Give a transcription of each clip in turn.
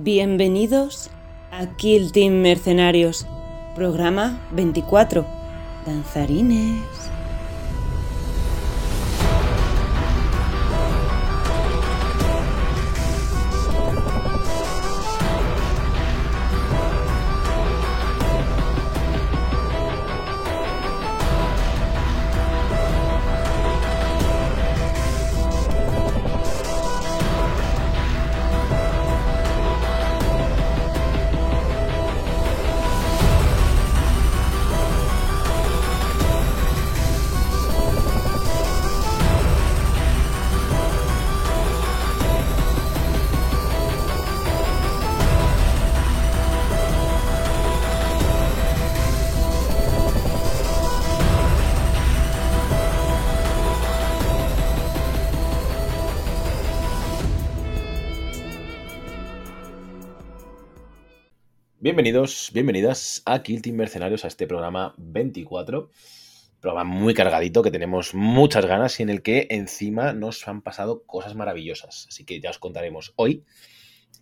Bienvenidos a Kill Team Mercenarios, programa 24, Danzarines. Bienvenidos, bienvenidas a Kill Team Mercenarios, a este programa 24. Programa muy cargadito, que tenemos muchas ganas y en el que encima nos han pasado cosas maravillosas. Así que ya os contaremos hoy.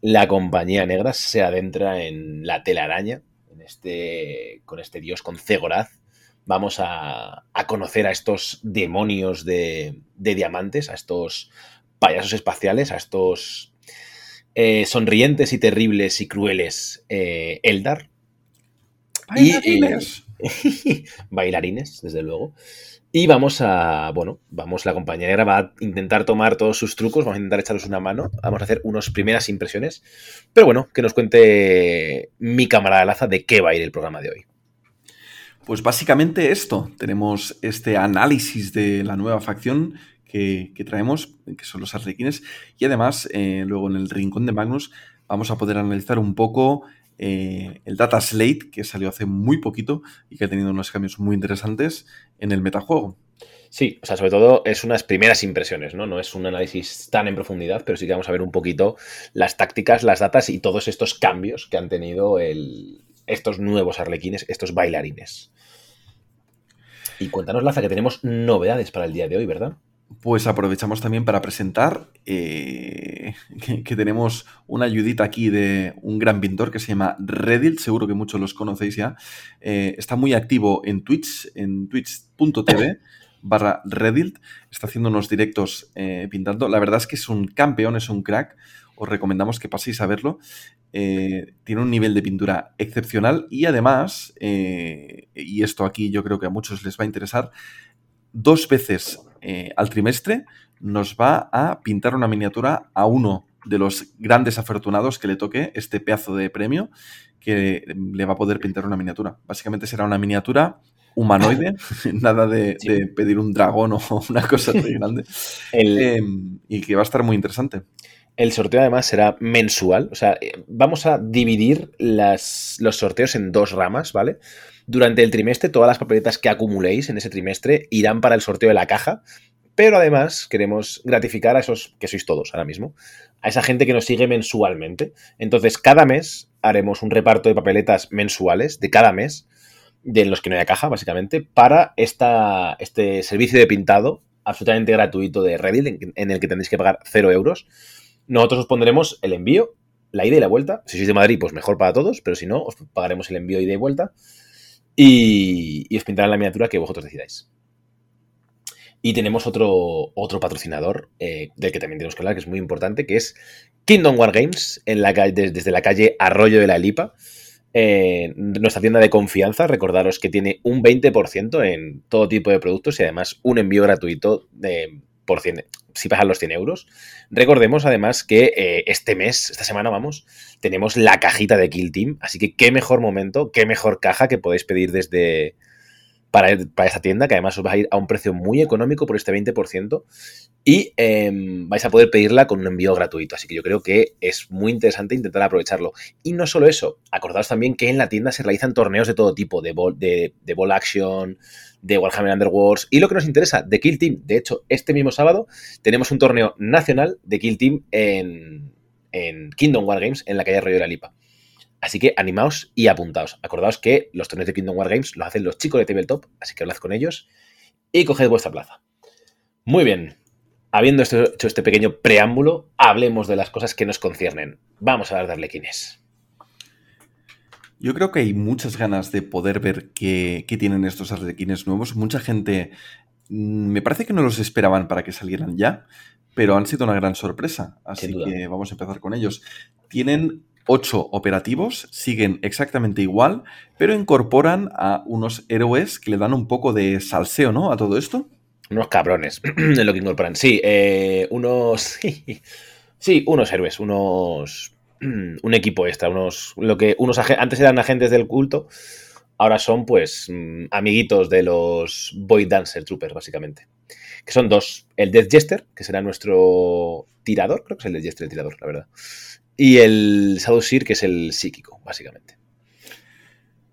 La compañía negra se adentra en la telaraña, en este, con este dios, con Zegoraz. Vamos a, conocer a estos demonios de, de diamantes, a estos payasos espaciales, a estos eh, sonrientes y terribles y crueles eh, Eldar. Bailarines. Y, bailarines, desde luego. Y vamos a, bueno, vamos, la compañera va a intentar tomar todos sus trucos, vamos a intentar echaros una mano, vamos a hacer unas primeras impresiones. Pero bueno, que nos cuente mi camarada Laza de qué va a ir el programa de hoy. Pues básicamente esto, tenemos este análisis de la nueva facción que, traemos, que son los arlequines. Y además, eh, luego en el rincón de Magnus, vamos a poder analizar un poco eh, el Data Slate, que salió hace muy poquito y que ha tenido unos cambios muy interesantes en el metajuego. Sí, o sea, sobre todo es unas primeras impresiones, ¿no? No es un análisis tan en profundidad, pero sí que vamos a ver un poquito las tácticas, las datas y todos estos cambios que han tenido el, estos nuevos arlequines, estos bailarines. Y cuéntanos, Laza, que tenemos novedades para el día de hoy, ¿verdad? Pues aprovechamos también para presentar eh, que, tenemos una ayudita aquí de un gran pintor que se llama Reddit, seguro que muchos los conocéis ya. Eh, está muy activo en Twitch, en twitch.tv barra Reddit. Está haciendo unos directos eh, pintando. La verdad es que es un campeón, es un crack. Os recomendamos que paséis a verlo. tiene un nivel de pintura excepcional y además, y esto aquí yo creo que a muchos les va a interesar, dos veces eh, al trimestre nos va a pintar una miniatura a uno de los grandes afortunados que le toque este pedazo de premio que le va a poder pintar una miniatura. Básicamente será una miniatura humanoide, nada de, pedir un dragón o una cosa muy grande. Em, y que va a estar muy interesante. El sorteo además será mensual, o sea, eh, vamos a dividir las, los sorteos en dos ramas, ¿vale? Durante el trimestre, todas las papeletas que acumuléis en ese trimestre irán para el sorteo de la caja, pero además queremos gratificar a esos que sois todos ahora mismo, a esa gente que nos sigue mensualmente. Entonces, cada mes haremos un reparto de papeletas mensuales de cada mes, de los que no haya caja, básicamente, para esta, este servicio de pintado absolutamente gratuito de Reddit, en, el que tendréis que pagar cero euros. Nosotros os pondremos el envío, la ida y la vuelta. Si sois de Madrid, pues mejor para todos, pero si no, os pagaremos el envío ida y vuelta y, os pintarán la miniatura que vosotros decidáis. Y tenemos otro, otro patrocinador eh, del que también tenemos que hablar, que es muy importante, que es Kingdom War Games, en la, desde la calle Arroyo de la Lipa. Nuestra tienda de confianza, recordaros que tiene un 20% en todo tipo de productos y además un envío gratuito de, por 100, si pasan los 100 euros. Recordemos además que eh, este mes, esta semana vamos, tenemos la cajita de Kill Team, así que qué mejor momento, qué mejor caja que podéis pedir desde, para, esta tienda, que además os va a ir a un precio muy económico por este 20%, y em, vais a poder pedirla con un envío gratuito. Así que yo creo que es muy interesante intentar aprovecharlo. Y no solo eso, acordaos también que en la tienda se realizan torneos de todo tipo, de ball, de, de ball action, de Warhammer Underworlds, y lo que nos interesa, de Kill Team. De hecho, este mismo sábado tenemos un torneo nacional de Kill Team en, en Kingdom War Games, en la calle Arroyo de la Lipa. Así que animaos y apuntaos. Acordaos que los torneos de Kingdom War Games los hacen los chicos de Tabletop, así que hablad con ellos y coged vuestra plaza. Muy bien. habiendo hecho este pequeño preámbulo, hablemos de las cosas que nos conciernen. Vamos a hablar de arlequines. Yo creo que hay muchas ganas de poder ver qué, tienen estos arlequines nuevos. Mucha gente mm, me parece que no los esperaban para que salieran ya, pero han sido una gran sorpresa. Así que vamos a empezar con ellos. Tienen ocho operativos, siguen exactamente igual, pero incorporan a unos héroes que le dan un poco de salseo, ¿no? A todo esto. Unos cabrones, es lo que incorporan. Sí, eh, unos. sí, unos héroes, unos. Un equipo extra, unos. Lo que unos antes eran agentes del culto, ahora son, pues, mm, amiguitos de los Boy Dancer Troopers, básicamente. Que son dos. El Death Jester, que será nuestro tirador, creo que es el Death Jester el tirador, la verdad. Y el Shadow Seer, que es el psíquico, básicamente.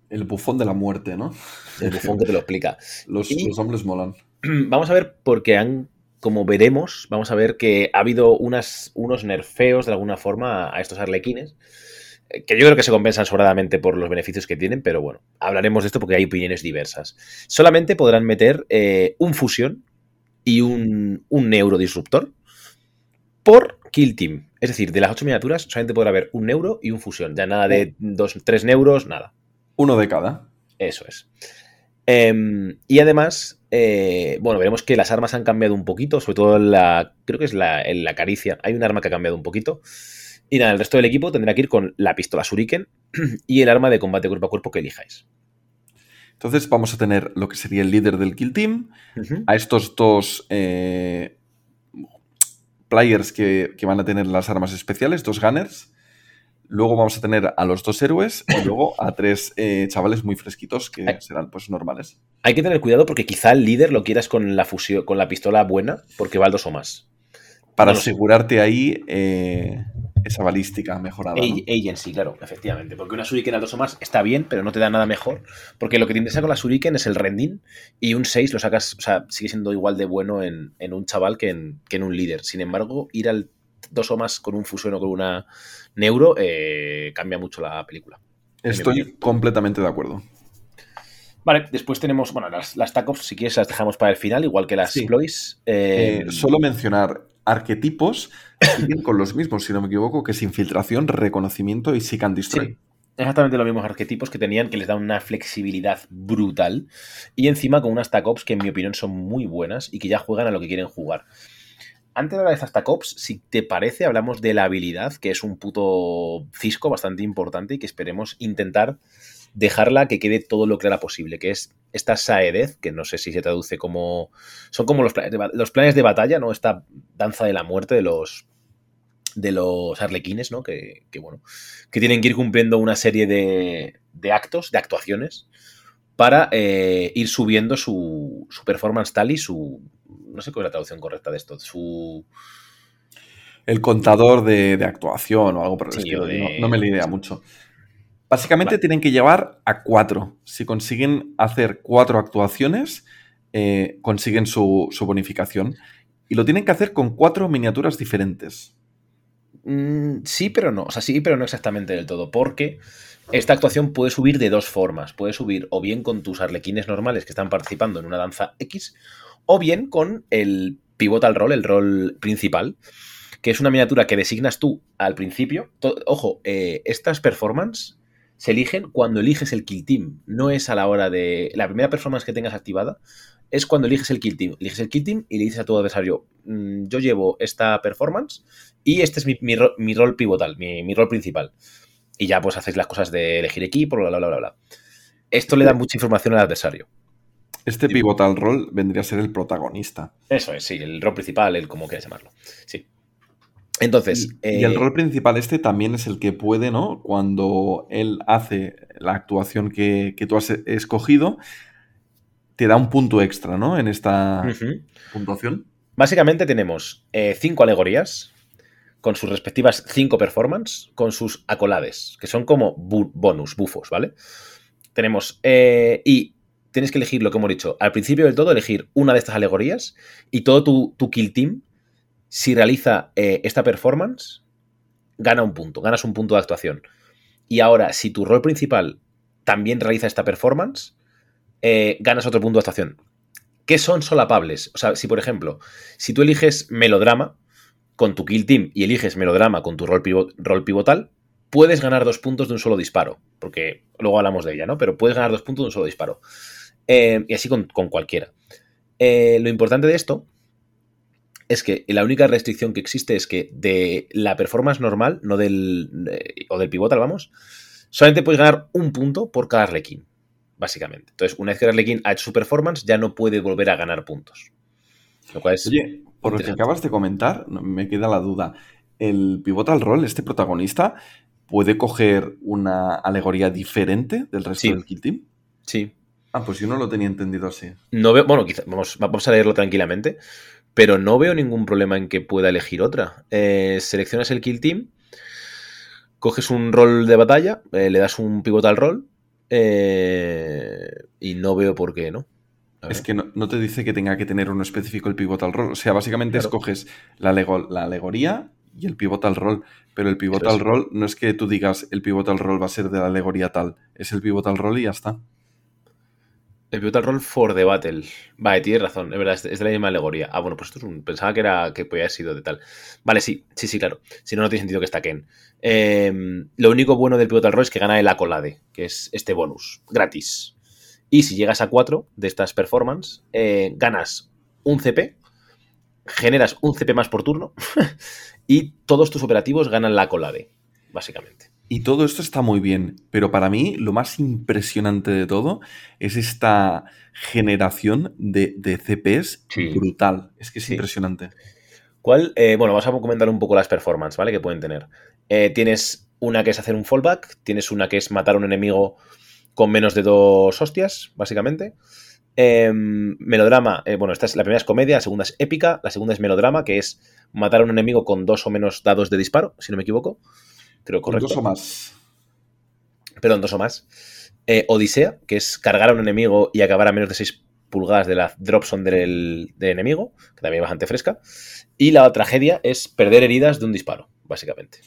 El bufón de la muerte, ¿no? El bufón que te lo explica. los, hombres molan. Vamos a ver, porque han, como veremos, vamos a ver que ha habido unas, unos nerfeos de alguna forma a estos arlequines, eh, que yo creo que se compensan sobradamente por los beneficios que tienen, pero bueno, hablaremos de esto porque hay opiniones diversas. Solamente podrán meter eh, un fusión y un, un neurodisruptor por Kill Team. Es decir, de las ocho miniaturas solamente podrá haber un neuro y un fusión. Ya nada de dos, tres neuros, nada. Uno de cada. Eso es. Em, y además, eh, bueno, veremos que las armas han cambiado un poquito, sobre todo la, creo que es la, en la caricia. Hay un arma que ha cambiado un poquito. Y nada, el resto del equipo tendrá que ir con la pistola Shuriken y el arma de combate cuerpo a cuerpo que elijáis. Entonces vamos a tener lo que sería el líder del kill team, a estos dos eh, players que, van a tener las armas especiales, dos gunners. Luego vamos a tener a los dos héroes y luego a tres eh, chavales muy fresquitos que serán pues normales. Hay que tener cuidado porque quizá el líder lo quieras con la fusión, con la pistola buena, porque va al dos o más. Para asegurarte ahí eh, esa balística mejorada. Agency, claro, efectivamente. Porque una Shuriken al 2 o más está bien, pero no te da nada mejor. Porque lo que te interesa con la Shuriken es el rending y un 6 lo sacas, o sea, sigue siendo igual de bueno en, un chaval que en, un líder. Sin embargo, ir al 2 o más con un fusión o con una neuro eh, cambia mucho la película. Estoy completamente de acuerdo. Vale, después tenemos, bueno, las, las si quieres, las dejamos para el final, igual que las sí. Eh, solo mencionar arquetipos siguen con los mismos, si no me equivoco, que es infiltración, reconocimiento y seek and destroy. exactamente los mismos arquetipos que tenían, que les da una flexibilidad brutal. Y encima con unas TACOPs que en mi opinión son muy buenas y que ya juegan a lo que quieren jugar. Antes de hablar de estas TACOPs, si te parece, hablamos de la habilidad, que es un puto cisco bastante importante y que esperemos intentar dejarla que quede todo lo clara posible, que es esta Saedez, que no sé si se traduce como... Son como los planes de, los planes de batalla, ¿no? Esta danza de la muerte de los de los arlequines, ¿no? Que, bueno, que tienen que ir cumpliendo una serie de, de actos, de actuaciones, para eh, ir subiendo su, su, performance tal y su... No sé cuál es la traducción correcta de esto, su... El contador de, actuación o algo por el estilo. No, no, me la idea mucho. Básicamente tienen que llevar a cuatro. Si consiguen hacer cuatro actuaciones, eh, consiguen su, bonificación. Y lo tienen que hacer con cuatro miniaturas diferentes. Mm, sí, pero no. O sea, sí, pero no exactamente del todo. Porque esta actuación puede subir de dos formas. Puede subir o bien con tus arlequines normales que están participando en una danza X, o bien con el pivotal rol, el rol principal, que es una miniatura que designas tú al principio. ojo, eh, estas performance se eligen cuando eliges el kill team. No es a la hora de. La primera performance que tengas activada es cuando eliges el kill team. Eliges el kill team y le dices a tu adversario: mm, Yo llevo esta performance y este es mi, rol pivotal, mi, rol principal. Y ya pues haces las cosas de elegir equipo, bla, bla, bla, bla. Esto le da mucha información al adversario. Este pivotal rol vendría a ser el protagonista. Eso es, sí, el rol principal, el como quieras llamarlo. Sí. Entonces. Y, el eh, rol principal este también es el que puede, ¿no? Cuando él hace la actuación que, tú has escogido, te da un punto extra, ¿no? En esta puntuación. Básicamente tenemos eh, cinco alegorías con sus respectivas cinco performances, con sus acolades, que son como bonus, bufos, ¿vale? Tenemos. Eh, y tienes que elegir lo que hemos dicho. Al principio del todo, elegir una de estas alegorías y todo tu, kill team si realiza eh, esta performance, gana un punto, ganas un punto de actuación. Y ahora, si tu rol principal también realiza esta performance, eh, ganas otro punto de actuación. ¿qué son solapables? O sea, si por ejemplo, si tú eliges melodrama con tu kill team y eliges melodrama con tu rol, rol pivotal, puedes ganar dos puntos de un solo disparo, porque luego hablamos de ella, ¿no? Pero puedes ganar dos puntos de un solo disparo. Eh, y así con, cualquiera. Eh, lo importante de esto es que la única restricción que existe es que de la performance normal, no del. o del pivotal, vamos, solamente puedes ganar un punto por cada Arlequín, básicamente. Entonces, una vez que Arlequín ha hecho su performance, ya no puede volver a ganar puntos. Lo cual es Oye, por lo que acabas de comentar, me queda la duda. ¿El pivotal rol, este protagonista, puede coger una alegoría diferente del resto del kill team? Sí. Ah, pues yo no lo tenía entendido así. No veo, bueno, quizá, vamos, vamos a leerlo tranquilamente, pero no veo ningún problema en que pueda elegir otra. Eh, seleccionas el kill team, coges un rol de batalla, eh, le das un pivotal rol eh, y no veo por qué no. Es que no, te dice que tenga que tener uno específico el pivotal rol. O sea, básicamente escoges la, la, alegoría y el pivotal rol. Pero el pivotal rol no es que tú digas el pivotal rol va a ser de la alegoría tal. Es el pivotal rol y ya está. El Pivotal Roll for the Battle. Vale, tienes razón, es verdad, es de la misma alegoría. Ah, bueno, pues esto es un. Pensaba que era que podía haber sido de tal. Vale, sí, sí, sí, claro. Si no, no tiene sentido que estaquen. Em, lo único bueno del Pivotal Roll es que gana el Acolade, que es este bonus, gratis. Y si llegas a 4 de estas performance, eh, ganas un CP, generas un CP más por turno y todos tus operativos ganan la Acolade, básicamente. Y todo esto está muy bien, pero para mí lo más impresionante de todo es esta generación de, CPs brutal. Es que es impresionante. ¿Cuál? Eh, bueno, vamos a comentar un poco las performances, ¿vale? Que pueden tener. Eh, tienes una que es hacer un fallback, tienes una que es matar a un enemigo con menos de dos hostias, básicamente. Em, melodrama, eh, bueno, esta es la primera es comedia, la segunda es épica, la segunda es melodrama, que es matar a un enemigo con dos o menos dados de disparo, si no me equivoco. Creo correcto. Dos o más. Perdón, dos o más. Eh, Odisea, que es cargar a un enemigo y acabar a menos de 6 pulgadas de la drop zone del, enemigo, que también es bastante fresca. Y la tragedia es perder heridas de un disparo, básicamente.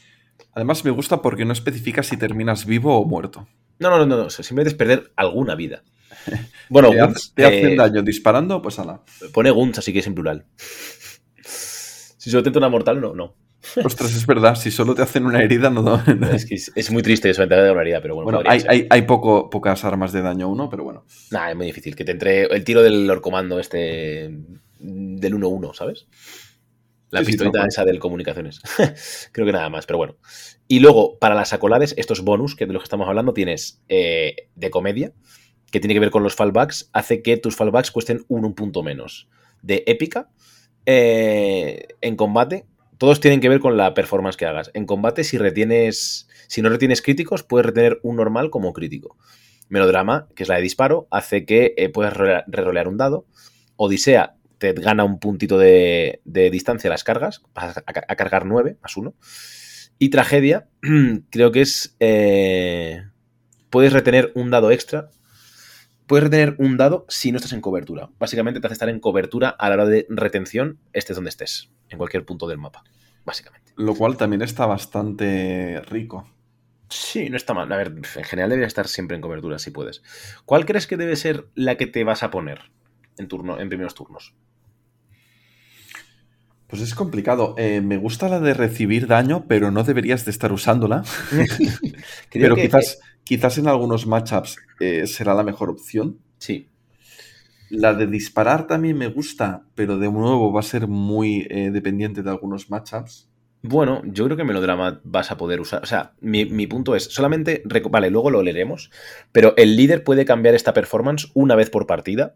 Además, me gusta porque no especifica si terminas vivo o muerto. No, no, no, no, simplemente es perder alguna vida. Bueno, ¿Te, te hacen eh, daño disparando? Pues ala. Pone Guns, así que es en plural. Si solo tenta una mortal, no, no. Ostras, es verdad, si solo te hacen una herida, no. es, que es, muy triste eso, de una herida, pero bueno. bueno hay, poco, pocas armas de daño uno, pero bueno. Nah, es muy difícil. Que te entre el tiro del orcomando este del 1-1, ¿sabes? La pistolita esa del comunicaciones. Creo que nada más, pero bueno. Y luego, para las acolades, estos bonus que de los que estamos hablando, tienes eh, de comedia, que tiene que ver con los fallbacks, hace que tus fallbacks cuesten un, punto menos. De épica, eh, en combate, todos tienen que ver con la performance que hagas. En combate, si retienes. Si no retienes críticos, puedes retener un normal como crítico. Melodrama, que es la de disparo, hace que eh, puedas rerolear un dado. Odisea te gana un puntito de, distancia a las cargas, vas a, cargar 9 más 1. Y tragedia, creo que es. Eh, puedes retener un dado extra. Puedes retener un dado si no estás en cobertura. Básicamente te hace estar en cobertura a la hora de retención, estés donde estés en cualquier punto del mapa, básicamente. Lo cual también está bastante rico. Sí, no está mal. A ver, en general debería estar siempre en cobertura si puedes. ¿Cuál crees que debe ser la que te vas a poner en turno, en primeros turnos? Pues es complicado. Eh, me gusta la de recibir daño, pero no deberías de estar usándola. pero quizás, quizás en algunos matchups eh, será la mejor opción. Sí. La de disparar también me gusta, pero de nuevo va a ser muy eh, dependiente de algunos matchups. Bueno, yo creo que Melodrama vas a poder usar. O sea, mi, punto es, solamente. Vale, luego lo leeremos. Pero el líder puede cambiar esta performance una vez por partida.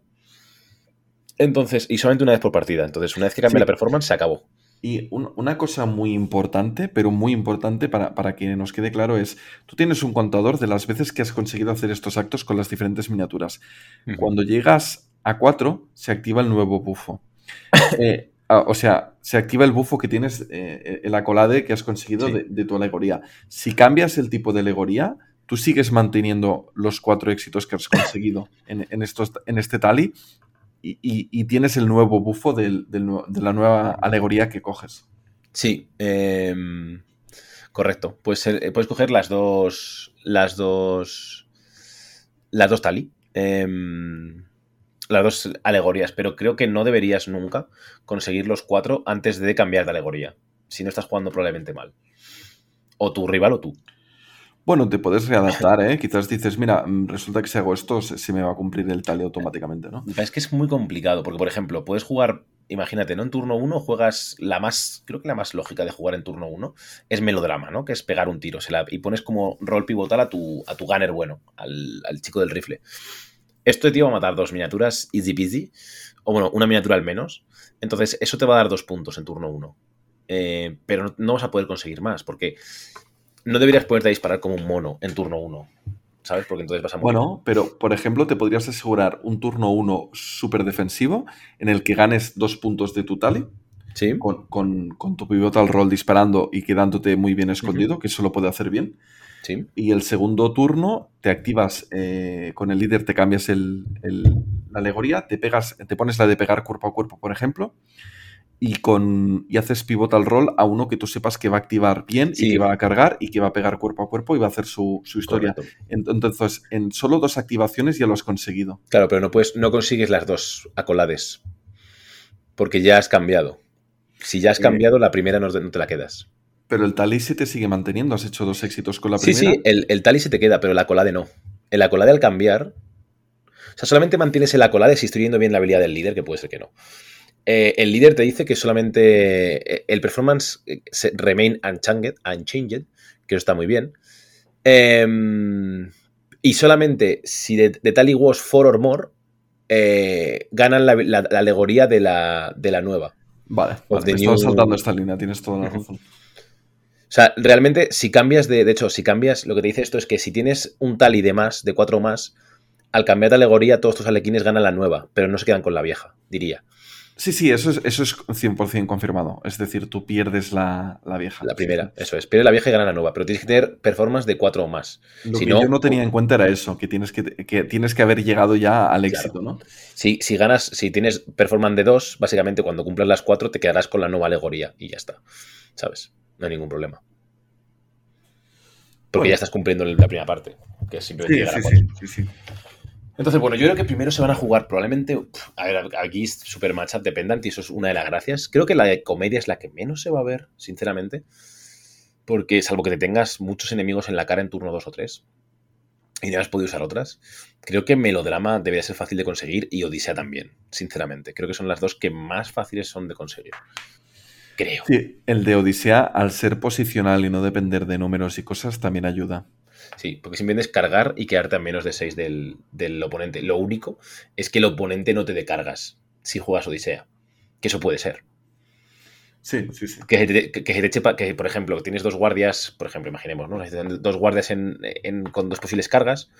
Entonces, y solamente una vez por partida. Entonces, una vez que cambie la performance, se acabó. Y una cosa muy importante, pero muy importante para, para, que nos quede claro es, tú tienes un contador de las veces que has conseguido hacer estos actos con las diferentes miniaturas. Cuando llegas a 4 se activa el nuevo bufo. Eh, o sea, se activa el bufo que tienes, eh, el acolade que has conseguido de, tu alegoría. Si cambias el tipo de alegoría, tú sigues manteniendo los cuatro éxitos que has conseguido en, estos, en este tally y, tienes el nuevo bufo de la nueva alegoría que coges. Sí, em, correcto. Puedes, puedes coger las dos. Las dos. Las dos tally. Las dos alegorías, pero creo que no deberías nunca conseguir los cuatro antes de cambiar de alegoría. Si no estás jugando probablemente mal. O tu rival o tú. Bueno, te puedes readaptar, ¿eh? Quizás dices, mira, mm, resulta que si hago esto, se me va a cumplir el tally automáticamente, ¿no? Es que es muy complicado, porque, por ejemplo, puedes jugar, imagínate, ¿no? En turno 1 juegas la más, creo que la más lógica de jugar en turno 1 es melodrama, ¿no? Que es pegar un tiro, se la, y pones como rol pivotal a tu, a tu gunner bueno, al, al chico del rifle. Esto te iba a matar dos miniaturas easy peasy, o bueno, una miniatura al menos. Entonces, eso te va a dar dos puntos en turno 1. Eh, pero no, no vas a poder conseguir más, porque no deberías poderte disparar como un mono en turno 1. ¿Sabes? Porque entonces vas a morir. Bueno, pero por ejemplo, te podrías asegurar un turno 1 súper defensivo en el que ganes dos puntos de tu tally. Sí. Con, con, tu pivotal roll disparando y quedándote muy bien escondido, que eso lo puede hacer bien. Sí. Y el segundo turno te activas eh, con el líder, te cambias el, la alegoría, te pegas, te pones la de pegar cuerpo a cuerpo, por ejemplo, y, con, y haces pivotal roll a uno que tú sepas que va a activar bien y que va a cargar y que va a pegar cuerpo a cuerpo y va a hacer su, historia. Entonces, en solo dos activaciones ya lo has conseguido. Claro, pero no, puedes, no consigues las dos acolades. Porque ya has cambiado. Si ya has eh, cambiado, la primera no, te la quedas. Pero el tally se te sigue manteniendo. Has hecho dos éxitos con la primera. Sí, sí, el, el tally se te queda, pero la acolade no. El acolade al cambiar. O sea, solamente mantienes el acolade si estoy viendo bien la habilidad del líder, que puede ser que no. Eh, el líder te dice que solamente eh, el performance eh, remain unchanged, unchanged, que eso está muy bien. Em, y solamente si de, Tally was four or more, ganan la, alegoría de la, de la nueva. Vale, vale saltando esta línea, tienes toda la razón. O sea, realmente, si cambias de. De hecho, si cambias, lo que te dice esto es que si tienes un tally de más, de cuatro más, al cambiar de alegoría, todos tus alequines ganan la nueva, pero no se quedan con la vieja, diría. Sí, sí, eso es, eso es 100% confirmado. Es decir, tú pierdes la, vieja. La primera, eso es. Pierdes la vieja y gana la nueva, pero tienes que tener performance de cuatro o más. Lo que yo no tenía en cuenta era eso, que tienes que, tienes que haber llegado ya al éxito, ¿no? Si, si ganas, si tienes performance de dos, básicamente cuando cumplas las cuatro te quedarás con la nueva alegoría y ya está. ¿Sabes? No hay ningún problema. Porque ya estás cumpliendo la primera parte, que es simplemente llegar a cuatro. sí, sí. Entonces, bueno, yo creo que primero se van a jugar probablemente. A ver, aquí es super matchup dependent y eso es una de las gracias. Creo que la comedia es la que menos se va a ver, sinceramente. Porque salvo que te tengas muchos enemigos en la cara en turno 2 o 3 y no has podido usar otras, creo que melodrama debería ser fácil de conseguir y Odisea también, sinceramente. Creo que son las dos que más fáciles son de conseguir. Creo. Sí, el de Odisea, al ser posicional y no depender de números y cosas, también ayuda. Sí, porque simplemente es cargar y quedarte a menos de 6 del, oponente. Lo único es que el oponente no te decargas si juegas Odisea. Que eso puede ser. Sí, sí, sí. Que, que, que, por ejemplo, tienes dos guardias, por ejemplo, imaginemos, ¿no? Dos guardias con dos posibles cargas.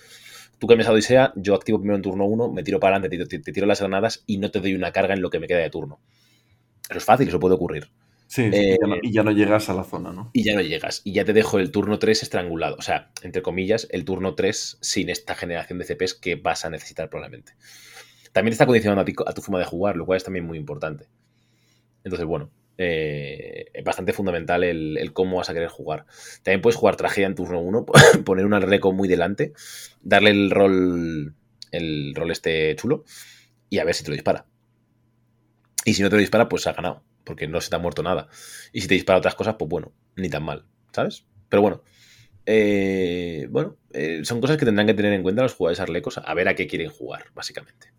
Tú cambias a Odisea, yo activo primero en turno 1, me tiro para adelante, te, tiro las granadas y no te doy una carga en lo que me queda de turno. Eso es fácil, eso puede ocurrir. Sí, eh, y ya no llegas a la zona, ¿no? Y ya no llegas. Y ya te dejo el turno 3 estrangulado. O sea, entre comillas, el turno 3 sin esta generación de CPs que vas a necesitar probablemente. También te está condicionando a, tu forma de jugar, lo cual es también muy importante. Entonces, bueno, eh, es bastante fundamental el, cómo vas a querer jugar. También puedes jugar tragedia en turno 1, poner un reco muy delante, darle el rol, el rol este chulo y a ver si te lo dispara. Y si no te lo dispara, pues ha ganado porque no se te ha muerto nada. Y si te dispara otras cosas, pues bueno, ni tan mal, ¿sabes? Pero bueno, eh, bueno, eh, son cosas que tendrán que tener en cuenta los jugadores arlecos a ver a qué quieren jugar, básicamente.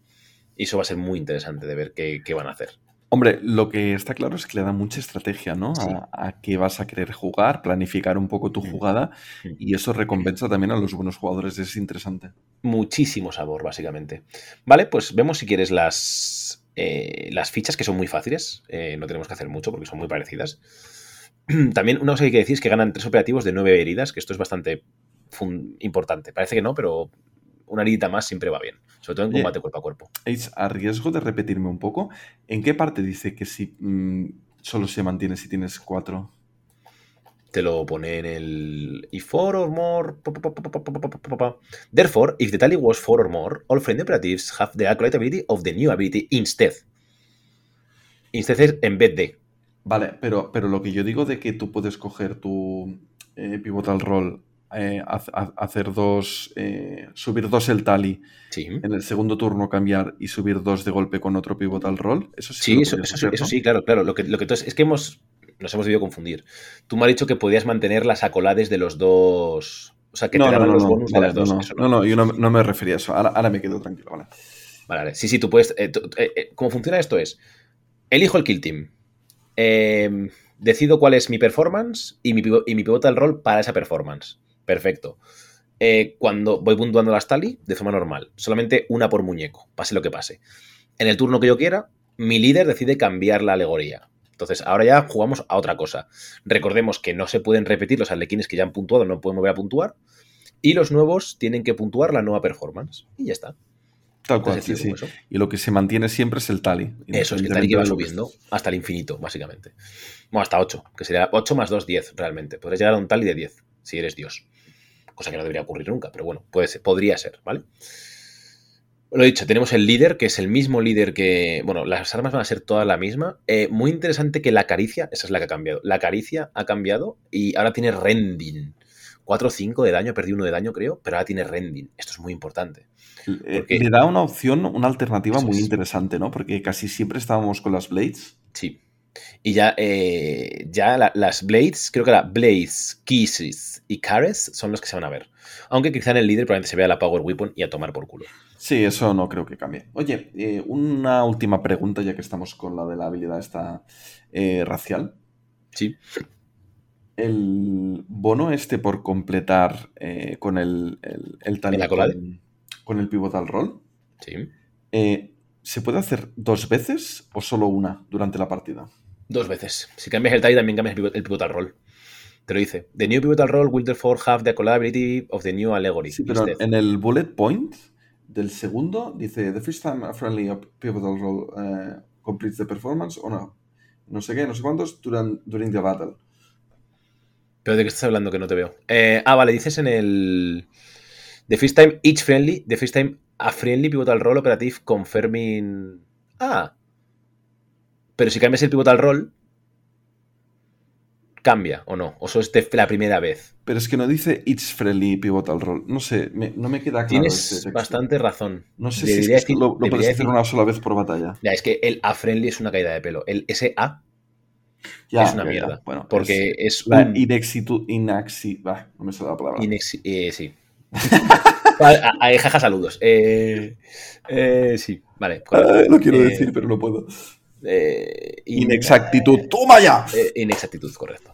Y eso va a ser muy interesante de ver qué, van a hacer. Hombre, lo que está claro es que le da mucha estrategia, ¿no? A, qué vas a querer jugar, planificar un poco tu mm. jugada mm. y eso recompensa también a los buenos jugadores, es interesante. Muchísimo sabor, básicamente. Vale, pues vemos si quieres las, eh, las fichas, que son muy fáciles, eh, no tenemos que hacer mucho porque son muy parecidas. También una cosa que hay que decir es que ganan tres operativos de nueve heridas, que esto es bastante importante. Parece que no, pero una herida más siempre va bien, sobre todo en combate cuerpo a cuerpo. Es a riesgo de repetirme un poco, ¿en qué parte dice que si mm, solo se mantiene si tienes cuatro? Te lo pone en el if four or more. Therefore, if the tally was four or more, all friendly operatives have the accurate ability of the new ability instead. Instead es en vez de. Vale, pero, pero lo que yo digo de que tú puedes coger tu pivotal roll eh, hacer dos, eh, subir dos el tali, Sí. en el segundo turno cambiar y subir dos de golpe con otro pivotal roll. Eso sí, Sí, eso, sí, claro, claro. Lo que, lo que tú- es que hemos, nos hemos debido confundir. Tú me has dicho que podías mantener las acolades de los dos. O sea, que no, te daban no, los no, bonus vale, de las dos. no, no, yo no, no me refería a eso. Ahora, ahora me quedo tranquilo, vale. Vale, vale. Sí, sí, tú puedes. eh, tú- eh, eh, ¿Cómo funciona esto? Es. Elijo el kill team. eh, decido cuál es mi performance y mi, y mi pivotal rol para esa performance. Perfecto. Eh, cuando voy puntuando las tally de forma normal, solamente una por muñeco, pase lo que pase. En el turno que yo quiera, mi líder decide cambiar la alegoría. Entonces, ahora ya jugamos a otra cosa. Recordemos que no se pueden repetir los arlequines que ya han puntuado, no pueden volver a puntuar. Y los nuevos tienen que puntuar la nueva performance. Y ya está. Tal cual, sí, sí. Y lo que se mantiene siempre es el tally. Eso, es que tal y que va subiendo hasta el infinito, básicamente. Bueno, hasta 8, que sería 8 más 2, 10, realmente. Podrías llegar a un tally de 10, si eres Dios. Cosa que no debería ocurrir nunca, pero bueno, puede ser- podría ser, ¿vale? Lo dicho, tenemos el líder, que es el mismo líder que. Bueno, las armas van a ser todas la misma. Eh, muy interesante que la caricia, esa es la que ha cambiado. La caricia ha cambiado y ahora tiene rending. 4 o 5 de daño, perdí uno de daño, creo, pero ahora tiene rending. Esto es muy importante. Eh, Porque- Le da una opción, una alternativa Eso muy es. interesante, ¿no? Porque casi siempre estábamos con las Blades. Sí. Y ya, eh, ya la- las Blades, creo que la Blades, Kisses y Cares son los que se van a ver. Aunque quizá en el líder probablemente se vea la Power Weapon y a tomar por culo. Sí, eso no creo que cambie. Oye, eh, una última pregunta, ya que estamos con la de la habilidad esta eh, racial. Sí. El bono este por completar eh, con el, el, el tally ¿En la colade? con, con el pivotal roll, Sí. ¿se puede hacer dos veces o solo una durante la partida? Dos veces. Si cambias el tie, también cambias el pivotal roll. Te lo dice. The new pivotal roll will therefore have the collability of the new allegory. Sí, pero instead. en el bullet point del segundo dice The first time a friendly pivotal roll eh, completes the performance o no. No sé qué, no sé cuántos during, during the battle. ¿Pero de qué estás hablando que no te veo? Eh, ah, vale, dices en el. The first time each friendly, the first time a friendly pivotal roll operative confirming. Ah. Pero si cambias el pivotal roll, cambia o no. O eso es de la primera vez. Pero es que no dice each friendly pivotal roll. No sé, me- no me queda claro. Tienes este bastante razón. No sé si es que lo, puedes hacer decir- una sola vez por batalla. Ya, es que el a friendly es una caída de pelo. El SA Ya, es una ya, ya. mierda. Bueno, porque es, la un. inexitu, inaxi, bah, no me sale la palabra. inex- eh, sí. A- a- jaja, saludos. Eh, eh, sí, vale. Ah, lo quiero Eh, decir, pero no puedo. eh, in- Inexactitud. ¡Toma ya! Eh, inexactitud, correcto.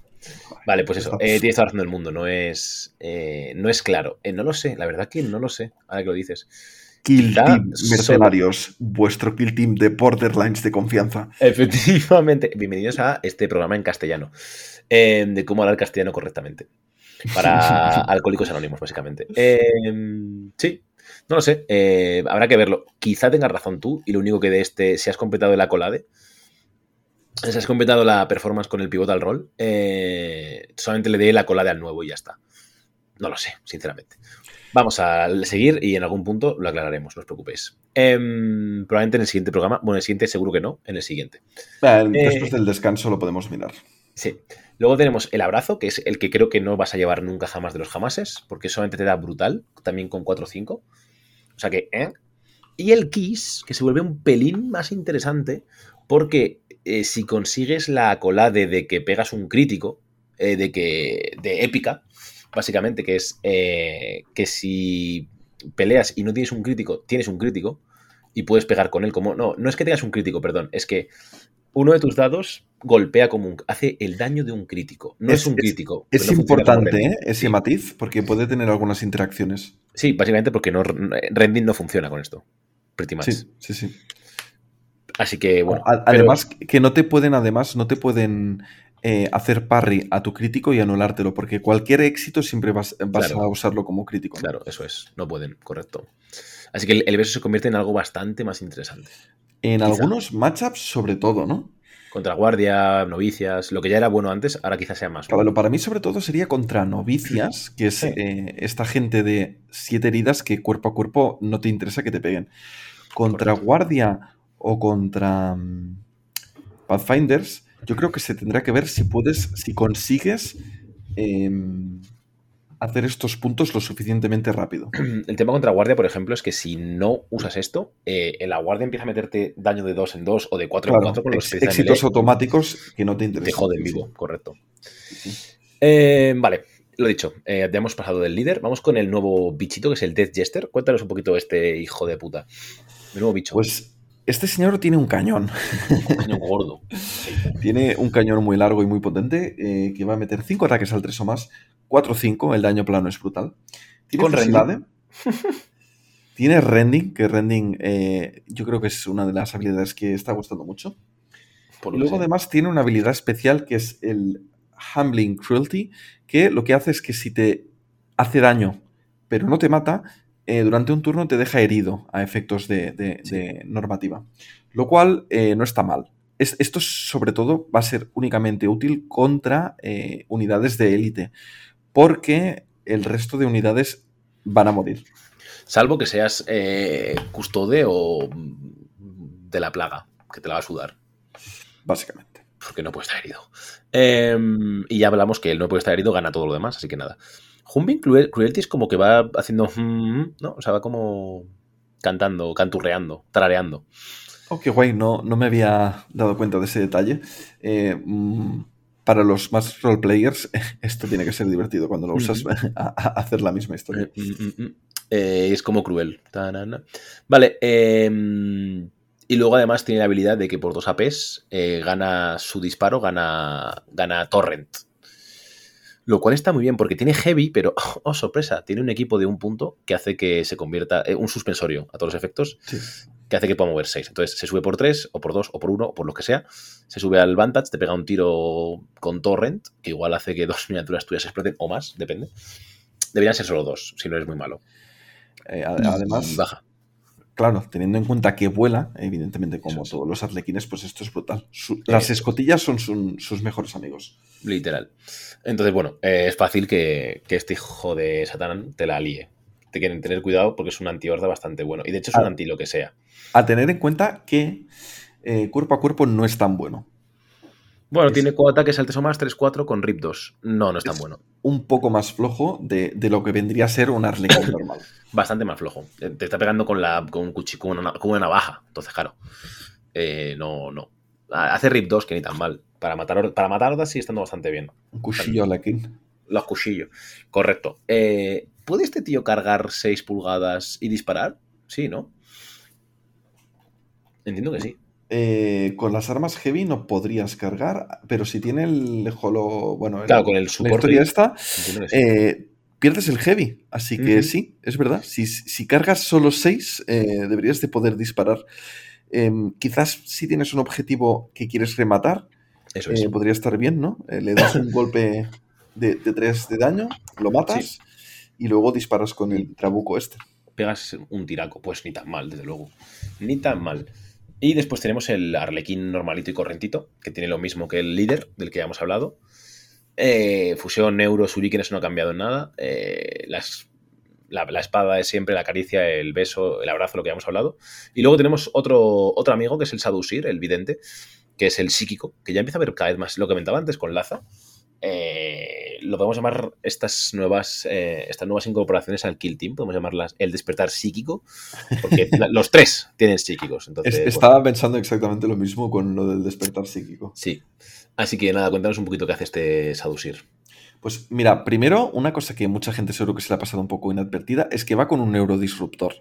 Vale, pues eso. eh, tienes toda la razón del mundo. No es, eh, no es claro. Eh, no lo sé. La verdad que no lo sé. Ahora que lo dices. Kill quizá Team Mercenarios, vuestro Kill Team de Borderlines de confianza. Efectivamente. Bienvenidos a este programa en castellano. eh, de cómo hablar castellano correctamente. Para alcohólicos anónimos, básicamente. Eh, sí. No lo sé. eh, habrá que verlo. Quizá tengas razón tú. Y lo único que de este, si has completado el acolade. Si has completado la performance con el pivotal roll, eh, solamente le dé la colade al nuevo y ya está. No lo sé, sinceramente. Vamos a seguir y en algún punto lo aclararemos, no os preocupéis. Em, probablemente en el siguiente programa, bueno, en el siguiente seguro que no, en el siguiente. Eh, Eh, Después del descanso lo podemos mirar. Sí. Luego tenemos el abrazo, que es el que creo que no vas a llevar nunca jamás de los jamases, porque solamente te da brutal, también con 4 o 5. O sea que, ¿eh? Y el kiss, que se vuelve un pelín más interesante, porque eh, si consigues la colade de que pegas un crítico, eh, de que. de épica, básicamente, que es eh, que si peleas y no tienes un crítico, tienes un crítico, y puedes pegar con él como. No, no es que tengas un crítico, perdón, es que uno de tus dados golpea como un. hace el daño de un crítico. No es, Es- un crítico. Es no importante. ¿eh? ese Sí. matiz porque puede tener algunas interacciones. Sí, básicamente porque no, rending no funciona con esto. Pretty much. Sí, sí, sí. Así que, bueno. A- pero- además, que no te pueden, además, no te pueden eh, hacer parry a tu crítico y anulártelo, porque cualquier éxito siempre vas, vas Claro. a usarlo como crítico. ¿no? Claro, eso es. No pueden, correcto. Así que el, el verso se convierte en algo bastante más interesante. En Quizá. algunos matchups, sobre todo, ¿no? Contra guardia, novicias, lo que ya era bueno antes, ahora quizás sea más Claro, bueno. para mí, sobre todo, sería contra novicias, que es Sí. eh, esta gente de siete heridas que cuerpo a cuerpo no te interesa que te peguen. Contra Correcto. guardia o contra mm, Pathfinders, yo creo que se tendrá que ver si puedes, si consigues em, hacer estos puntos lo suficientemente rápido. El tema contra guardia, por ejemplo, es que si no usas esto, eh, la guardia empieza a meterte daño de 2 en 2 o de 4 en 4 con los éxitos automáticos que no te interesan. Te joden vivo, correcto. Eh, vale, lo dicho, eh, ya hemos pasado del líder. Vamos con el nuevo bichito que es el Death Jester. Cuéntanos un poquito este hijo de puta. El nuevo bicho. Pues este señor tiene un cañón. Un cañón gordo. tiene un cañón muy largo y muy potente eh, que va a meter 5 ataques al 3 o más. 4 o 5, el daño plano es brutal. Tiene Con rending. tiene rending, que rending eh, yo creo que es una de las habilidades que está gustando mucho. Por Y luego sea. además tiene una habilidad especial que es el Humbling Cruelty, que lo que hace es que si te hace daño pero no te mata, eh, durante un turno te deja herido a efectos de, de- Sí. de normativa. Lo cual eh, no está mal. Es- esto sobre todo va a ser únicamente útil contra eh, unidades de élite, porque el resto de unidades van a morir. Salvo que seas custode o de la plaga, que te la va a sudar. Básicamente. Porque no puede estar herido. Em, y ya hablamos que él no puede estar herido, gana todo lo demás, así que nada. Humbing Cruel- Cruelty es como que va haciendo. mm, ¿No? O sea, va como cantando, canturreando, tarareando. Oh, qué guay, no, no me había dado cuenta de ese detalle. Eh, mm, para los más roleplayers, esto tiene que ser divertido cuando lo usas a, a hacer la misma historia. Eh, mm, mm, mm. Eh, es como cruel. Vale. em, y luego además tiene la habilidad de que por dos APs gana su disparo, gana, gana Torrent. Lo cual está muy bien porque tiene Heavy, pero, oh, sorpresa, tiene un equipo de un punto que hace que se convierta, eh, un suspensorio a todos los efectos, Sí. que hace que pueda mover 6. Entonces se sube por 3, o por 2, o por 1, o por lo que sea. Se sube al Vantage, te pega un tiro con Torrent, que igual hace que dos miniaturas tuyas exploten, o más, depende. Deberían ser solo dos, si no eres muy malo. Eh, además, baja. Claro, teniendo en cuenta que vuela, evidentemente, como sí. todos los arlequines, pues esto es brutal. Su- las escotillas son su- sus mejores amigos. Literal. Entonces, bueno, eh, es fácil que, que este hijo de Satán te la líe. Te quieren tener cuidado porque es un anti-horda bastante bueno. Y de hecho es un Ah. anti lo que sea. A tener en cuenta que eh, cuerpo a cuerpo no es tan bueno. Bueno, Es- tiene cuatro ataques al 3 o más, 3-4 con RIP 2. No, no es tan bueno. Un poco más flojo de, de lo que vendría a ser un arlequín normal. Bastante más flojo. Eh, Te está pegando con, la, con, un cuchillo, con, una, con una navaja. Entonces, claro. eh, no, no. Hace RIP 2 que ni tan mal. Para matar, para matar hordas sigue estando bastante bien. Un cuchillo arlequín. Los cuchillos. Correcto. Eh, ¿Puede este tío cargar 6 pulgadas y disparar? Sí, ¿no? Entiendo que sí. Eh, con las armas heavy no podrías cargar, pero si tiene el holo, bueno, el- con el la soporte. historia esta, eh, pierdes el heavy. Así que sí, es verdad. Si, si cargas solo 6, deberías de poder disparar. Em, quizás si tienes un objetivo que quieres rematar, Eso es. eh, podría estar bien, ¿no? Eh, le das un golpe de, 3 de daño, lo matas y luego disparas con el trabuco este. Pegas un tiraco. Pues ni tan mal, desde luego. Ni tan mal. Y después tenemos el arlequín normalito y correntito, que tiene lo mismo que el líder, del que ya hemos hablado. Eh, fusión, neuro, shurikenes no ha cambiado en nada. Eh, la, la espada es siempre la caricia, el beso, el abrazo, lo que ya hemos hablado. Y luego tenemos otro, otro amigo, que es el Sadusir, el vidente, que es el psíquico, que ya empieza a ver cada vez más, lo que comentaba antes con Laza. Eh, lo podemos llamar estas nuevas, eh, estas nuevas incorporaciones al Kill Team, podemos llamarlas el despertar psíquico, porque los tres tienen psíquicos. Entonces, Es- bueno, estaba pensando exactamente lo mismo con lo del despertar psíquico. sí. Así que nada, cuéntanos un poquito qué hace este Sadusir. Pues mira, primero, una cosa que mucha gente seguro que se le ha pasado un poco inadvertida es que va con un neurodisruptor.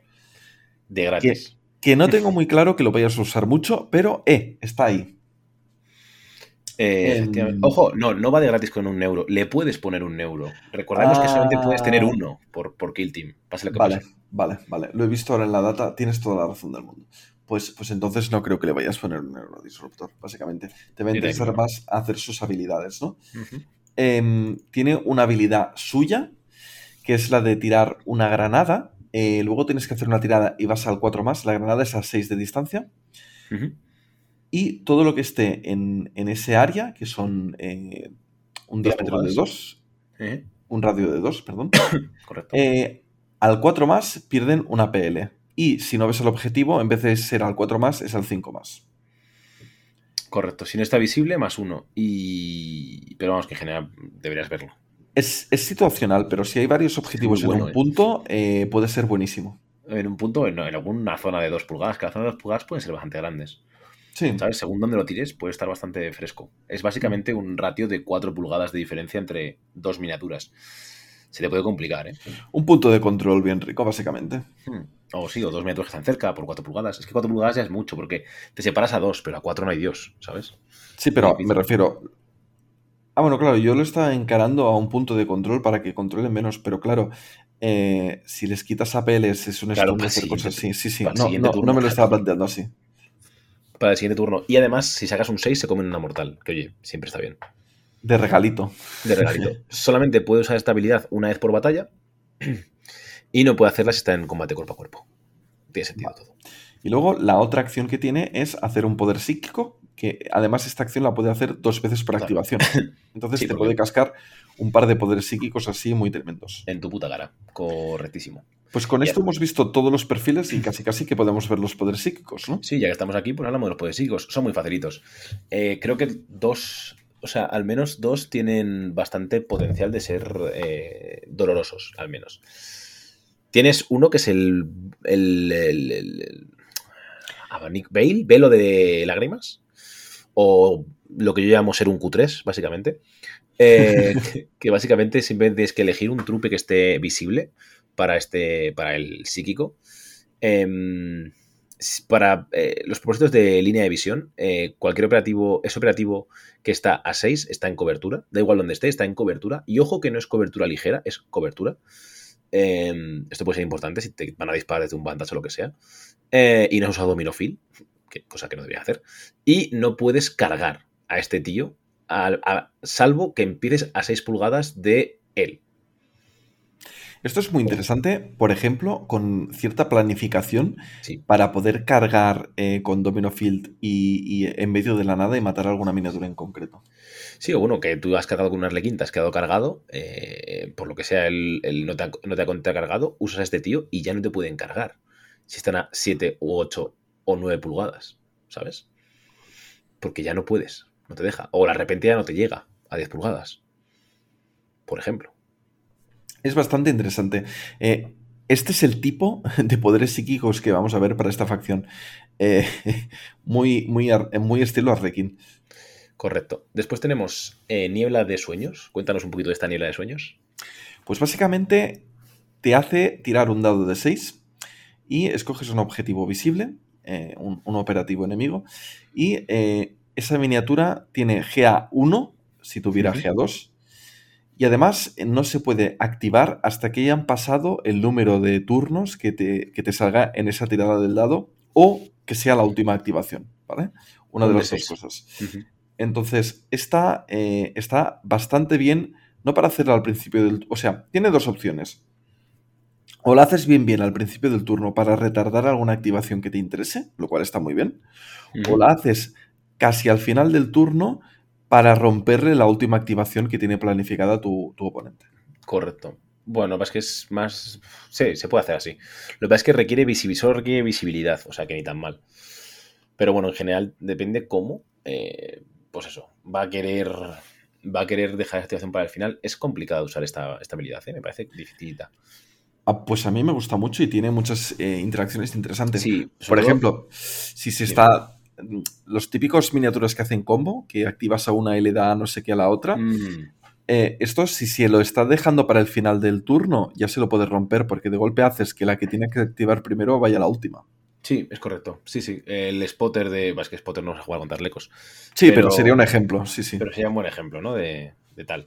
De gratis. Que no tengo muy claro que lo vayas a usar mucho, pero eh, está ahí. Eh, Em. Ojo, no, no va de gratis con un euro. Le puedes poner un euro. Recordemos que solamente puedes tener Ah. uno por, por Kill Team. Pase lo que Vale, pase. vale, vale. Lo he visto ahora en la data, tienes toda la razón del mundo. Pues, pues entonces no creo que le vayas a poner un neurodisruptor, básicamente. Te va a interesar más hacer sus habilidades, ¿no? Em, tiene una habilidad suya, que es la de tirar una granada. Eh, luego tienes que hacer una tirada y vas al 4 más. La granada es a 6 de distancia. Ujú. Y todo lo que esté en, en ese área, que son eh, un diámetro de pulgadas. 2, Eh, un radio de 2, perdón, Correcto. eh, al 4 más pierden una PL. Y si no ves el objetivo, en vez de ser al 4 más, es al 5 más. Correcto. Si no está visible, más uno. Y. Pero vamos, que en general deberías verlo. Es, situacional, pero si hay varios objetivos en un ¿eh? punto, eh, puede ser buenísimo. En un punto, en, alguna zona de 2 pulgadas. Cada zona de 2 pulgadas pueden ser bastante grandes. Sí. ¿Sabes? Según donde lo tires, puede estar bastante fresco. Es básicamente un ratio de 4 pulgadas de diferencia entre dos miniaturas. Se te puede complicar, ¿eh? Un punto de control bien rico, básicamente. Hmm. O sí, o dos metros que están cerca por 4 pulgadas. Es que 4 pulgadas ya es mucho, porque te separas a 2, pero a 4 no hay Dios, ¿sabes? Sí, pero me refiero, Ah, bueno, claro, yo lo estaba encarando a un punto de control para que controlen menos, pero claro, eh, si les quitas APLs es un claro, hacer cosas así. Sí, sí, no, no, me lo estaba planteando así. Para el siguiente turno. Y además, si sacas un 6, se comen una mortal, que oye, siempre está bien. De regalito. De regalito. Solamente puede usar esta habilidad una vez por batalla y no puede hacerla si está en combate cuerpo a cuerpo. Tiene sentido todo. Y luego la otra acción que tiene es hacer un poder psíquico que además esta acción la puede hacer dos veces por activación. Entonces te puede cascar un par de poderes psíquicos así muy tremendos. En tu puta cara, correctísimo. Pues con esto hemos visto todos los perfiles y casi casi que podemos ver los poderes psíquicos, ¿no? Sí, ya que estamos aquí, pues hablamos de los poderes psíquicos. Son muy facilitos. Eh, creo que dos, o sea, al menos dos tienen bastante potencial de ser eh, dolorosos, al menos. Tienes uno que es el, el, el, el Abanic Veil, velo de lágrimas, o lo que yo llamo ser un Q3, básicamente. Eh, que, básicamente simplemente tienes que elegir un trupe que esté visible para, este, para el psíquico. Em, para eh, los propósitos de línea de visión, eh, cualquier operativo, ese operativo que está a 6 está en cobertura, da igual donde esté, está en cobertura. Y ojo que no es cobertura ligera, es cobertura. Em, esto puede ser importante si te van a disparar desde un bandazo o lo que sea. y no has usado Cosa que no debería hacer, y no puedes cargar a este tío, salvo que empieces a 6 pulgadas de él. Esto es muy interesante, por ejemplo, con cierta planificación para poder cargar eh, con Domino Field y, en medio de la nada y matar alguna miniatura en concreto. Sí, o bueno, que tú has cargado con un arlequín, te has quedado cargado, eh, por lo que sea, el, no, te ha, no, te ha, cargado, usas a este tío y ya no te pueden cargar. Si están a 7 u 8 o 9 pulgadas, ¿sabes? Porque ya no puedes, no te deja. O la arrepentida no te llega a 10 pulgadas, por ejemplo. Es bastante interesante. Eh, este es el tipo de poderes psíquicos que vamos a ver para esta facción. Eh, muy, muy, muy estilo Arlequín. Correcto. Después tenemos eh, Niebla de Sueños. Cuéntanos un poquito de esta Niebla de Sueños. Pues básicamente te hace tirar un dado de 6 y escoges un objetivo visible eh, un, operativo enemigo. Y eh, esa miniatura tiene GA1, si tuviera GA2. Y además eh, no se puede activar hasta que hayan pasado el número de turnos que te, te salga en esa tirada del dado o que sea la última activación, ¿vale? Una de las dos cosas. Entonces, esta está bastante bien, no para hacerla al principio del... O sea, tiene dos opciones. O la haces bien bien al principio del turno para retardar alguna activación que te interese, lo cual está muy bien. O la haces casi al final del turno para romperle la última activación que tiene planificada tu, oponente. Correcto. Bueno, es que es más. Sí, se puede hacer así. Lo que pasa es que requiere visibilidad, requiere visibilidad, o sea que ni tan mal. Pero bueno, en general, depende cómo. Eh, pues eso, va a querer. Va a querer dejar la activación para el final. Es complicado usar esta, esta habilidad, ¿eh? me parece dificilita. Ah, pues a mí me gusta mucho y tiene muchas eh, interacciones interesantes. Sí, Por ejemplo, si se está. Los típicos miniaturas que hacen combo, que activas a una y le da no sé qué a la otra. Mm. Eh, esto, si se lo está dejando para el final del turno, ya se lo puede romper, porque de golpe haces que la que tiene que activar primero vaya a la última. Sí, es correcto. Sí, sí. El spotter de. Es que spotter no se juega con Tarlecos. Sí, pero, sería un ejemplo, sí, sí. Pero sería un buen ejemplo, ¿no? De, de tal.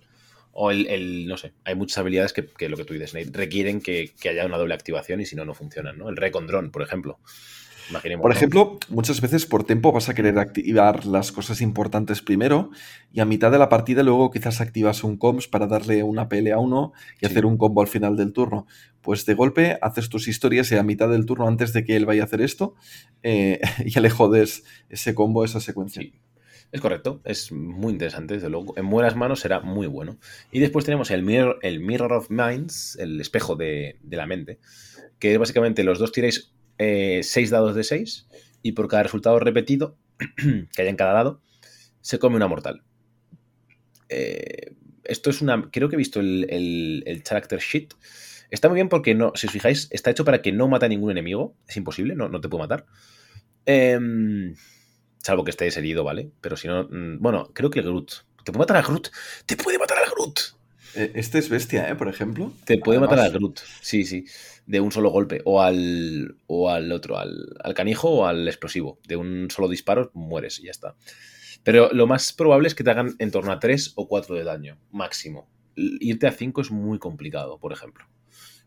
O el, no sé, hay muchas habilidades que, lo que tú dices, requieren que, haya una doble activación y si no, no funcionan, ¿no? El recondrón, por ejemplo. Imaginemos, por ejemplo, muchas veces por tiempo vas a querer activar las cosas importantes primero y a mitad de la partida luego quizás activas un comms para darle una pelea a uno y hacer un combo al final del turno. Pues de golpe haces tus historias y a mitad del turno, antes de que él vaya a hacer esto, eh, ya le jodes ese combo, esa secuencia. Es correcto, es muy interesante, desde luego. En buenas manos será muy bueno. Y después tenemos el Mirror, el mirror of Minds, el espejo de, la mente, que es básicamente los dos tiráis eh, seis dados de seis y por cada resultado repetido que haya en cada dado, se come una mortal. Eh, esto es una. Creo que he visto el, character sheet. Está muy bien porque no, si os fijáis, está hecho para que no mate a ningún enemigo. Es imposible, no, te puede matar. Em, salvo que estés herido, ¿vale? Pero si no. mm, Bueno, creo que el Groot. ¿Te puede matar a Groot? ¡Te puede matar a Groot! Eh, Este es bestia, ¿eh? Por ejemplo. Te puede Además, matar a Groot. Sí, sí. De un solo golpe. O al. O al otro. Al, al canijo o al explosivo. De un solo disparo mueres y ya está. Pero lo más probable es que te hagan en torno a 3 o 4 de daño. Máximo. Irte a 5 es muy complicado, por ejemplo.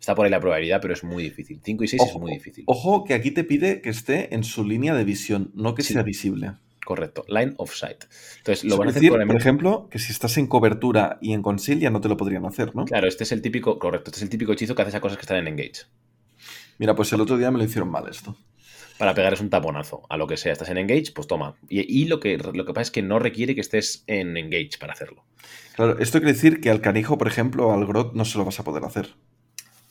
Está por ahí la probabilidad, pero es muy difícil. 5 y 6 es muy difícil. Ojo que aquí te pide que esté en su línea de visión, no que Sí. sea visible. Correcto. Line of sight. Entonces, lo van a hacer decir, por ejemplo, que si estás en cobertura y en conceal ya no te lo podrían hacer, ¿no? Claro, este es el típico. Correcto. Este es el típico hechizo que haces a cosas que están en engage. Mira, pues el otro día me lo hicieron mal esto. Para pegar es un taponazo. A lo que sea, estás en engage, pues toma. Y, y lo, que, lo que pasa es que no requiere que estés en engage para hacerlo. Claro, esto quiere decir que al canijo, por ejemplo, al grot no se lo vas a poder hacer.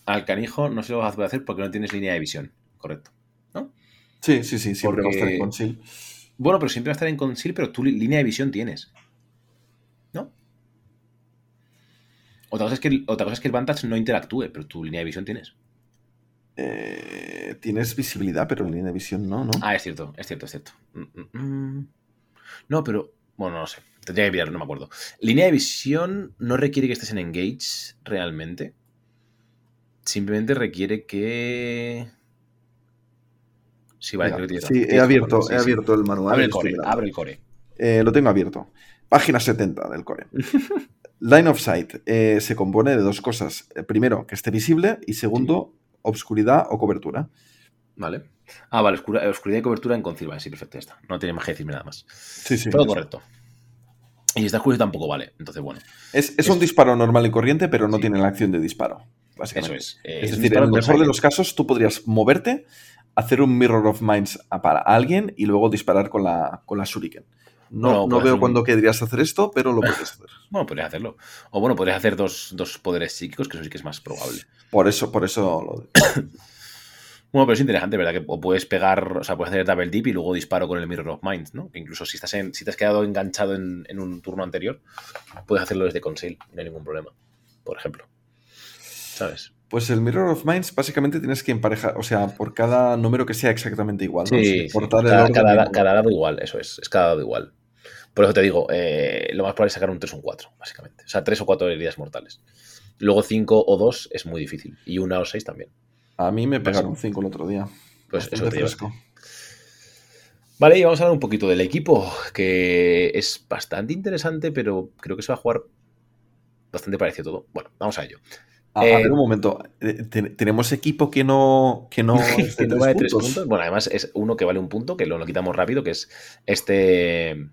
Al canijo no se lo vas a poder hacer porque no tienes línea de visión. Correcto. Sí, sí, sí, siempre va a estar en Porque- conceal. Bueno, pero siempre va a estar en conceal, pero tu línea de visión tienes. ¿No? Otra cosa, es que el, otra cosa es que el Vantage no interactúe, pero tu línea de visión tienes. Eh, tienes visibilidad, pero línea de visión no, ¿no? Ah, es cierto, es cierto, es cierto. Mm, mm, mm. No, pero. Bueno, no sé. Tendría que mirar, no me acuerdo. Línea de visión no requiere que estés en Engage realmente. Simplemente requiere que. Sí, vale, Mira, creo que sí, he abierto, he abierto el manual. Abre el core, abre el core. Eh, lo tengo abierto. Página 70 del core. Line of sight eh, se compone de dos cosas. Eh, Primero, que esté visible y segundo, obscuridad o cobertura. Vale. Ah, vale, oscura- oscuridad y cobertura en Concil. Vale, sí, perfecto, ya está. No tiene más que decirme nada más. Sí, sí. Todo correcto. Y si está oscuro tampoco vale. Entonces, bueno. Es, es un disparo normal y corriente, pero no Sí. tiene la acción de disparo. Básicamente. Eso es. Eh, Es decir, en el mejor de los casos, tú podrías moverte, hacer un Mirror of Minds para alguien y luego disparar con la, con la Shuriken. No, No, no puedes veo un- cuándo querrías hacer esto, pero lo puedes hacer. Bueno, podrías hacerlo. O bueno, podrías hacer dos, dos poderes psíquicos, que eso sí que es más probable. Por eso, por eso lo- Bueno, pero es interesante, ¿verdad? Que o puedes pegar, o sea, puedes hacer double dip y luego disparo con el Mirror of Minds, ¿no? Que incluso si estás en, si te has quedado enganchado en, en un turno anterior, puedes hacerlo desde conceal, no hay ningún problema. Por ejemplo. ¿Sabes? Pues el Mirror of Minds básicamente tienes que emparejar, o sea, por cada número que sea exactamente igual. ¿no? El Cada, cada, dado igual, eso es. Es cada dado igual. Por eso te digo, eh, lo más probable es sacar un 3 o un 4, básicamente. O sea, 3 o 4 heridas mortales. Luego 5 o 2 es muy difícil. Y una o 6 también. A mí me pegaron 5 el otro día. Pues eso te fresco. Vale, y vamos a hablar un poquito del equipo, que es bastante interesante, pero creo que se va a jugar bastante parecido todo. Bueno, vamos a ello. A, a Eh, ver un momento. Eh, te- ¿Tenemos equipo que no, que no es de que no tres vale 3 puntos? puntos. Bueno, además es uno que vale un punto, que lo, lo quitamos rápido, que es este.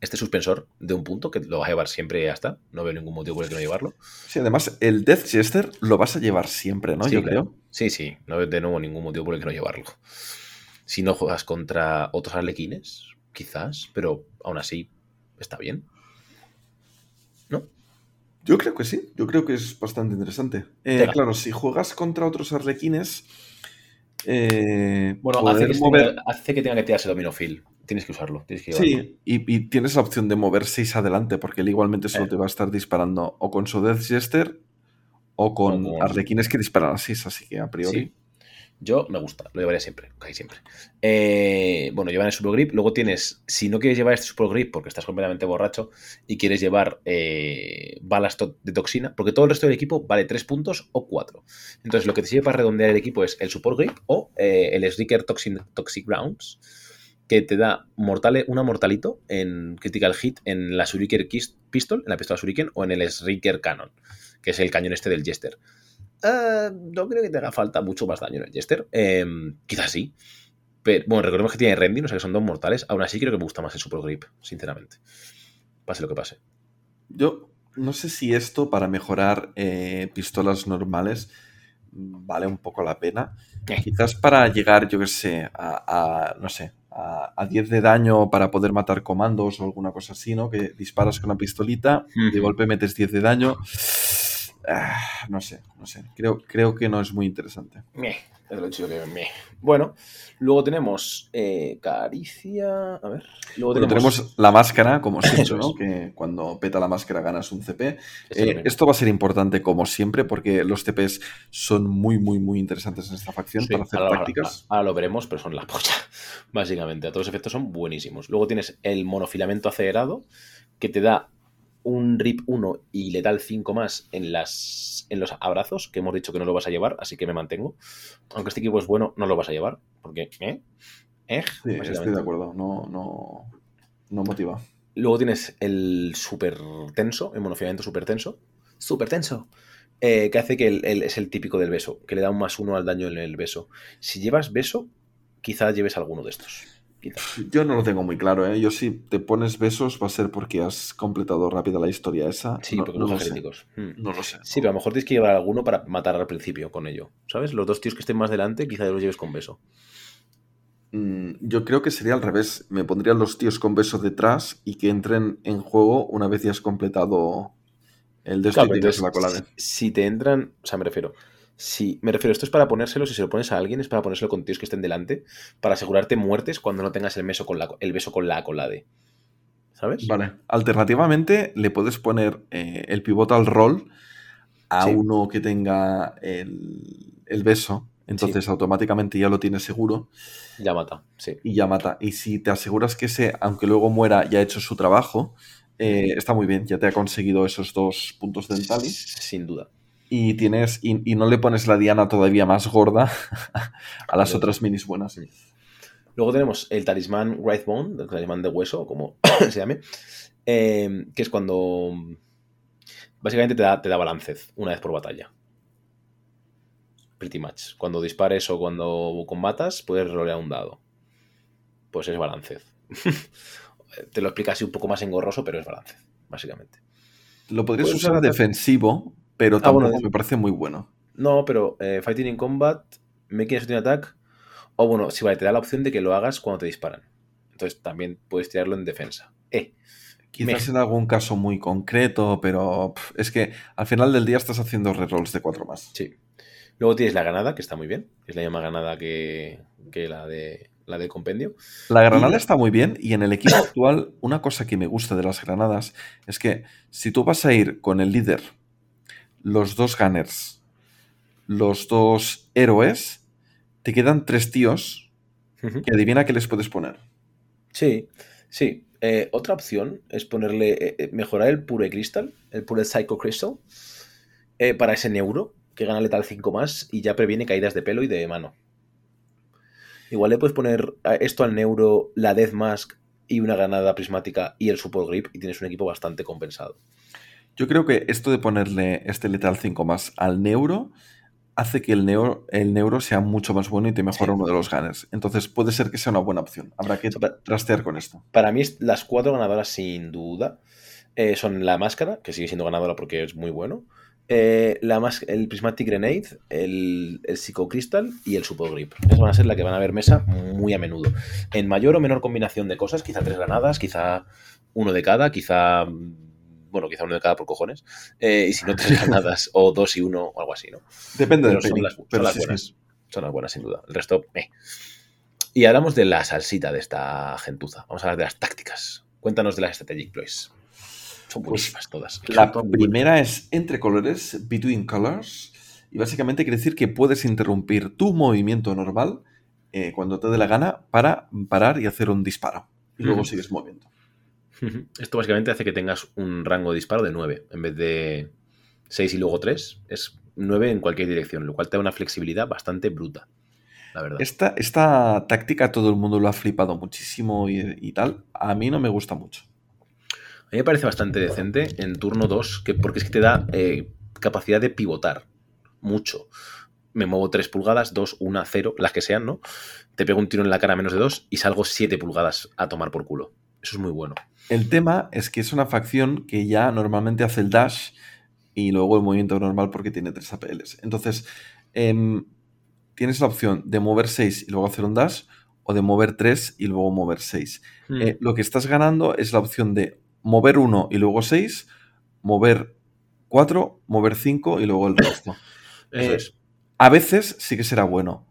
Este suspensor de un punto, que lo vas a llevar siempre y está. No veo ningún motivo por el que no llevarlo. Sí, además, el Death Jester lo vas a llevar siempre, ¿no? Sí, Yo claro. creo. Sí, sí, no veo de nuevo ningún motivo por el que no llevarlo. Si no juegas contra otros arlequines, quizás, pero aún así está bien. Yo creo que sí. Yo creo que es bastante interesante. Eh, claro, si juegas contra otros arlequines. eh, Bueno, hace que, mover. tenga, hace que tenga que tirarse dominofil. Tienes que usarlo. Tienes que llevarlo. Sí, y, y tienes la opción de mover 6 adelante, porque él igualmente solo Eh. te va a estar disparando o con su Death Jester o con O con- arlequines que disparan a 6, así que a priori. Sí. Yo me gusta, lo llevaré siempre, casi siempre. Eh, bueno, llevan el Super Grip. Luego tienes, si no quieres llevar este Super Grip porque estás completamente borracho y quieres llevar eh, balas de toxina, porque todo el resto del equipo vale 3 puntos o 4. Entonces, lo que te sirve para redondear el equipo es el Support Grip o eh, el Slicker Toxin, Toxic Rounds, que te da mortale, una mortalito en Critical Hit en la Shuriken Pistol, en la pistola Shuriken, o en el Slicker Cannon, que es el cañón este del Jester. Eh, no creo que te haga falta mucho más daño en el Jester. Eh, quizás sí. Pero, bueno, recordemos que tiene Rending, o sea que son dos mortales. Aún así creo que me gusta más el Super Grip, sinceramente. Pase lo que pase. Yo no sé si esto para mejorar eh, pistolas normales mm, vale un poco la pena. Eh. Quizás para llegar, yo qué sé, a, a, no sé, a, a 10 de daño para poder matar comandos o alguna cosa así, ¿no? Que disparas con la pistolita, de Ujú. golpe metes 10 de daño. Ah, no sé, no sé. Creo, creo que no es muy interesante. Meh, es lo chido que meh. Bueno, luego tenemos eh, Caricia. A ver. Luego tenemos. tenemos la máscara, como siempre, ¿no? Que cuando peta la máscara ganas un CP. Este Eh, esto va a ser importante como siempre porque los TPs son muy, muy, muy interesantes en esta facción Sí, para hacer ahora, tácticas. ahora lo veremos, pero son la polla. Básicamente, a todos los efectos son buenísimos. Luego tienes el monofilamento acelerado, que te da un RIP 1 y letal 5 más en, las, en los abrazos, que hemos dicho que no lo vas a llevar, así que me mantengo. Aunque este equipo es bueno, no lo vas a llevar, porque... ¿eh? ¿Eh? Sí, estoy de acuerdo. No, no, no motiva. Luego tienes el super tenso, el monofilamento super tenso. Super tenso. eh, que hace que el- el- es el típico del beso, que le da un más uno al daño en el beso. Si llevas beso, quizás lleves alguno de estos. Yo no lo tengo muy claro, ¿eh? Yo si te pones besos va a ser porque has completado rápida la historia esa. Sí, no, porque no son lo sé. genéticos. Mm. No lo sé. Sí, pero a lo mejor tienes que llevar alguno para matar al principio con ello. ¿Sabes? Los dos tíos que estén más delante, quizá los lleves con beso. Mm, Yo creo que sería al revés. Me pondrían los tíos con besos detrás y que entren en juego una vez ya has completado el de Claro, la colada. si, si te entran, o sea, me refiero, si me refiero, esto es para ponérselo, si se lo pones a alguien, es para ponérselo con tíos que estén delante, para asegurarte muertes cuando no tengas el beso con la, el beso con la colade. ¿Sabes? Vale. Alternativamente, le puedes poner eh, el pivotal roll a Sí. uno que tenga el, el beso. Entonces automáticamente ya lo tienes seguro Ya mata, sí. y ya mata. Y si te aseguras que ese, aunque luego muera, ya ha hecho su trabajo, eh, está muy bien. Ya te ha conseguido esos dos puntos dentales. Sin duda. Y tienes. Y, y no le pones la diana todavía más gorda a las otras minis buenas. Luego tenemos el talismán Right Bone, el talismán de hueso, o como se llame, eh, que es cuando básicamente te da, te da balancez una vez por batalla. Pretty much. Cuando dispares o cuando combatas, puedes rolear un dado. Pues es balancez. te lo explica así un poco más engorroso, pero es balancez, básicamente. Lo podrías Puedes usar a usar- defensivo, pero Ah, tampoco bueno, me parece muy bueno. No, pero eh, Fighting in Combat, Making a Shooting Attack, o bueno, si vale, te da la opción de que lo hagas cuando te disparan. Entonces también puedes tirarlo en defensa. Eh, Quizás Me- en algún caso muy concreto, pero es que al final del día estás haciendo rerolls de 4 más. Sí. Luego tienes la granada, que está muy bien. Es la misma granada que, que la de la del compendio. La granada Y- está muy bien y en el equipo actual una cosa que me gusta de las granadas es que si tú vas a ir con el líder, los dos gunners, los dos héroes, te quedan tres tíos Ujú. que adivina qué les puedes poner. Sí, sí. Eh, otra opción es ponerle, eh, eh, mejorar el Pure Crystal, el Pure Psycho Crystal, eh, para ese neuro, que gana letal 5 más y ya previene caídas de pelo y de mano. Igual le puedes poner esto al neuro, la Death Mask y una granada prismática y el Support Grip y tienes un equipo bastante compensado. Yo creo que esto de ponerle este letal 5 más al neuro hace que el neuro, el neuro sea mucho más bueno y te mejora Sí. uno de los gunners. Entonces puede ser que sea una buena opción. Habrá que trastear con esto. Para mí, las cuatro ganadoras, sin duda, eh, son la máscara, que sigue siendo ganadora porque es muy bueno, eh, la mas- el Prismatic Grenade, el, el Psycho Crystal y el Support Grip. Esas van a ser las que van a ver mesa muy a menudo. En mayor o menor combinación de cosas, quizá tres granadas, quizá uno de cada, quizá. Bueno, quizá uno de cada por cojones. eh, y si no, tres granadas o dos y uno o algo así, ¿no? Depende Pero del son las, son pero las sí, sí. buenas. Son las buenas, sin duda. El resto, eh. Y hablamos de la salsita de esta gentuza. Vamos a hablar de las tácticas. Cuéntanos de las strategic plays. Son buenísimas todas. Pues La Son todas buenas. primera es entre colores, between colors, y básicamente quiere decir que puedes interrumpir tu movimiento normal eh, cuando te dé la gana para parar y hacer un disparo. Y luego sigues moviendo. Esto básicamente hace que tengas un rango de disparo de 9 en vez de 6 y luego 3. Es 9 en cualquier dirección, lo cual te da una flexibilidad bastante bruta. La verdad. Esta, esta táctica todo el mundo lo ha flipado muchísimo y, y tal. A mí no me gusta mucho. A mí me parece bastante decente en turno 2, que, porque es que te da eh, capacidad de pivotar mucho. Me muevo 3 pulgadas, 2, 1, 0, las que sean, ¿no? Te pego un tiro en la cara a menos de 2 y salgo 7 pulgadas a tomar por culo. Eso es muy bueno. El tema es que es una facción que ya normalmente hace el dash y luego el movimiento normal porque tiene 3 APLs. Entonces, em, tienes la opción de mover 6 y luego hacer un dash o de mover 3 y luego mover 6. Hmm. Eh, lo que estás ganando es la opción de mover 1 y luego 6, mover 4, mover 5 y luego el resto. Eso Eh, es. A veces sí que será bueno,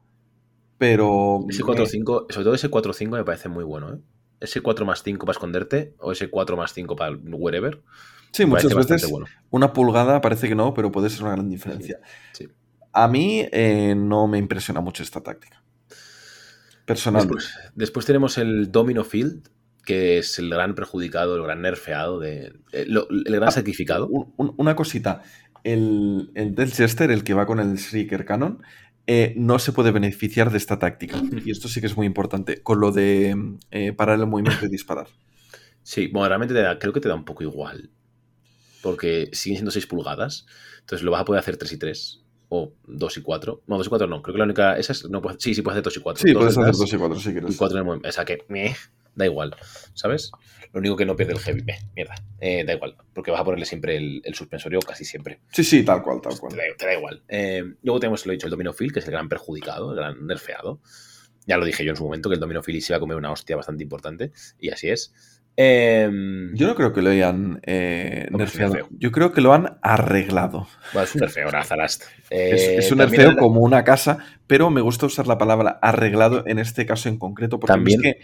pero... Ese 4-5, sobre todo ese 4-5 me parece muy bueno, ¿eh? Ese 4 más 5 para esconderte o ese 4 más 5 para wherever. Sí, muchas veces bueno. una pulgada parece que no, pero puede ser una gran diferencia. Sí. A mí eh, no me impresiona mucho esta táctica. Personalmente. Después, después tenemos el Domino Field, que es el gran perjudicado, el gran nerfeado, de, eh, el gran Ah, sacrificado. Un- un- una cosita. El, el Death Jester, el que va con el Shrieker Cannon, eh, no se puede beneficiar de esta táctica. Y esto sí que es muy importante, con lo de eh, parar el movimiento y disparar. Sí, bueno, realmente te da- creo que te da un poco igual. Porque siguen siendo 6 pulgadas. Entonces lo vas a poder hacer 3 y 3. O 2 y 4. No, 2 y 4 no. Creo que la única. Esa es, no, sí, sí puedes hacer 2 y 4. Sí, puedes hacer 2 y 4 si y quieres. 4 en el movimiento. O sea que, meh, da igual. ¿Sabes? Lo único que no pierde el heavy. Meh, mierda. Eh, da igual. Porque vas a ponerle siempre el, el suspensorio, casi siempre. Sí, sí, tal cual, tal Te cual. da, te da igual. Eh, luego tenemos, lo he dicho, el Domino Field, que es el gran perjudicado, el gran nerfeado. Ya lo dije yo en su momento, que el Domino Field se iba a comer una hostia bastante importante. Y así es. Eh, Yo no creo que lo hayan eh, pues es nerfeado. Yo creo que lo han arreglado. bueno, es un nerfeo, ahora, Zalast. Es, Eh, es un nerfeo como una casa, pero me gusta usar la palabra arreglado en este caso en concreto, porque También- es que,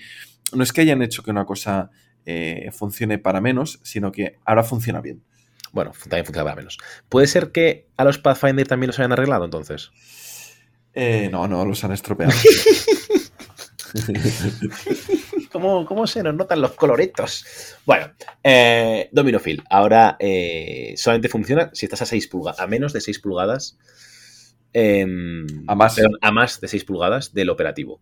no es que hayan hecho que una cosa eh, funcione para menos, sino que ahora funciona bien. Bueno, también funciona para menos. ¿Puede ser que a los Pathfinder también los hayan arreglado entonces? Eh, no, no, los han estropeado. ¿Cómo, cómo se nos notan los coloritos? Bueno, eh. Ahora eh, solamente funciona si estás a 6 pulgadas, a menos de 6 pulgadas. em, A más. perdón, a más de 6 pulgadas del operativo.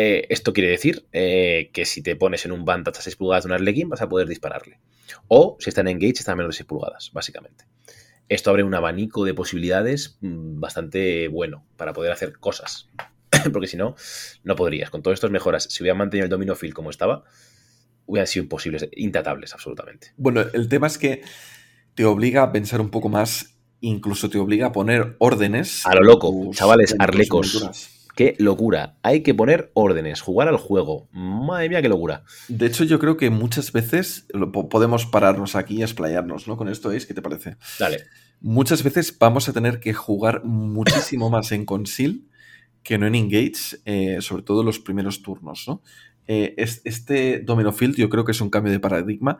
Eh, esto quiere decir eh, que si te pones en un band hasta 6 pulgadas de un Arlequín, vas a poder dispararle. O si está en Engage, está a menos de 6 pulgadas, básicamente. Esto abre un abanico de posibilidades mm, bastante bueno para poder hacer cosas. Porque si no, no podrías. Con todas estas mejoras, si hubieran mantenido el Domino Field como estaba, hubieran sido imposibles, intratables absolutamente. bueno, el tema es que te obliga a pensar un poco más, incluso te obliga a poner órdenes. A lo loco, tus- chavales, arlecos. Qué locura. Hay que poner órdenes, jugar al juego. Madre mía, qué locura. De hecho, yo creo que muchas veces podemos pararnos aquí y explayarnos, ¿no? Con esto, ¿es? ¿Qué te parece? Dale. Muchas veces vamos a tener que jugar muchísimo más en Conceal que no en Engage, eh, sobre todo los primeros turnos, ¿no? Eh, es- este Domino Field yo creo que es un cambio de paradigma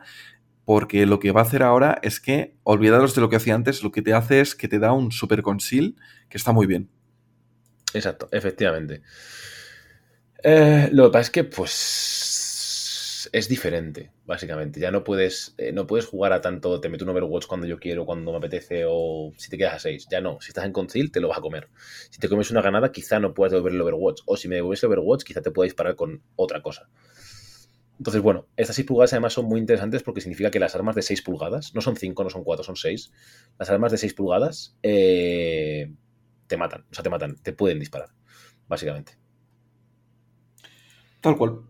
porque lo que va a hacer ahora es que, olvidaros de lo que hacía antes, lo que te hace es que te da un super Conceal que está muy bien. Exacto, efectivamente. Eh, lo que pasa es que, pues, es diferente, básicamente. Ya no puedes, eh, no puedes jugar a tanto, te meto un Overwatch cuando yo quiero, cuando me apetece, o si te quedas a 6. Ya no. Si estás en Conceal, te lo vas a comer. Si te comes una ganada, quizá no puedas devolver el Overwatch. O si me devuelves el Overwatch, quizá te pueda disparar con otra cosa. Entonces, bueno, estas 6 pulgadas además son muy interesantes porque significa que las armas de 6 pulgadas, no son 5, no son 4, son 6. Las armas de 6 pulgadas eh, te matan, o sea, te matan, te pueden disparar, básicamente. Tal cual.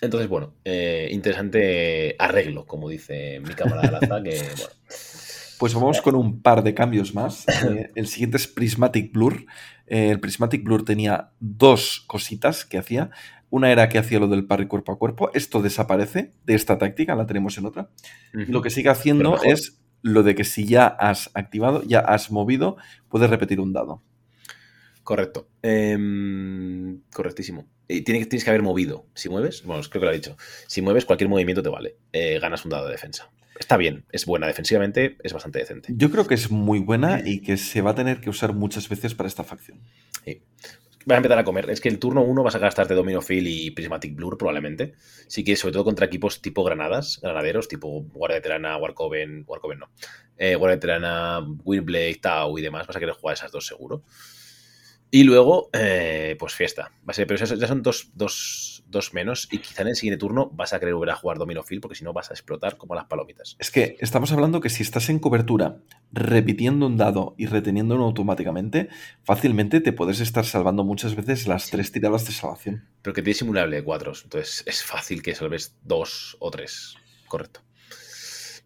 Entonces, bueno, eh, interesante arreglo, como dice mi camarada Laza, que, bueno, Pues vamos con un par de cambios más. Eh, el siguiente es Prismatic Blur. Eh, el Prismatic Blur tenía dos cositas que hacía. Una era que hacía lo del parry cuerpo a cuerpo. Esto desaparece de esta táctica, la tenemos en otra. Lo que sigue haciendo es lo de que si ya has activado, ya has movido, puedes repetir un dado. Correcto. Em, correctísimo. Y tiene, que- tienes que haber movido. Si mueves, bueno, creo que lo he dicho. Si mueves, cualquier movimiento te vale. Eh, ganas un dado de defensa. Está bien, es buena defensivamente, es bastante decente. Yo creo que es muy buena y que se va a tener que usar muchas veces para esta facción. Vas a empezar a comer. Es que el turno 1 vas a gastarte Domino Field y Prismatic Blur, probablemente. Sí que, sobre todo contra equipos tipo granadas, granaderos, tipo Guardia Veterana, Warcoven, Warcoven no. Eh, Guardia Veterana, Windblade, Tau y demás. Vas a querer jugar esas dos seguro. Y luego, eh, pues fiesta. Va a ser, pero ya ya son dos, dos, dos menos. Y quizá en el siguiente turno vas a querer volver a jugar Domino Field porque si no vas a explotar como las palomitas. Es que estamos hablando que si estás en cobertura repitiendo un dado y reteniéndolo automáticamente, fácilmente te puedes estar salvando muchas veces las tres tiradas de salvación. Pero que tiene simulable de cuatros. Entonces es fácil que salves dos o tres. Correcto.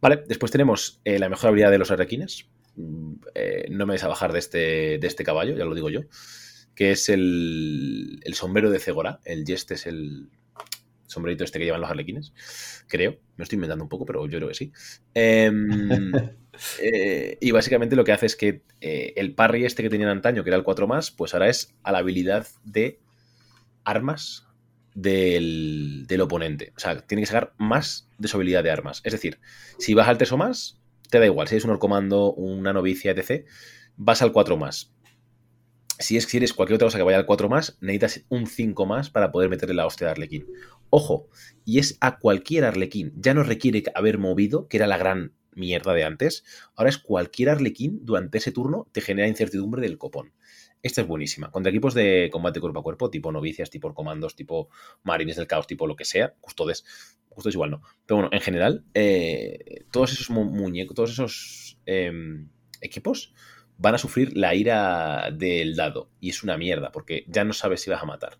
Vale, después tenemos eh, la mejor habilidad de los arlequines. Mm, eh, no me vais a bajar de este, de este caballo, ya lo digo yo. Que es el, el sombrero de Cegora. El Jest es el. sombrerito este que llevan los arlequines, creo. Me estoy inventando un poco, pero yo creo que sí. Em, eh, y básicamente lo que hace es que eh, el parry este que tenían antaño, que era el 4 más, pues ahora es a la habilidad de armas del, del, oponente. O sea, tiene que sacar más de su habilidad de armas. Es decir, si vas al 3 o más, te da igual. Si es un orcomando, una novicia, etc., vas al 4 más si, es, si eres cualquier otra cosa que vaya al 4 más, necesitas un 5 más para poder meterle la hostia de Arlequín. Ojo, y es a cualquier Arlequín. Ya no requiere haber movido, que era la gran mierda de antes. Ahora es cualquier Arlequín durante ese turno te genera incertidumbre del copón. Esta es buenísima. Contra equipos de combate cuerpo a cuerpo, tipo novicias, tipo comandos, tipo marines del caos, tipo lo que sea, custodes. Custodes igual no. Pero bueno, en general, eh, todos esos muñecos, todos esos em, equipos van a sufrir la ira del dado. Y es una mierda, porque ya no sabes si vas a matar.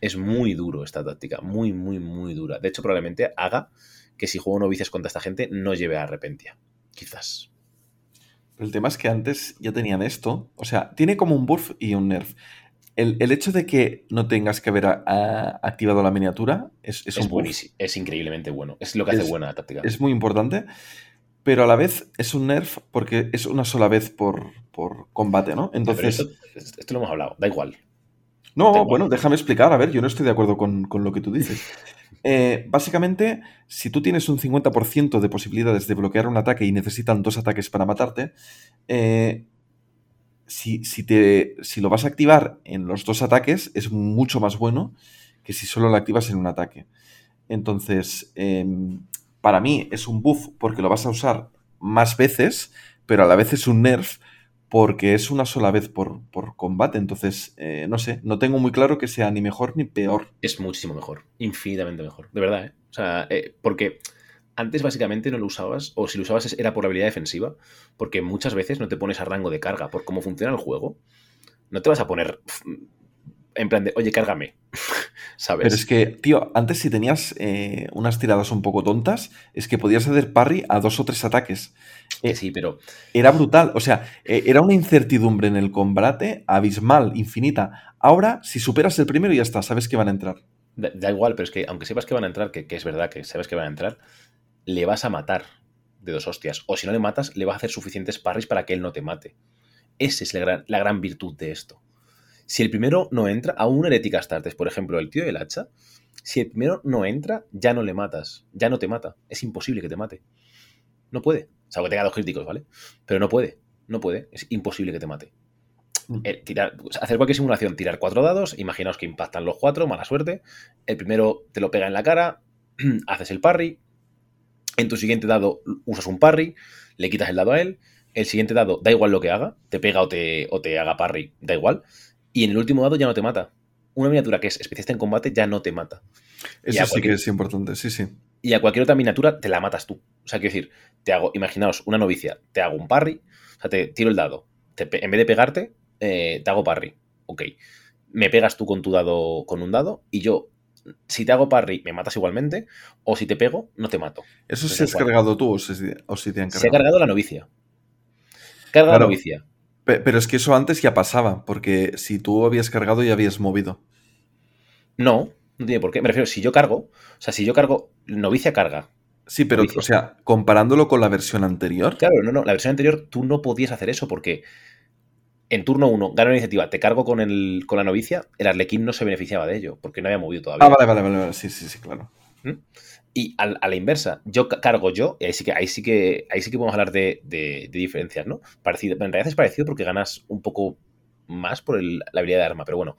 Es muy duro esta táctica, muy, muy, muy dura. De hecho, probablemente haga que si juego novicias contra esta gente no lleve a arrepentia. Quizás. el tema es que antes ya tenían esto. O sea, tiene como un buff y un nerf. El, hecho de que no tengas que haber activado la miniatura es, es, buenísimo. Es increíblemente bueno. Es lo que hace buena la táctica. Es muy importante pero a la vez es un nerf porque es una sola vez por, combate, ¿no? Entonces. Esto, lo hemos hablado, da igual. No, bueno, déjame explicar, a ver, yo no estoy de acuerdo con, lo que tú dices. Eh, básicamente, si tú tienes un 50% de posibilidades de bloquear un ataque y necesitan dos ataques para matarte, eh, si, te, si lo vas a activar en los dos ataques, es mucho más bueno que si solo lo activas en un ataque. Entonces, em, para mí es un buff porque lo vas a usar más veces, pero a la vez es un nerf porque es una sola vez por, combate. Entonces, eh, no sé, no tengo muy claro que sea ni mejor ni peor. Es muchísimo mejor, infinitamente mejor, de verdad, ¿eh? O sea, eh, porque antes básicamente no lo usabas, o si lo usabas era por habilidad defensiva, porque muchas veces no te pones a rango de carga por cómo funciona el juego. No te vas a poner en plan de, oye, cárgame. ¿Sabes? Pero es que, tío, antes si tenías eh, unas tiradas un poco tontas, es que podías hacer parry a dos o tres ataques. Eh, sí, pero. Era brutal. O sea, eh, era una incertidumbre en el combate abismal, infinita. Ahora, si superas el primero, ya está, sabes que van a entrar. Da, igual, pero es que aunque sepas que van a entrar, que, es verdad que sabes que van a entrar, le vas a matar de dos hostias. O si no le matas, le vas a hacer suficientes parries para que él no te mate. Esa es la gran virtud de esto. Si el primero no entra, a un herética Astartes, por ejemplo, el tío del hacha, si el primero no entra, ya no le matas, ya no te mata. Es imposible que te mate. No puede. Salvo que tenga dos críticos, ¿vale? Pero no puede, no puede. Es imposible que te mate. Mm. tirar, hacer cualquier simulación, tirar cuatro dados, imaginaos que impactan los cuatro, mala suerte. El primero te lo pega en la cara, haces el parry. En tu siguiente dado usas un parry, le quitas el dado a él. El siguiente dado, da igual lo que haga, te pega o te, o te haga parry, da igual. Y en el último dado ya no te mata. Una miniatura que es especialista en combate ya no te mata. Eso sí que es importante, sí, sí. Y a cualquier otra miniatura te la matas tú. O sea, quiero decir, te hago, imaginaos, una novicia, te hago un parry, o sea, te tiro el dado. en vez de pegarte, eh, te hago parry. Ok. Me pegas tú con tu dado, con un dado, y yo, si te hago parry, me matas igualmente, o si te pego, no te mato. ¿Eso se has cargado tú o si, te han cargado? Se ha cargado la novicia. Carga la novicia. Pero es que eso antes ya pasaba, porque si tú habías cargado ya habías movido. No, no tiene por qué. Me refiero, si yo cargo, o sea, si yo cargo, novicia carga. Sí, pero, o sea, comparándolo con la versión anterior. Claro, no, no, la versión anterior tú no podías hacer eso porque en turno 1 gana la iniciativa, te cargo con, el, con la novicia, el arlequín no se beneficiaba de ello porque no había movido todavía. Ah, vale, vale, vale, sí, sí, sí, claro. ¿Mm? Y a, la inversa, yo cargo yo, y ahí sí que, ahí sí que, ahí sí que podemos hablar de, diferencias, ¿no? Parecido, en realidad es parecido porque ganas un poco más por la habilidad de arma, pero bueno,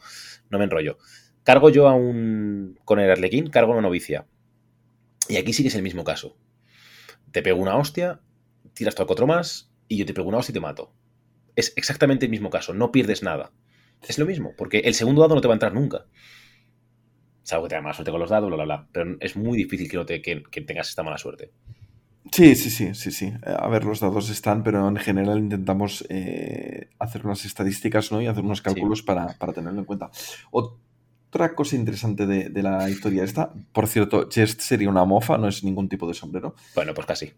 no me enrollo. Cargo yo a un. con el arlequín, cargo una novicia. Y aquí sí que es el mismo caso. Te pego una hostia, tiras todo el cuatro más, y yo te pego una hostia y te mato. Es exactamente el mismo caso, no pierdes nada. Es lo mismo, porque el segundo dado no te va a entrar nunca. Salvo que te da mala suerte con los dados, bla, bla, bla. Pero es muy difícil que, no te, que, tengas esta mala suerte. Sí, sí, sí, sí, sí. A ver, los dados están, pero en general intentamos eh, hacer unas estadísticas ¿no? y hacer unos cálculos para, tenerlo en cuenta. Otra cosa interesante de, la historia esta, por cierto, Jest sería una mofa, no es ningún tipo de sombrero. Bueno, pues casi.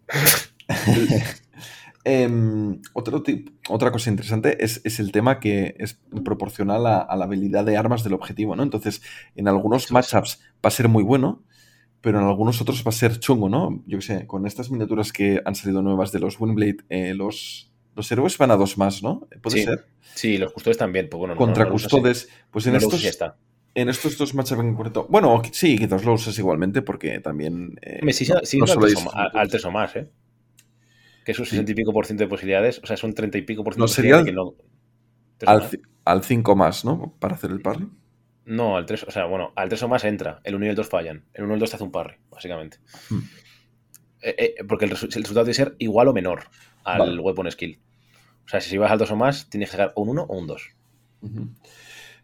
Em, otro otra cosa interesante es, el tema que es proporcional a, la habilidad de armas del objetivo, ¿no? Entonces, en algunos matchups va a ser muy bueno, pero en algunos otros va a ser chungo, ¿no? Yo qué sé, con estas miniaturas que han salido nuevas de los Windblade, eh, los, los héroes van a dos más, ¿no? ¿Puede ser? Sí, los custodes también. Pues bueno, Contra custodes, pues en estos... En estos dos matchups en concreto. Bueno, sí, quizás lo uses igualmente porque también. Eh, sí, sí, al, 3 o más, ¿eh? Que es un 60 y pico por ciento de posibilidades. O sea, es un 30 y pico por ciento de que no. Al, 5 más, ¿no? Para hacer el parry. No, al 3, o sea, bueno, al 3 o más entra. El 1 y el 2 fallan. El 1 y el 2 te hace un parry, básicamente. Hmm. Eh, eh, porque el, resultado tiene que ser igual o menor al weapon skill. O sea, si vas al 2 o más, tienes que sacar un 1 o un 2.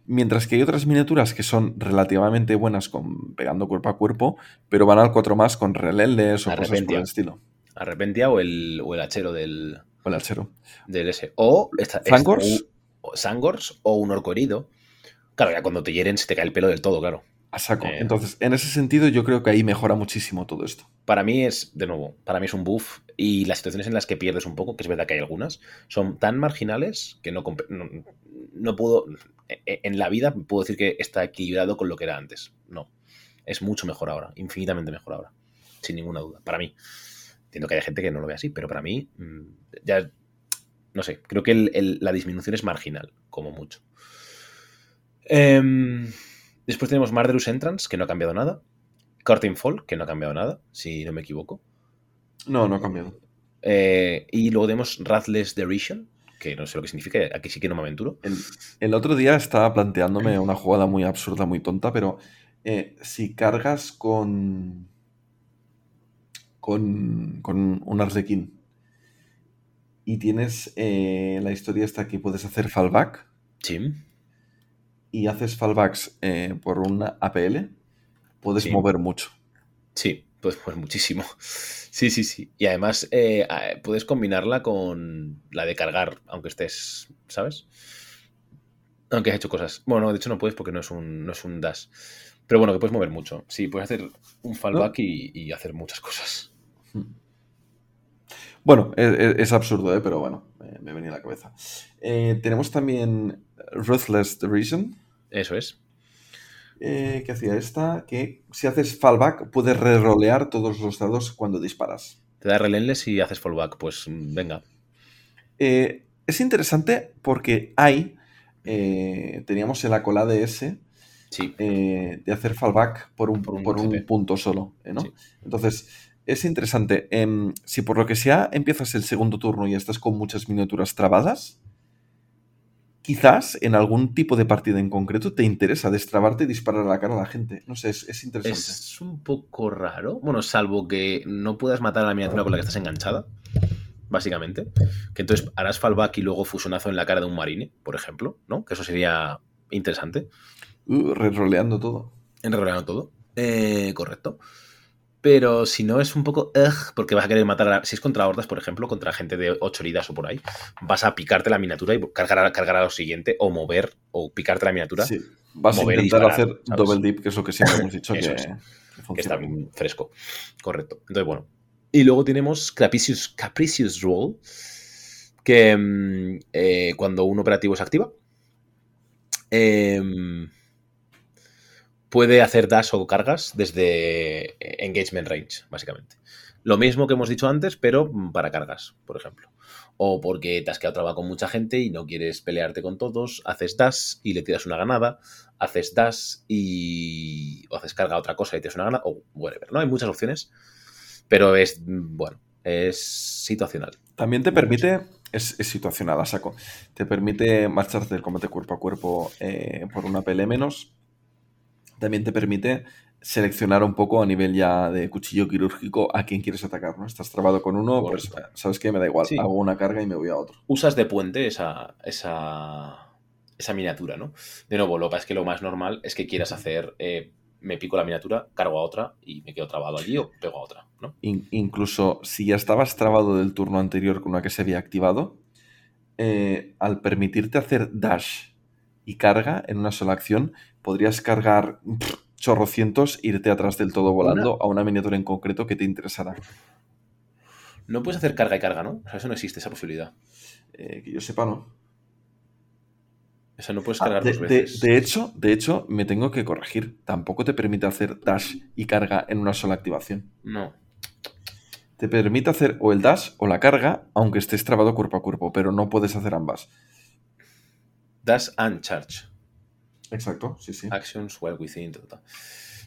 Mientras que hay otras miniaturas que son relativamente buenas con pegando cuerpo a cuerpo, pero van al 4 más con relenles o cosas por el estilo. Arrepentia o el, o el hachero del. O el hachero. Del S. O. Esta, Sangors. o, Sangors o un orco herido. Claro, ya cuando te hieren se te cae el pelo del todo, claro. A saco. Eh, Entonces, en ese sentido, yo creo que ahí mejora muchísimo todo esto. Para mí es, de nuevo, para mí es un buff. Y las situaciones en las que pierdes un poco, que es verdad que hay algunas, son tan marginales que no, no, no puedo, e, en la vida puedo decir que está equilibrado con lo que era antes. No, es mucho mejor ahora, infinitamente mejor ahora, sin ninguna duda, para mí. Entiendo que hay gente que no lo ve así, pero para mí, mm, ya, no sé, creo que la disminución es marginal, como mucho. Em, después tenemos Marderus Entrance, que no ha cambiado nada. Curtain Fall, que no ha cambiado nada, si no me equivoco. No, no ha cambiado. Eh, y luego tenemos Rathless Derision, que no sé lo que significa, aquí sí que no me aventuro. El, otro día estaba planteándome una jugada muy absurda, muy tonta, pero eh, si cargas con, con, con un arlequín y tienes eh, la historia esta que puedes hacer fallback. Sí. Y haces fallbacks eh, por una APL, puedes mover mucho. Sí, puedes mover muchísimo. Sí, sí, sí. Y además eh, puedes combinarla con la de cargar, aunque estés, ¿sabes? Aunque has hecho cosas. Bueno, de hecho no puedes porque no es un, no es un dash. Pero bueno, que puedes mover mucho. Sí, puedes hacer un fallback y, hacer muchas cosas. Bueno, es, absurdo, ¿eh? pero bueno, me, venía a la cabeza. Eh, tenemos también Ruthless Reason. Eso es. Eh, que hacía esta, que si haces fallback puedes re-rolear todos los dados cuando disparas. Te da relenles y haces fallback, pues venga. Eh, es interesante porque hay, eh, teníamos en la cola de ese, de hacer fallback por un, por un, punto solo, ¿no? Entonces, es interesante. Em, si por lo que sea empiezas el segundo turno y estás con muchas miniaturas trabadas, quizás en algún tipo de partida en concreto te interesa destrabarte y disparar a la cara a la gente. No sé, es, interesante. Es un poco raro. Bueno, salvo que no puedas matar a la miniatura con la que estás enganchada, básicamente. Que entonces harás fallback y luego fusionazo en la cara de un marine, por ejemplo, ¿no? Que eso sería interesante. Uh, todo. En roleando todo. Eh, correcto. Pero si no es un poco porque vas a querer matar a, Si es contra hordas, por ejemplo, contra gente de 8 heridas o por ahí, vas a picarte la miniatura y cargar a, cargar a lo siguiente, o mover, o picarte la miniatura. Sí, vas a intentar hacer double dip, que es lo que siempre hemos dicho que, está bien fresco. Correcto. Entonces, bueno. Y luego tenemos Capricious, Capricious Roll, que mm, eh, cuando un operativo se activa, eh, puede hacer dash o cargas desde engagement range, básicamente. Lo mismo que hemos dicho antes, pero para cargas, por ejemplo. O porque te has quedado trabado con mucha gente y no quieres pelearte con todos, haces dash y le tiras una ganada, haces dash y. o haces carga a otra cosa y tiras una ganada, o whatever, ¿no? Hay muchas opciones, pero es, bueno, es situacional. También te permite, es, situacional a saco, te permite marcharte del combate cuerpo a cuerpo eh, por una pele menos, también te permite seleccionar un poco a nivel ya de cuchillo quirúrgico a quién quieres atacar, ¿no? Estás trabado con uno, pues sabes que me da igual, hago una carga y me voy a otro. Usas de puente esa, esa, esa miniatura, ¿no? De nuevo, lo que es que lo más normal es que quieras hacer, eh, me pico la miniatura, cargo a otra y me quedo trabado allí o pego a otra, ¿no? incluso si ya estabas trabado del turno anterior con una que se había activado, eh, al permitirte hacer dash y carga en una sola acción, podrías cargar chorrocientos, irte atrás del todo volando a una miniatura en concreto que te interesara. No puedes hacer carga y carga, ¿no? O sea, eso no existe, esa posibilidad. Eh, que yo sepa, no. O sea, no puedes Ah, cargar de, dos de- veces. de hecho, de hecho, me tengo que corregir. Tampoco te permite hacer dash y carga en una sola activación. No. Te permite hacer o el dash o la carga, aunque estés trabado cuerpo a cuerpo, pero no puedes hacer ambas. Dash and charge. Exacto, sí, sí. Actions while within. ta, ta.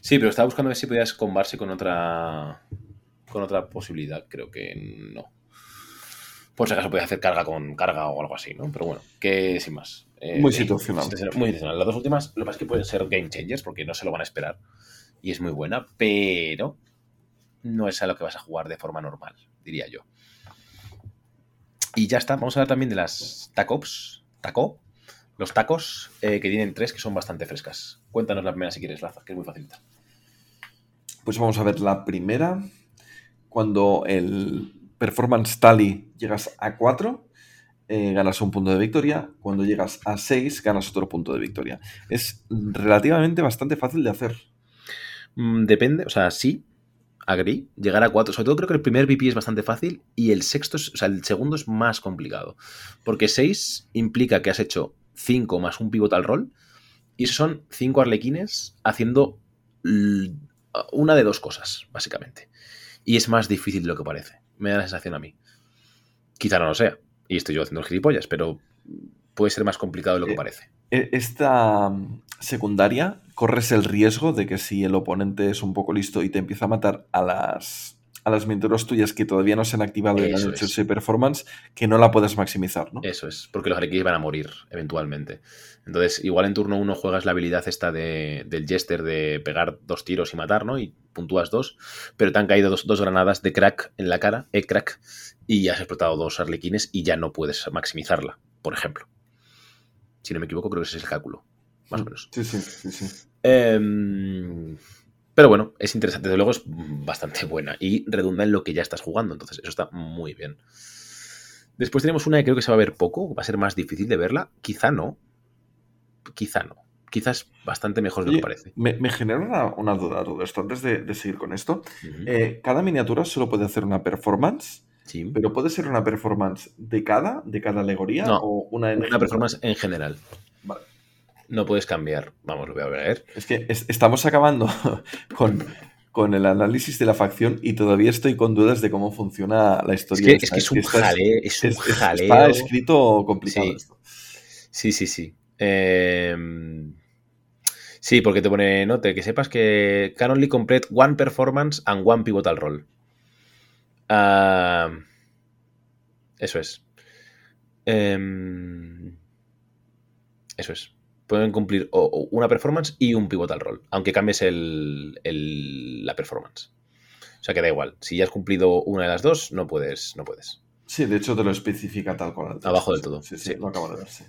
Sí, pero estaba buscando ver si podías combarse con otra. Con otra posibilidad. Creo que no. Por si acaso podías hacer carga con carga o algo así, ¿no? Pero bueno, que sin más. Eh, Muy eh, situacional. Muy situacional. Las dos últimas, lo que pasa es que pueden ser game changers porque no se lo van a esperar. Y es muy buena, pero no es a lo que vas a jugar de forma normal, diría yo. Y ya está. Vamos a hablar también de las tacops. Taco. Los tacos, eh, que tienen tres que son bastante frescas. Cuéntanos la primera si quieres, Laza, que es muy facilita. Pues vamos a ver la primera. Cuando el performance tally llegas a 4, eh, ganas un punto de victoria. Cuando llegas a 6, ganas otro punto de victoria. Es relativamente bastante fácil de hacer. Mm, depende, o sea, sí, agree. Llegar a cuatro, sobre todo creo que el primer VP es bastante fácil y el sexto, es- o sea, el segundo es más complicado. Porque 6 implica que has hecho 5 más un pivotal roll y son 5 arlequines haciendo una de dos cosas, básicamente. Y es más difícil de lo que parece. Me da la sensación a mí. Quizá no lo sea. Y estoy yo haciendo el gilipollas, pero puede ser más complicado de lo que Eh, parece. E- Esta mm, secundaria corres el riesgo de que si el oponente es un poco listo y te empieza a matar a las, a las miniaturas tuyas que todavía no se han activado y no Eso han hecho es. ese performance, que no la puedes maximizar, ¿no? Eso es, porque los arlequines van a morir eventualmente. Entonces, igual en turno uno juegas la habilidad esta de, del Jester de pegar dos tiros y matar, ¿no? Y puntúas dos, pero te han caído dos, dos granadas de crack en la cara, eh, crack, y ya has explotado dos arlequines y ya no puedes maximizarla, por ejemplo. Si no me equivoco, creo que ese es el cálculo, más o menos. Sí, sí, sí, sí. Em, pero bueno, es interesante. Desde luego es bastante buena y redunda en lo que ya estás jugando. Entonces, eso está muy bien. Después tenemos una que creo que se va a ver poco. Va a ser más difícil de verla. Quizá no. Quizá no. Quizás bastante mejor de lo que parece. Me, me genera una, una duda todo esto. Antes de, de seguir con esto, eh, cada miniatura solo puede hacer una performance, sí. pero puede ser una performance de cada, de cada alegoría No, o una en Una performance en general. No puedes cambiar. Vamos, lo voy a ver. Es que es- estamos acabando con, con el análisis de la facción y todavía estoy con dudas de cómo funciona la Es historia. que, esta. es, que es un jaleo. Es un es- es- jaleo. Está escrito complicado Sí. esto. Sí, sí, sí. Eh, sí, porque te pone note que sepas que can only complete one performance and one pivotal roll. Ah, eso es. Em, eso es. Pueden cumplir o- o una performance y un pivotal roll, aunque cambies el- el- la performance. O sea que da igual. Si ya has cumplido una de las dos, no puedes. No puedes. Sí, de hecho te lo especifica tal cual. Abajo del todo, Sí, sí, sí. lo acabo de ver, sí.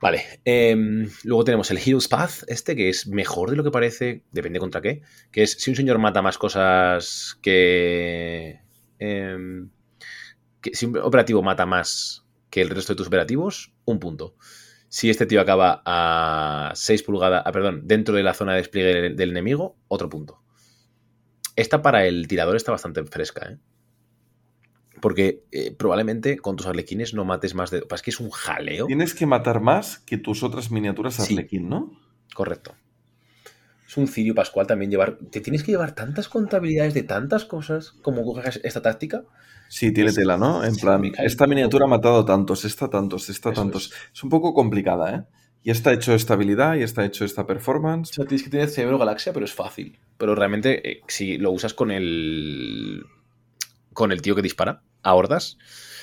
Vale. em, luego tenemos el Hero's Path, este, que es mejor de lo que parece, depende contra qué. Que es si un señor mata más cosas que. em, que si un operativo mata más que el resto de tus operativos, un punto. Si este tío acaba a 6 pulgadas, ah, perdón, dentro de la zona de despliegue del, del enemigo, otro punto. Esta para el tirador está bastante fresca, ¿eh? Porque eh, probablemente con tus arlequines no mates más de. Es que es un jaleo. Tienes que matar más que tus otras miniaturas Sí. Arlequín, ¿no? Correcto. Es un cirio pascual también llevar. Te tienes que llevar tantas contabilidades de tantas cosas como cojas esta táctica. Sí, tiene Es- tela, ¿no? En plan, me esta miniatura ha matado tantos, esta tantos, esta Eso tantos. Es. un poco complicada, ¿eh? Y está hecho estabilidad, y está hecho esta O performance. sea, tienes que tener cerebro galaxia, pero es fácil. Pero realmente, eh, si lo usas con el. con el tío que dispara a hordas,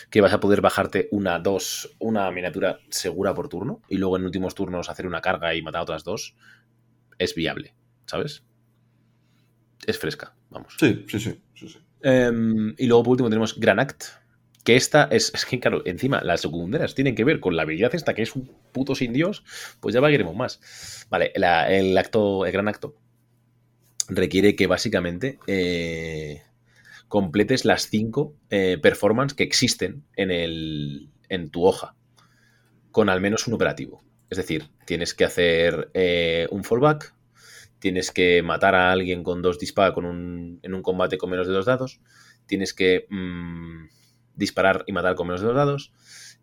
que vas a poder bajarte una, dos, una miniatura segura por turno, y luego en últimos turnos hacer una carga y matar a otras dos, es viable, ¿sabes? Es fresca, vamos. Sí, sí, sí. sí, sí. Em, y luego por último tenemos Granact. Que esta es, es que, claro, encima las secundarias tienen que ver con la habilidad esta, que es un puto sin Dios, pues ya veremos más. Vale, la- el acto, el gran acto requiere que básicamente eh, completes las cinco eh, performances que existen en, el, en tu hoja, con al menos un operativo. Es decir, tienes que hacer eh, un fallback, tienes que matar a alguien con dos disparos con un, en un combate con menos de dos dados, tienes que mm, disparar y matar con menos de dos dados,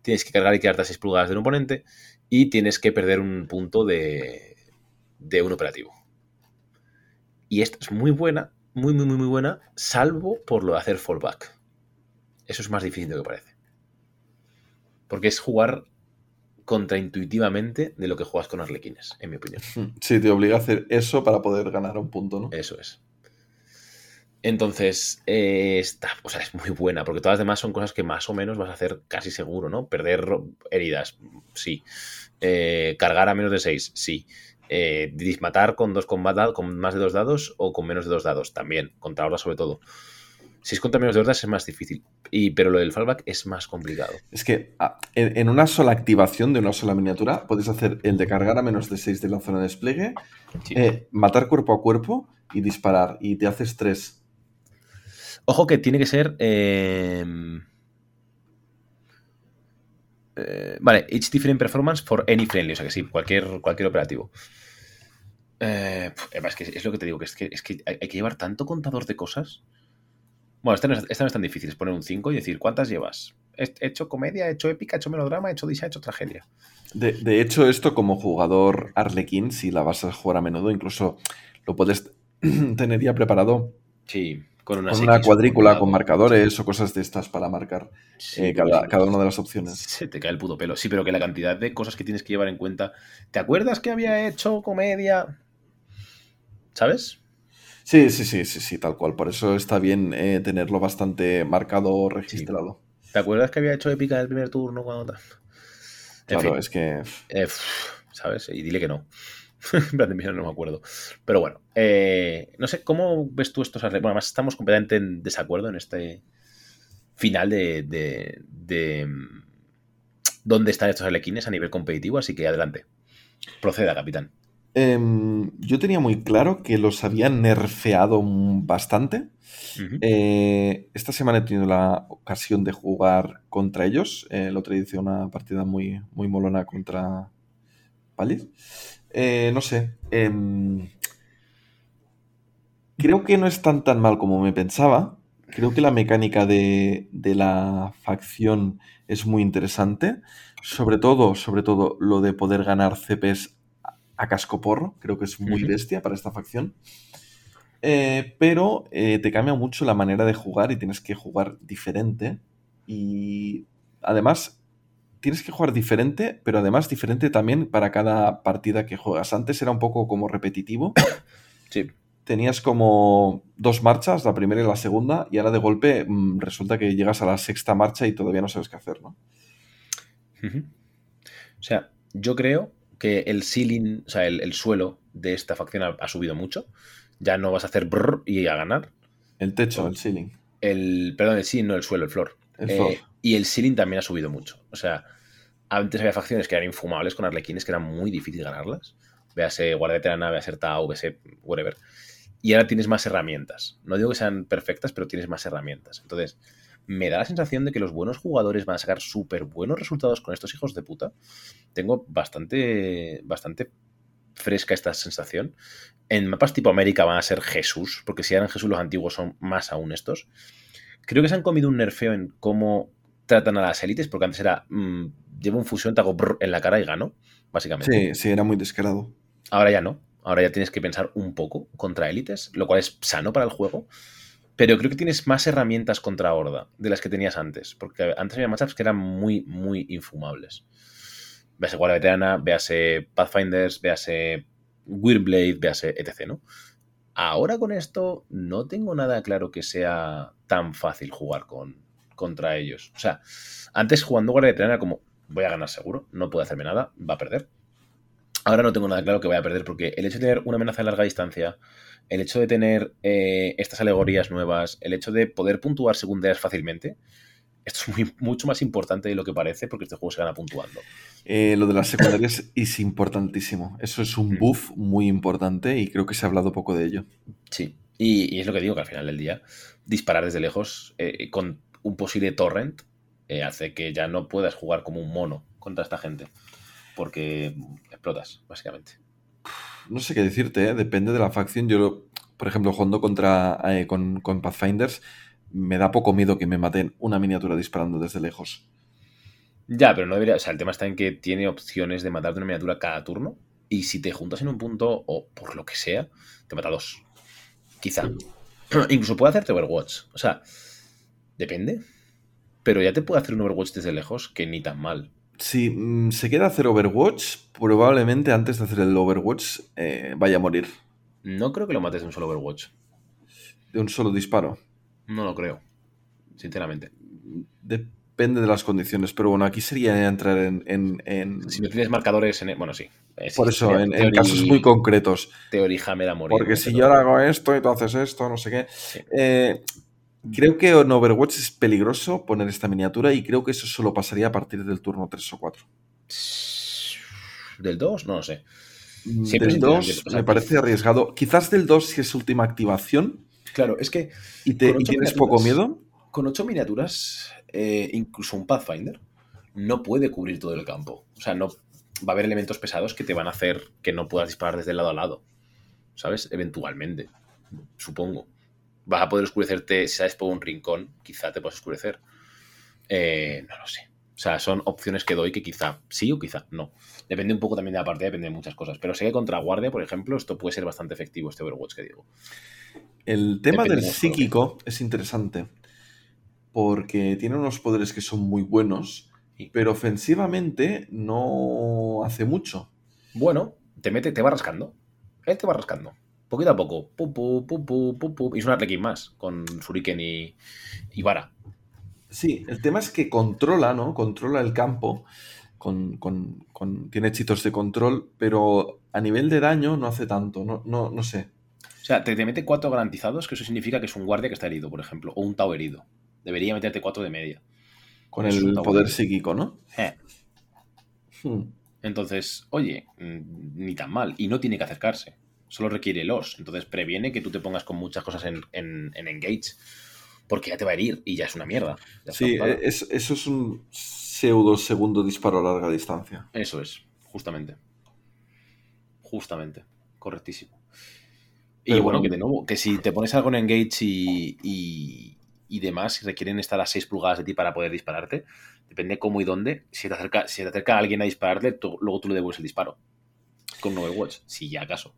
tienes que cargar y quedarte a 6 pulgadas del oponente y tienes que perder un punto de, de un operativo. Y esta es muy buena, muy, muy, muy, muy buena, salvo por lo de hacer fallback. Eso es más difícil de lo que parece. Porque es jugar contraintuitivamente de lo que juegas con arlequines, en mi opinión. Sí, te obliga a hacer eso para poder ganar un punto, ¿no? Eso es. Entonces, eh, está, o sea, es muy buena, porque todas las demás son cosas que más o menos vas a hacer casi seguro, ¿no? Perder heridas, sí. Eh, cargar a menos de 6, sí. Eh, dismatar con dos combatas, con más de dos dados o con menos de dos dados, también. Contra ahora sobre todo. Si es contra menos de dos dados es más difícil. Y, pero lo del fallback es más complicado. Es que ah, en, una sola activación de una sola miniatura puedes hacer el de cargar a menos de 6 de la zona de despliegue, matar cuerpo a cuerpo y disparar. Y te haces tres Ojo que tiene que ser. Em, eh, vale, each different performance for any friendly. O sea que sí, cualquier, cualquier operativo. Eh, es que es lo que te digo, que es que, es que hay, que llevar tanto contador de cosas. Bueno, esta no, es, esta no es tan difícil, es poner un 5 y decir, ¿cuántas llevas? He hecho comedia, he hecho épica, he hecho melodrama, he hecho disa, he hecho tragedia. De, de, hecho, esto como jugador Arlequín, si la vas a jugar a menudo, incluso lo puedes tener ya preparado. Sí. Con una, cuadrícula con marcadores o cosas de estas para marcar eh, cada, una de las opciones. Se te cae el puto pelo. Sí, pero que la cantidad de cosas que tienes que llevar en cuenta. ¿Te acuerdas que había hecho comedia? ¿Sabes? Sí, sí, sí, sí, sí, tal cual. Por eso está bien eh, tenerlo bastante marcado registrado. ¿Te acuerdas que había hecho épica en el primer turno cuando Claro, es que. Eh, ¿Sabes? Y dile que no. no me acuerdo. Pero bueno, eh, no sé, ¿cómo ves tú estos Bueno, además estamos completamente en desacuerdo en este final de, de, mm, dónde están estos arlequines a nivel competitivo, así que adelante. Proceda, capitán. Em, yo tenía muy claro que los habían nerfeado bastante. Eh, esta semana he tenido la ocasión de jugar contra ellos. Eh, el otro día hice una partida muy, muy molona contra Palis. Eh, no sé. Em, creo que no es tan tan mal como me pensaba. Creo que la mecánica de, la facción es muy interesante. Sobre todo, sobre todo, lo de poder ganar CPs a casco porro. Creo que es muy bestia para esta facción. Eh, pero eh, te cambia mucho la manera de jugar y tienes que jugar diferente. Y además, tienes que jugar diferente, pero además diferente también para cada partida que juegas. Antes era un poco como repetitivo. Sí. Tenías como dos marchas, la primera y la segunda, y ahora de golpe mm, resulta que llegas a la sexta marcha y todavía no sabes qué hacer, ¿no? O sea, yo creo que el ceiling, o sea, el, suelo de esta facción ha, subido mucho. Ya no vas a hacer brrr y a ganar. El techo, el ceiling. El, perdón, el ceiling, no el suelo, el floor. El floor. Eh, y el ceiling también ha subido mucho. O sea, antes había facciones que eran infumables con arlequines, que era muy difícil ganarlas. Véase Guardia Veterana, véase Tau, véase whatever. Y ahora tienes más herramientas. No digo que sean perfectas, pero tienes más herramientas. Entonces, me da la sensación de que los buenos jugadores van a sacar súper buenos resultados con estos hijos de puta. Tengo bastante, bastante fresca esta sensación. En mapas tipo América van a ser Jesús, porque si eran Jesús los antiguos son más aún estos. Creo que se han comido un nerfeo en cómo tratan a las élites, porque antes era, mm, llevo un fusión, te hago en la cara y gano, básicamente. Sí, sí, era muy descarado. Ahora ya no, ahora ya tienes que pensar un poco contra élites, lo cual es sano para el juego, pero creo que tienes más herramientas contra Horda de las que tenías antes, porque antes había matchups que eran muy, muy infumables. Véase Guardia Veterana, véase Pathfinders, véase Weirdblade, véase etc., ¿no? Ahora con esto no tengo nada claro que sea tan fácil jugar con, contra ellos. O sea, antes jugando Guardia Veterana era como, voy a ganar seguro, no puede hacerme nada, va a perder. Ahora no tengo nada claro que voy a perder porque el hecho de tener una amenaza a larga distancia, el hecho de tener eh, estas alegorías nuevas, el hecho de poder puntuar secundarias fácilmente, esto es muy, mucho más importante de lo que parece porque este juego se gana puntuando. Eh, lo de las secundarias es importantísimo. Eso es un mm. buff muy importante y creo que se ha hablado poco de ello. Sí, y, es lo que digo, que al final del día, disparar desde lejos eh, con un posible torrent eh, hace que ya no puedas jugar como un mono contra esta gente. Porque explotas, básicamente. No sé qué decirte, ¿eh? depende de la facción. Yo, por ejemplo, jugando contra, eh, con, Pathfinders, me da poco miedo que me maten una miniatura disparando desde lejos. Ya, pero no debería. O sea, el tema está en que tiene opciones de matarte una miniatura cada turno. Y si te juntas en un punto, o por lo que sea, te mata dos. Quizá. Incluso puede hacerte Overwatch. O sea, depende. Pero ya te puede hacer un Overwatch desde lejos, que ni tan mal. Si mm, se queda a hacer Overwatch, probablemente antes de hacer el Overwatch eh, vaya a morir. No creo que lo mates de un solo Overwatch. De un solo disparo. No lo creo. Sinceramente. Depende de las condiciones, pero bueno, aquí sería entrar en. en- en- Si no tienes marcadores en. Bueno, sí. Eh, sí, Por eso, en, casos muy concretos. Hammer a morir. Porque si yo ahora hago esto y tú haces esto, no sé qué. Sí. Eh, creo que en Overwatch es peligroso poner esta miniatura y creo que eso solo pasaría a partir del turno 3 o 4. ¿Del 2? No lo sé. Mm, Siempre del es 2 interesante, o sea, me parece arriesgado. Quizás del 2 si es última activación Claro, es que y, te, y tienes poco miedo. con 8 miniaturas, eh, incluso un Pathfinder, no puede cubrir todo el campo. O sea, no va a haber elementos pesados que te van a hacer que no puedas disparar desde lado a lado. ¿Sabes? Eventualmente. Supongo. Vas a poder oscurecerte, si sabes por un rincón, quizá te puedas oscurecer. Eh, no lo sé. O sea, son opciones que doy que quizá sí o quizá no. Depende un poco también de la partida, depende de muchas cosas. Pero sé que contra Guardia, por ejemplo, esto puede ser bastante efectivo, este Overwatch que digo. El tema Depende del psíquico es interesante porque tiene unos poderes que son muy buenos, Sí. pero ofensivamente no hace mucho. Bueno, te mete, te va rascando. Él te va rascando. Poquito a poco. Y es un Arlequín más, con Shuriken y, y Vara. Sí, el tema es que controla, ¿no? Controla el campo, con, con- con- tiene hechizos de control, pero a nivel de daño no hace tanto, no, no, no sé. O sea, te, te mete cuatro garantizados, que eso significa que es un guardia que está herido, por ejemplo. O un Tau herido. Debería meterte cuatro de media. Con Es el poder psíquico, ¿no? Eh. Hmm. Entonces, oye, mm, ni tan mal. Y no tiene que acercarse. Solo requiere los. Entonces previene que tú te pongas con muchas cosas en, en- en engage. Porque ya te va a herir y ya es una mierda. Sí, jugada. es- eso es un pseudo segundo disparo a larga distancia. Eso es, justamente. Justamente. Correctísimo. Y bueno, bueno. que de nuevo, que si te pones algo en engage y, y, y demás, si requieren estar a 6 pulgadas de ti para poder dispararte, depende cómo y dónde. Si te acerca, si te acerca alguien a dispararle, tú- luego tú le devuelves el disparo. Con un Overwatch, si ya acaso.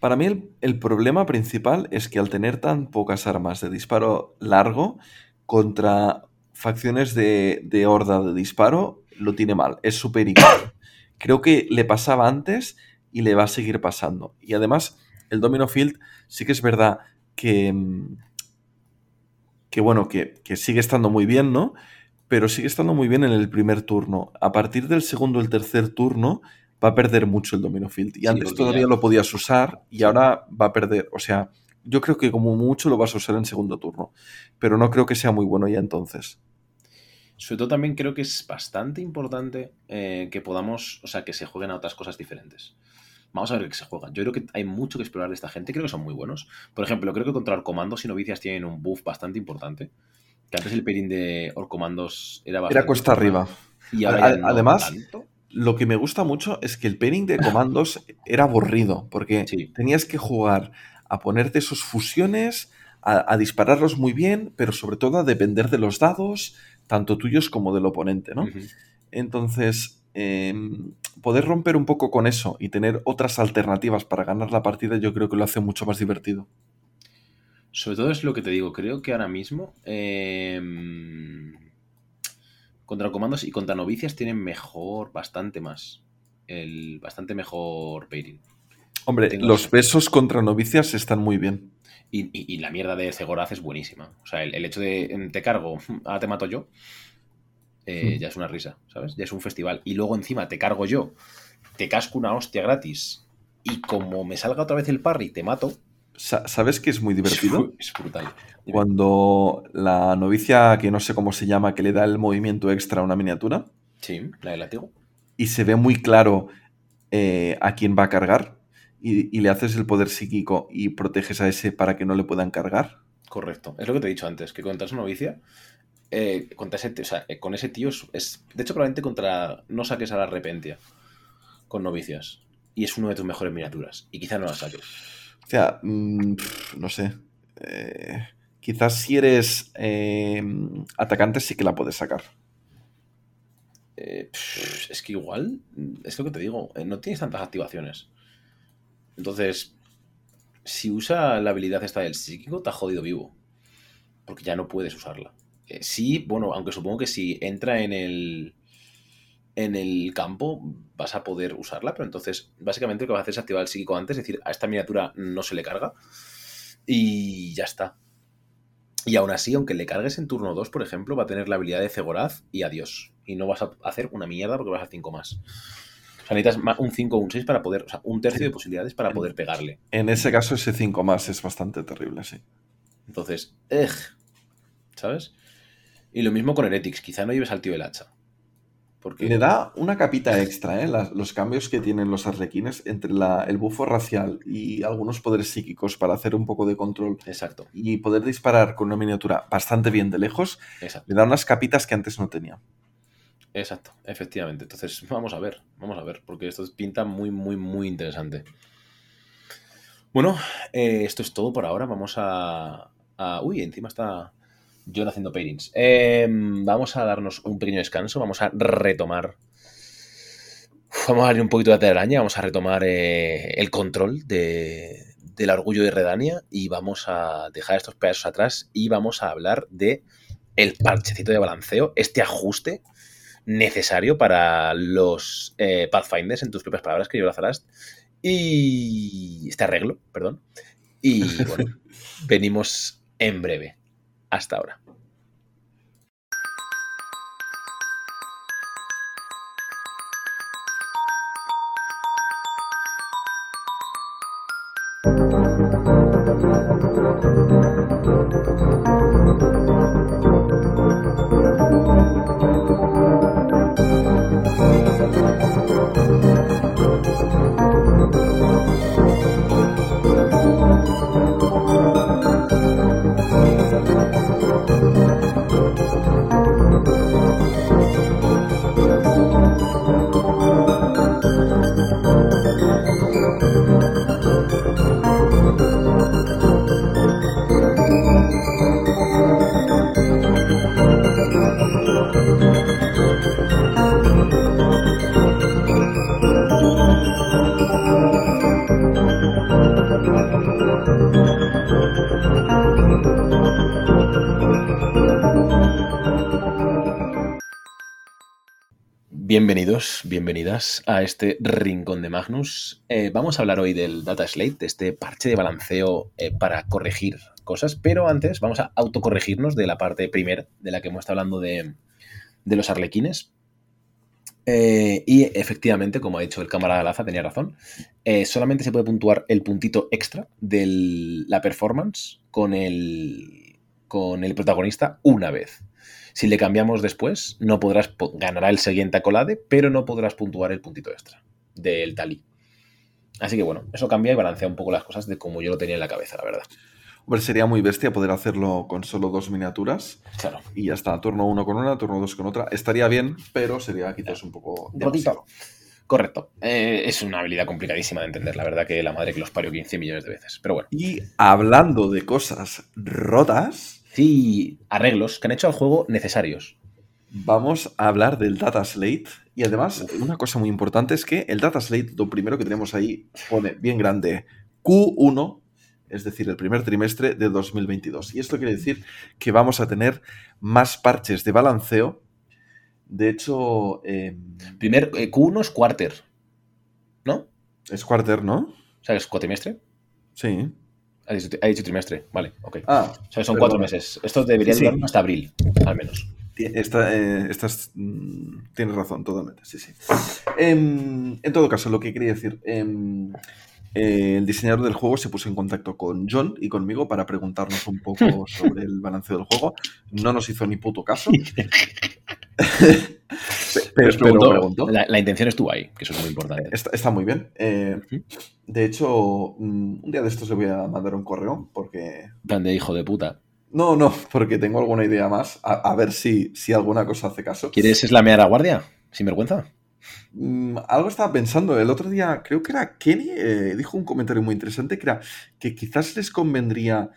Para mí el, problema principal es que al tener tan pocas armas de disparo largo contra facciones de, de horda de disparo, lo tiene mal. Es superior. Creo que le pasaba antes y le va a seguir pasando. Y además, el Domino Field sí que es verdad que, mm, que bueno, que, que sigue estando muy bien, ¿no? Pero sigue estando muy bien en el primer turno. A partir del segundo o el tercer turno va a perder mucho el Domino Field. Y Sí, antes todavía ya- lo podías usar y ahora va a perder. O sea, yo creo que como mucho lo vas a usar en segundo turno. Pero no creo que sea muy bueno ya entonces. Sobre todo también creo que es bastante importante eh, que podamos, o sea, que se jueguen a otras cosas diferentes. Vamos a ver qué se juegan. Yo creo que hay mucho que explorar de esta gente. Creo que son muy buenos. Por ejemplo, creo que contra Orcomandos y Novicias tienen un buff bastante importante. Que antes el pairing de Orcomandos era bastante... Era cuesta arriba. Y ahora A- ya no además, tanto. Lo que me gusta mucho es que el pairing de comandos era aburrido, porque Sí. tenías que jugar a ponerte esos fusiones, a, a dispararlos muy bien, pero sobre todo a depender de los dados, tanto tuyos como del oponente, ¿no? Entonces, em, poder romper un poco con eso y tener otras alternativas para ganar la partida, yo creo que lo hace mucho más divertido. Sobre todo es lo que te digo. Creo que ahora mismo... eh, contra comandos y contra novicias tienen mejor, bastante más. El, bastante mejor pairing. Hombre, Tengo- los besos contra novicias están muy bien. Y, y- y la mierda de Zegoraz es buenísima. O sea, el, el hecho de em, te cargo, ahora te mato yo, eh, Hmm. ya es una risa, ¿sabes? Ya es un festival. Y luego encima te cargo yo, te casco una hostia gratis. Y como me salga otra vez el parry, te mato. Sa- ¿Sabes qué es muy divertido? Es brutal. Cuando la novicia, que no sé cómo se llama, que le da el movimiento extra a una miniatura, Sí, la del látigo. y se ve muy claro eh, a quién va a cargar, y, y le haces el poder psíquico y proteges a ese para que no le puedan cargar. Correcto. Es lo que te he dicho antes, que contra esa novicia, eh, contra ese, t- o sea, con ese tío es, es- De hecho, probablemente contra. No saques a la repentia con novicias. Y es una de tus mejores miniaturas. Y quizá no la saques. O sea, mm, no sé. eh, quizás si eres eh, atacante sí que la puedes sacar. Eh, es que igual, es lo que te digo, no tienes tantas activaciones. Entonces, si usa la habilidad esta del psíquico, te ha jodido vivo. Porque ya no puedes usarla. sí, bueno, aunque supongo que si entra en el, en el campo vas a poder usarla, pero entonces básicamente lo que vas a hacer es activar el psíquico antes, es decir, a esta miniatura no se le carga y ya está. Y aún así, aunque le cargues en turno 2, por ejemplo, va a tener la habilidad de Cegoraz y adiós. Y no vas a hacer una mierda porque vas a 5 más. O sea, necesitas un 5 o un 6 para poder, o sea, un tercio de posibilidades para poder pegarle. En ese caso, ese 5 más es bastante terrible, sí. Entonces, ¡ej! ¿sabes? Y lo mismo con Heretics, quizá no lleves al tío el hacha. Porque... Le da una capita extra, ¿eh? los cambios que tienen los arlequines entre el bufo racial y algunos poderes psíquicos para hacer un poco de control. Exacto. Y poder disparar con una miniatura bastante bien de lejos. Le da unas capitas que antes no tenía. Exacto, efectivamente. Entonces, vamos a ver, vamos a ver, porque esto pinta muy, muy, muy interesante. Bueno, eh, esto es todo por ahora. Vamos a, a... Uy, encima está yo haciendo paintings. Em, vamos a darnos un pequeño descanso, vamos a retomar. Vamos a darle un poquito de telaraña, vamos a retomar eh, el control de, del orgullo de Redania y vamos a dejar estos pedazos atrás y vamos a hablar de el parchecito de balanceo, este ajuste necesario para los eh, Pathfinders, en tus propias palabras, que yo lo y este arreglo, perdón. Y bueno, venimos en breve hasta ahora. Bienvenidos, bienvenidas a este rincón de Magnus. Eh, vamos a hablar hoy del Data Slate, de este parche de balanceo eh, para corregir cosas, pero antes vamos a autocorregirnos de la parte primera de la que hemos estado hablando de, los arlequines. Eh, y efectivamente, como ha dicho el camarada Laza, tenía razón, solamente se puede puntuar el puntito extra de la performance con el, con el protagonista una vez. Si le cambiamos después, no podrás, ganará el siguiente acolade, pero no podrás puntuar el puntito extra del talí. Así que bueno, eso cambia y balancea un poco las cosas de como yo lo tenía en la cabeza, la verdad. Hombre, sería muy bestia poder hacerlo con solo dos miniaturas. Claro. Y ya está, turno uno con una, turno dos con otra. Estaría bien, pero sería quizás un poco. Un Correcto. Eh, es una habilidad complicadísima de entender, la verdad que la madre que los parió 15 millones de veces. Pero bueno. Y hablando de cosas rotas, Sí, arreglos que han hecho al juego necesarios. Vamos a hablar del Data Slate. Y además, una cosa muy importante es que el Data Slate, lo primero que tenemos ahí, pone bien grande Q1, es decir, el primer trimestre de 2022. Y esto quiere decir que vamos a tener más parches de balanceo. De hecho... Em, primer eh, Q1 es quarter, ¿no? Es quarter, ¿no? O sea, es cuatrimestre. Sí. Ha dicho, trimestre, vale, ok. Ah, o sea, son cuatro meses. Esto debería durar hasta abril, al menos. Esta, eh, mm, tienes razón, totalmente, sí, sí. Em, en todo caso, lo que quería decir, em, eh, el diseñador del juego se puso en contacto con John y conmigo para preguntarnos un poco sobre el balanceo del juego. No nos hizo ni puto caso. pero, La, intención estuvo ahí, que eso es muy importante. Está, muy bien. Eh, de hecho, mm, un día de estos le voy a mandar un correo porque... De hijo de puta. No, no, porque tengo alguna idea más. A, ver si, si alguna cosa hace caso. ¿Quieres eslamear a guardia? Sin vergüenza. Mm, algo estaba pensando. El otro día, creo que era Kenny, eh, dijo un comentario muy interesante que era que quizás les convendría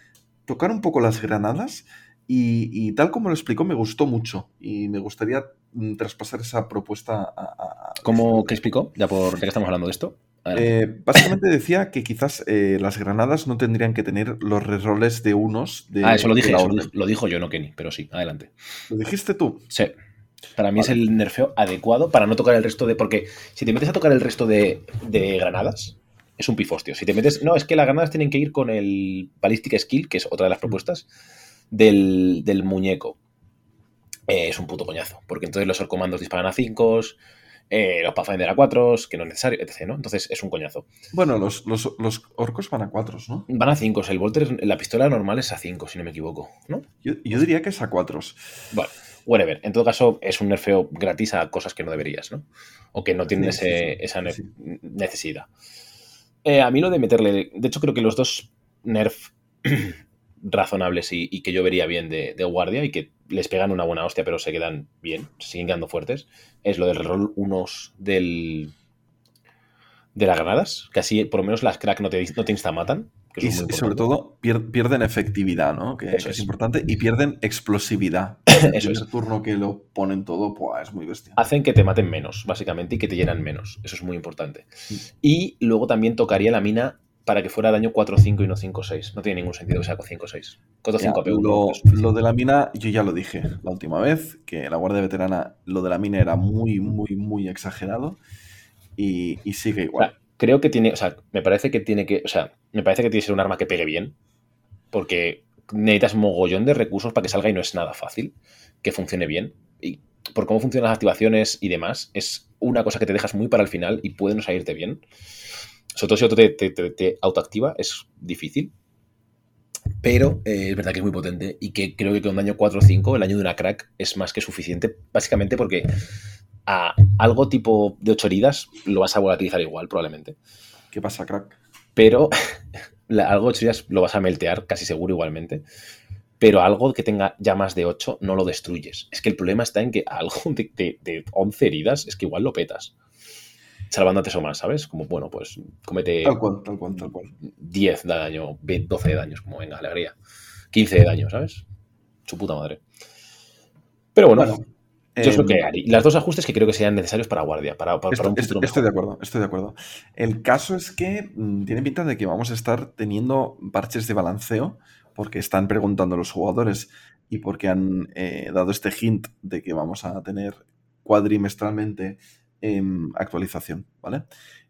tocar un poco las granadas y, tal como lo explicó me gustó mucho y me gustaría mm, traspasar esa propuesta a... ¿Cómo que explicó? Ya por ya que estamos hablando de esto. Eh, básicamente decía que quizás eh, las granadas no tendrían que tener los reroles de unos de. Ah, eso lo dije, lo dijo yo, no Kenny, pero sí, adelante. ¿Lo dijiste tú? Sí. Para mí es el nerfeo adecuado para no tocar el resto de. Porque si te metes a tocar el resto de, granadas, es un pifostio. Si te metes. No, es que las granadas tienen que ir con el Ballistic Skill, que es otra de las propuestas, del, muñeco. Eh, es un puto coñazo. Porque entonces los comandos disparan a 5, eh, los Pathfinder a 4, que no es necesario, etc. ¿no? Entonces es un coñazo. Bueno, los, orcos van a 4, ¿no? Van a 5. El Volter, la pistola normal es a 5, si no me equivoco, ¿no? Yo, diría que es a 4. Bueno, whatever. En todo caso, es un nerfeo gratis a cosas que no deberías, ¿no? O que no tienen esa necesidad. Eh, a mí lo de meterle. De hecho, creo que los dos nerf razonables y, que yo vería bien de, guardia y que les pegan una buena hostia, pero se quedan bien, siguen quedando fuertes, es lo del reroll unos del. de las granadas, que así por lo menos las crack no te, no te instamatan. y, sobre todo pierden efectividad, ¿no? Que, es. importante, y pierden explosividad. Eso es. turno que lo ponen todo, pues es muy bestia. Hacen que te maten menos, básicamente, y que te llenan menos. Eso es muy importante. Y luego también tocaría la mina para que fuera daño 4-5 y no 5-6. No tiene ningún sentido que sea 5-6. 4-5 Lo, lo, de la mina, yo ya lo dije la última vez, que la Guardia Veterana, lo de la mina era muy, muy, muy exagerado y, sigue igual. creo que tiene, o sea, me parece que tiene que, o sea, me parece que tiene que ser un arma que pegue bien, porque necesitas mogollón de recursos para que salga y no es nada fácil que funcione bien. Y por cómo funcionan las activaciones y demás, es una cosa que te dejas muy para el final y puede no salirte bien sobre todo si otro te, autoactiva, es difícil. Pero eh, es verdad que es muy potente y que creo que con un daño 4 o 5, el daño de una crack es más que suficiente, básicamente porque a algo tipo de 8 heridas lo vas a volatilizar igual, probablemente. ¿Qué pasa, crack? Pero algo de 8 heridas lo vas a meltear casi seguro igualmente. Pero algo que tenga ya más de 8 no lo destruyes. Es que el problema está en que algo de, de 11 heridas es que igual lo petas salvando antes o más, ¿sabes? Como, bueno, pues comete. Tal cual, tal cual, tal cual. 10 de daño, 12 de daños, como venga, alegría. 15 de daño, ¿sabes? Su puta madre. Pero bueno, yo creo que las dos ajustes que creo que sean necesarios para guardia, para, para, un futuro Estoy de acuerdo, estoy de acuerdo. El caso es que mm, tiene pinta de que vamos a estar teniendo parches de balanceo porque están preguntando los jugadores y porque han eh, dado este hint de que vamos a tener cuadrimestralmente actualización, ¿vale?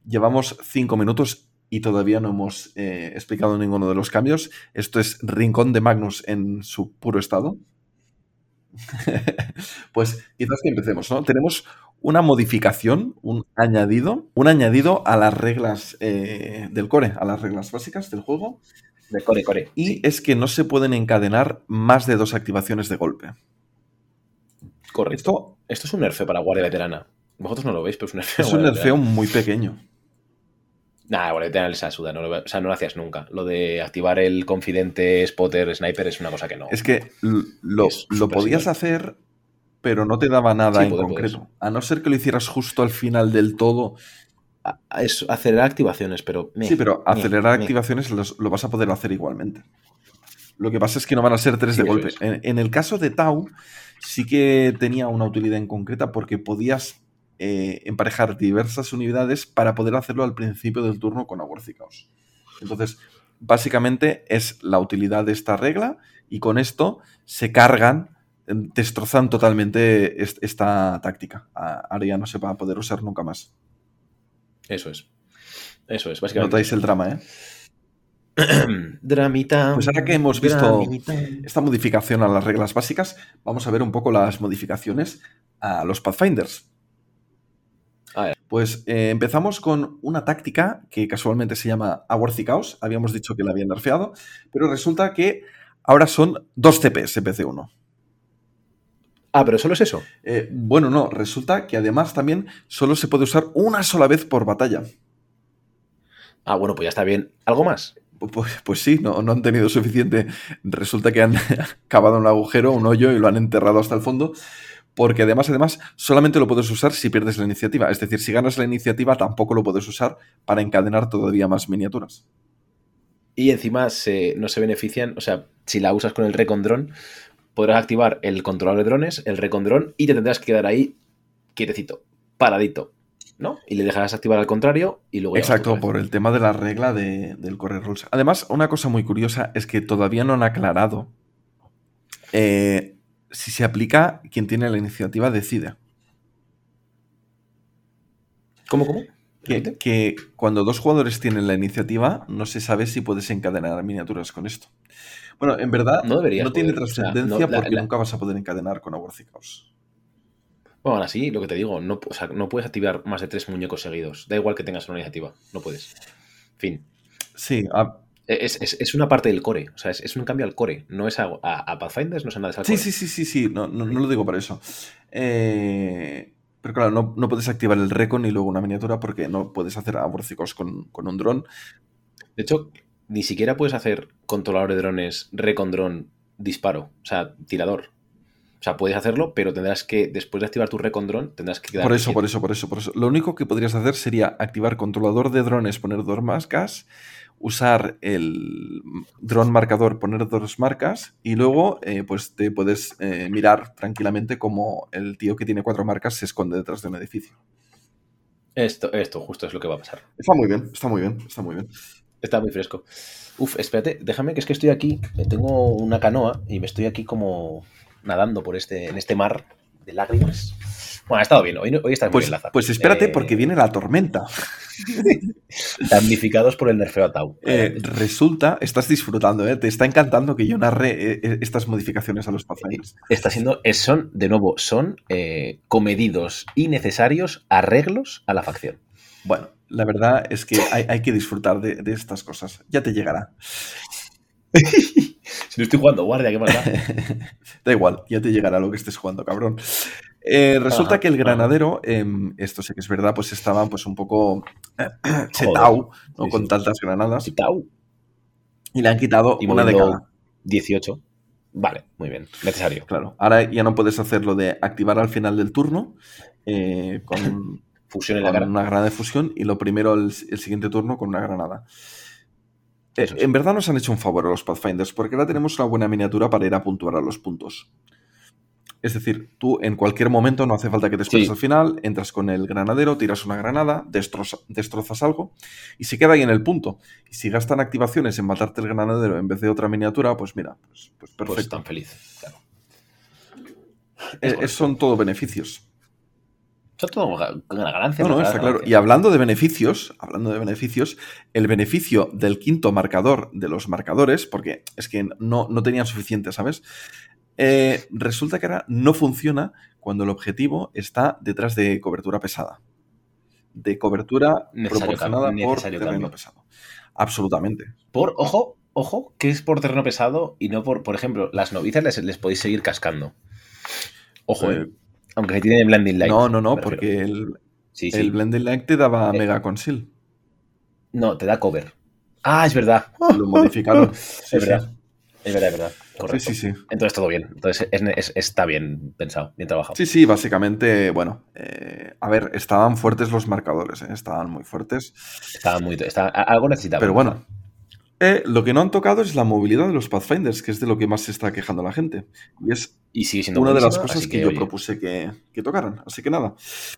Llevamos cinco minutos y todavía no hemos eh, explicado ninguno de los cambios. Esto es Rincón de Magnus en su puro estado. pues quizás que empecemos, ¿no? Tenemos una modificación, un añadido, un añadido a las reglas eh, del core, a las reglas básicas del juego. De core, core. Y es que no se pueden encadenar más de dos activaciones de golpe. Correcto. Esto es un nerfe para Guardia Veterana. Vosotros no lo veis, pero es un nerfeo. Es un nerfeo muy pequeño. Nah, bueno, tener esa suda, no o sea, no lo hacías nunca. Lo de activar el confidente, spotter, sniper es una cosa que no. Es que lo, podías hacer, pero no te daba nada en concreto. A no ser que lo hicieras justo al final del todo. Es acelerar activaciones, pero. sí, pero acelerar activaciones lo vas a poder hacer igualmente. Lo que pasa es que no van a ser tres de golpe. En, en, el caso de Tau, sí que tenía una utilidad en concreta porque podías eh, emparejar diversas unidades para poder hacerlo al principio del turno con Aworthy Chaos. Entonces, básicamente es la utilidad de esta regla y con esto se cargan, em, destrozan totalmente esta táctica. Ahora ya no se va a poder usar nunca más. Eso es. Eso es, básicamente. Notáis el drama, ¿eh? Dramita. Pues ahora que hemos visto esta modificación a las reglas básicas, vamos a ver un poco las modificaciones a los Pathfinders. Pues eh, empezamos con una táctica que casualmente se llama Aworthy Chaos. Habíamos dicho que la habían nerfeado, pero resulta que ahora son dos CPs en pc 1 Ah, pero solo es eso. Eh, bueno, no, resulta que además también solo se puede usar una sola vez por batalla. Ah, bueno, pues ya está bien. ¿Algo más? Pues, pues sí, no, no, han tenido suficiente. Resulta que han cavado un agujero, un hoyo y lo han enterrado hasta el fondo porque además, además, solamente lo puedes usar si pierdes la iniciativa. Es decir, si ganas la iniciativa, tampoco lo puedes usar para encadenar todavía más miniaturas. Y encima no se benefician, o sea, si la usas con el Recon Drone, podrás activar el controlador de drones, el Recon Drone, y te tendrás que quedar ahí quietecito, paradito, ¿no? Y le dejarás activar al contrario y luego... Exacto, por el tema de la regla del correr rules. Además, una cosa muy curiosa es que todavía no han aclarado eh, si se aplica quien tiene la iniciativa decide. ¿Cómo, cómo? Que, cuando dos jugadores tienen la iniciativa, no se sabe si puedes encadenar miniaturas con esto. Bueno, en verdad no, no tiene trascendencia porque nunca vas a poder encadenar con War Chaos. Bueno, aún así, lo que te digo, no, no puedes activar más de tres muñecos seguidos. Da igual que tengas una iniciativa, no puedes. Fin. Sí, es, una parte del core, o sea, es, un cambio al core, no es a, a, Pathfinders, no es nada de Sí, sí, sí, sí, sí, no, no, lo digo por eso. Eh, pero claro, no, puedes activar el recon y luego una miniatura porque no puedes hacer aborcicos con, con un dron. De hecho, ni siquiera puedes hacer controlador de drones, recon dron, disparo, o sea, tirador. O sea, puedes hacerlo, pero tendrás que, después de activar tu recon drone, tendrás que quedar. Por eso, por eso, por eso, por eso. Lo único que podrías hacer sería activar controlador de drones, poner dos marcas, usar el drone marcador, poner dos marcas y luego eh, pues te puedes eh, mirar tranquilamente como el tío que tiene cuatro marcas se esconde detrás de un edificio. Esto, esto justo es lo que va a pasar. Está muy bien, está muy bien, está muy bien. Está muy fresco. Uf, espérate, déjame que es que estoy aquí, tengo una canoa y me estoy aquí como nadando por este, en este mar de lágrimas. Bueno, ha estado bien, hoy, hoy está muy pues, bien Pues espérate, eh, porque viene la tormenta. Damnificados por el nerfeo a Tau. Eh, resulta, estás disfrutando, ¿eh? te está encantando que yo narre eh, estas modificaciones a los Pathfinders. Está siendo, son, de nuevo, son comedidos y necesarios arreglos a la facción. Bueno, la verdad es que hay, que disfrutar de, de, estas cosas. Ya te llegará. si no estoy jugando guardia, qué maldad. da igual, ya te llegará lo que estés jugando, cabrón. Eh, resulta que el granadero, em, esto sé que es verdad, pues estaba pues un poco chetao, ¿no? con tantas granadas. Y le han quitado y una de cada. 18. Vale, muy bien. Necesario. Claro. Ahora ya no puedes hacer lo de activar al final del turno eh, con, fusión en la una granada de fusión y lo primero el, siguiente turno con una granada. Eh, en verdad nos han hecho un favor a los Pathfinders porque ahora tenemos una buena miniatura para ir a puntuar a los puntos. Es decir, tú en cualquier momento, no hace falta que te esperes al final, entras con el granadero, tiras una granada, destrozas algo y se queda ahí en el punto. Y si gastan activaciones en matarte el granadero en vez de otra miniatura, pues mira, pues, pues, pues perfecto. Pues feliz, claro. Eh, son todo beneficios. Son todo ganancia. No, no, está claro. Y hablando de beneficios, hablando de beneficios, el beneficio del quinto marcador de los marcadores, porque es que no, no tenían suficiente, ¿sabes? Eh, resulta que ahora no funciona cuando el objetivo está detrás de cobertura pesada. De cobertura proporcionada por terreno pesado. Absolutamente. Por, ojo, ojo, que es por terreno pesado y no por, por ejemplo, las novicias les, podéis seguir cascando. Ojo, eh, aunque se tiene Blending Light. No, no, no, porque el, el Blending Light te daba eh, Mega Conceal. No, te da cover. Ah, es verdad. Lo modificaron. es verdad. Es verdad, es verdad. Sí, sí, sí. Entonces todo bien. Entonces está bien pensado, bien trabajado. Sí, sí, básicamente, bueno, eh, a ver, estaban fuertes los marcadores, ¿eh? estaban muy fuertes. Estaban muy... algo necesitaba. Pero bueno, eh, lo que no han tocado es la movilidad de los Pathfinders, que es de lo que más se está quejando la gente. Y es y sigue siendo una de las cosas que, yo propuse que, tocaran. Así que nada,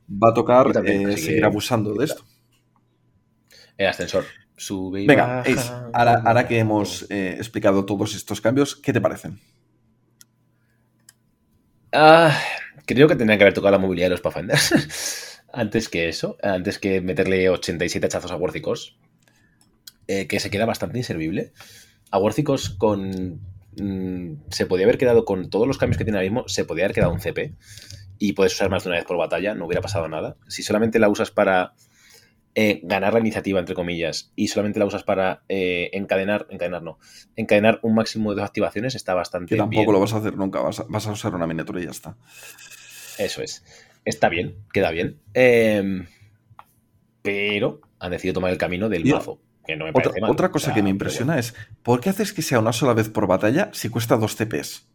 va a tocar seguir abusando de esto. El ascensor. Sube Venga, ahora, que hemos eh, explicado todos estos cambios, ¿qué te parecen? Ah, creo que tendrían que haber tocado la movilidad de los Pathfinders. antes que eso, antes que meterle 87 hachazos a Worthicos, eh, que se queda bastante inservible. A Worthicos con... Mm, se podía haber quedado con todos los cambios que tiene ahora mismo, se podía haber quedado un CP y puedes usar más de una vez por batalla, no hubiera pasado nada. Si solamente la usas para eh, ganar la iniciativa, entre comillas, y solamente la usas para eh, encadenar, encadenar no, encadenar un máximo de dos activaciones, está bastante que tampoco lo vas a hacer nunca, vas a, usar una miniatura y ya está. Eso es. Está bien, queda bien. Em, pero han decidido tomar el camino del mazo. Que no me otra, otra cosa que me impresiona es, ¿por qué haces que sea una sola vez por batalla si cuesta dos CPs?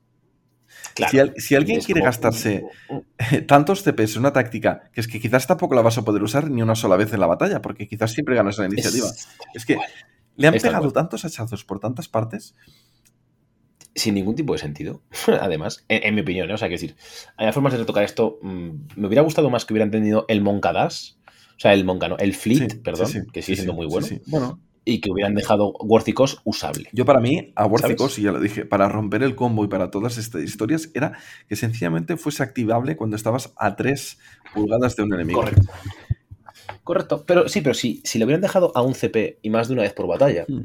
si, alguien quiere gastarse tantos CPs en una táctica, que es que quizás tampoco la vas a poder usar ni una sola vez en la batalla, porque quizás siempre ganas la iniciativa. Es, que le han pegado tantos hachazos por tantas partes. sin ningún tipo de sentido, además, en, mi opinión, ¿eh? o sea, que decir, hay formas de retocar esto. mm, me hubiera gustado más que hubieran tenido el Moncadas, o sea, el Moncano, el Fleet, Sí, perdón, sí, sí, que sí, sigue siendo muy bueno. Bueno, y que hubieran dejado Worthicos usable. yo para mí, a. Worthicos, y ya lo dije, para romper el combo y para todas estas historias, era que sencillamente fuese activable cuando estabas a 3 pulgadas de un enemigo. Correcto. Correcto, pero sí, pero sí, si le hubieran dejado a un CP y más de una vez por batalla, Mm.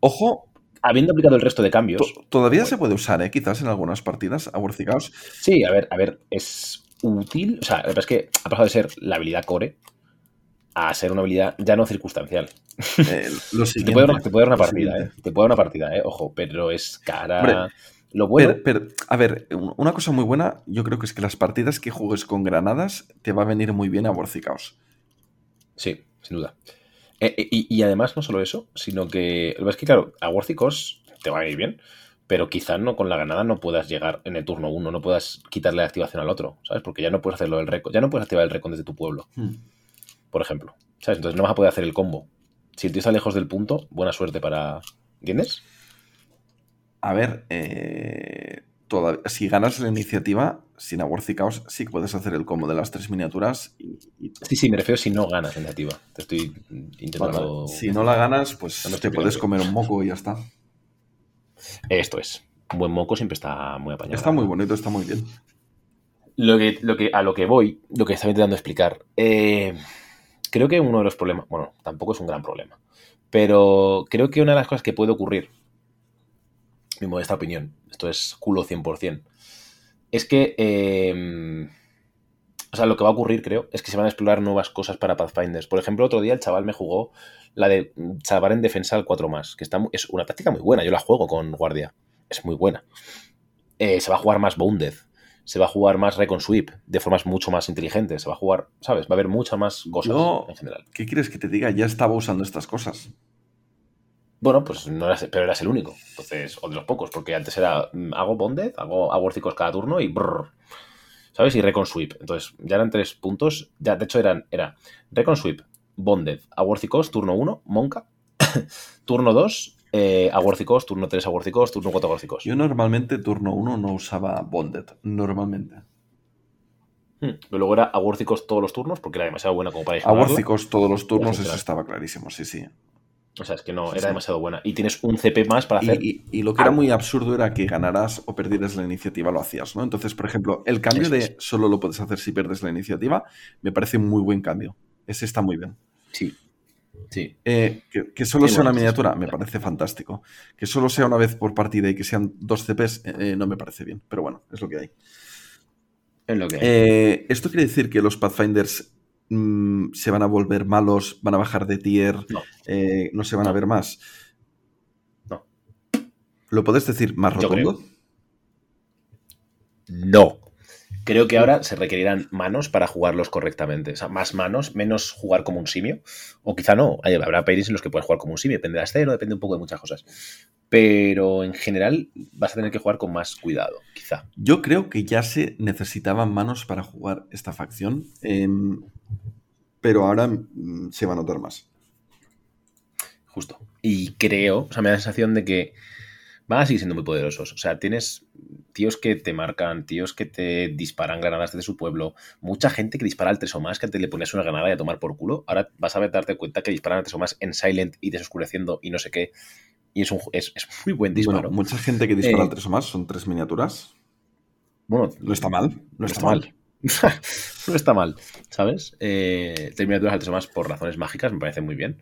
Ojo, habiendo aplicado el resto de cambios, to- todavía Bueno. se puede usar, ¿eh? quizás en algunas partidas, a Worthicaos. sí, a ver, a ver, es útil, o sea, la verdad es que ha pasado de ser la habilidad core a ser una habilidad ya no circunstancial. Eh, lo Te puede, dar una- te puede dar una partida. ¿eh? Te puede dar una partida, ¿eh? Ojo, pero es cara. Hombre, Lo bueno. Pero, pero, a ver, un- una cosa muy buena, yo creo que es que las partidas que juegues con granadas te va a venir muy bien a Worthicaos. Sí, sin duda. Eh, eh, y, y además, no solo eso, sino que. Lo que es que, claro, a Worthicos te va a ir bien, pero quizá no con la ganada no puedas llegar en el turno 1, no puedas quitarle la activación al otro, ¿sabes? Porque ya no puedes hacerlo del récord, ya no puedes activar el récord desde tu pueblo, Hmm. Por ejemplo. ¿Sabes? Entonces no vas a poder hacer el combo. Si el tío está lejos del punto, buena suerte para. ¿Entiendes? A ver, eh, toda- si ganas la iniciativa, sin a Worthicaos sí que puedes hacer el combo de las tres miniaturas. Y, y- Sí, sí, me refiero si no ganas la iniciativa. Te estoy intentando. Vale, si no la ganas, pues No te puedes comer un moco y ya está. Esto es. Un buen moco siempre está muy apañado. Está muy bonito, está muy bien. Lo que, lo que, a lo que voy, lo que estaba intentando explicar, eh, creo que uno de los problemas, bueno, tampoco es un gran problema, pero creo que una de las cosas que puede ocurrir, mi modesta opinión, esto es culo 100%, es que, eh, o sea, lo que va a ocurrir, creo, es que se van a explorar nuevas cosas para Pathfinders. Por ejemplo, otro día el chaval me jugó la de salvar en defensa al 4 más, que es una táctica muy buena, yo la juego con guardia, es muy buena. Eh, se va a jugar más Bounded, se va a jugar más Recon Sweep de formas mucho más inteligentes. Se va a jugar, ¿sabes? Va a haber muchas más cosas en general. ¿Qué quieres que te diga? Ya estaba usando estas cosas. Bueno, pues no eras, pero eras el único. Entonces, o de los pocos, porque antes era mm, hago Bonded, hago Aworthicos cada turno y brrr, ¿sabes? Y Recon Sweep. Entonces, ya eran tres puntos. Ya, de hecho, eran, era Recon Sweep, Bonded, Aworthicos, turno 1, Monka, turno 2, eh, Aworthicos, turno 3, Aworthicos, turno 4, Aworthicos. Yo normalmente turno 1 no usaba Bonded. Normalmente. Hmm, Pero luego era Aworthicos todos los turnos porque era demasiado buena como para A. Worthicos todos los turnos, eso estaba clarísimo, sí, sí. O sea, es que no, Sí, era sí. demasiado buena. Y tienes un CP más para Y, hacer. y- y lo que era muy absurdo era que ganaras o perdieras la iniciativa, lo hacías, ¿no? Entonces, por ejemplo, el cambio Eso de es. solo lo puedes hacer si pierdes la iniciativa, me parece un muy buen cambio. Ese está muy bien. Sí. Sí. Eh, que, que solo Sí, sea una miniatura, me parece fantástico. Que solo sea una vez por partida y que sean dos CPs, eh, eh, no me parece bien. Pero bueno, es lo que hay. Es lo que hay. Eh, ¿Esto quiere decir que los Pathfinders mm, se van a volver malos, van a bajar de tier, No. no se van a ver más? No. ¿Lo puedes decir más rotundo? No. Creo que ahora se requerirán manos para jugarlos correctamente. O sea, más manos, menos jugar como un simio. O quizá no. Habrá países en los que puedes jugar como un simio. Depende de cero, depende un poco de muchas cosas. Pero en general vas a tener que jugar con más cuidado, quizá. Yo creo que ya se necesitaban manos para jugar esta facción, em, pero ahora mm, se va a notar más. Justo. Y creo, o sea, me da la sensación de que van a seguir siendo muy poderosos. O sea, tienes tíos que te marcan, tíos que te disparan granadas desde su pueblo, mucha gente que dispara al 3 o más, que antes le ponías una granada y a tomar por culo. Ahora vas a ver, darte cuenta que disparan al 3 o más en silent y desoscureciendo y no sé qué. Y es, un, es, es muy buen disparo. Bueno, mucha gente que dispara Eh, al 3 o más, son tres miniaturas. Bueno, No está mal, no, está, está mal. mal. no está mal, ¿sabes? Eh, tres miniaturas al 3 o más por razones mágicas me parece muy bien.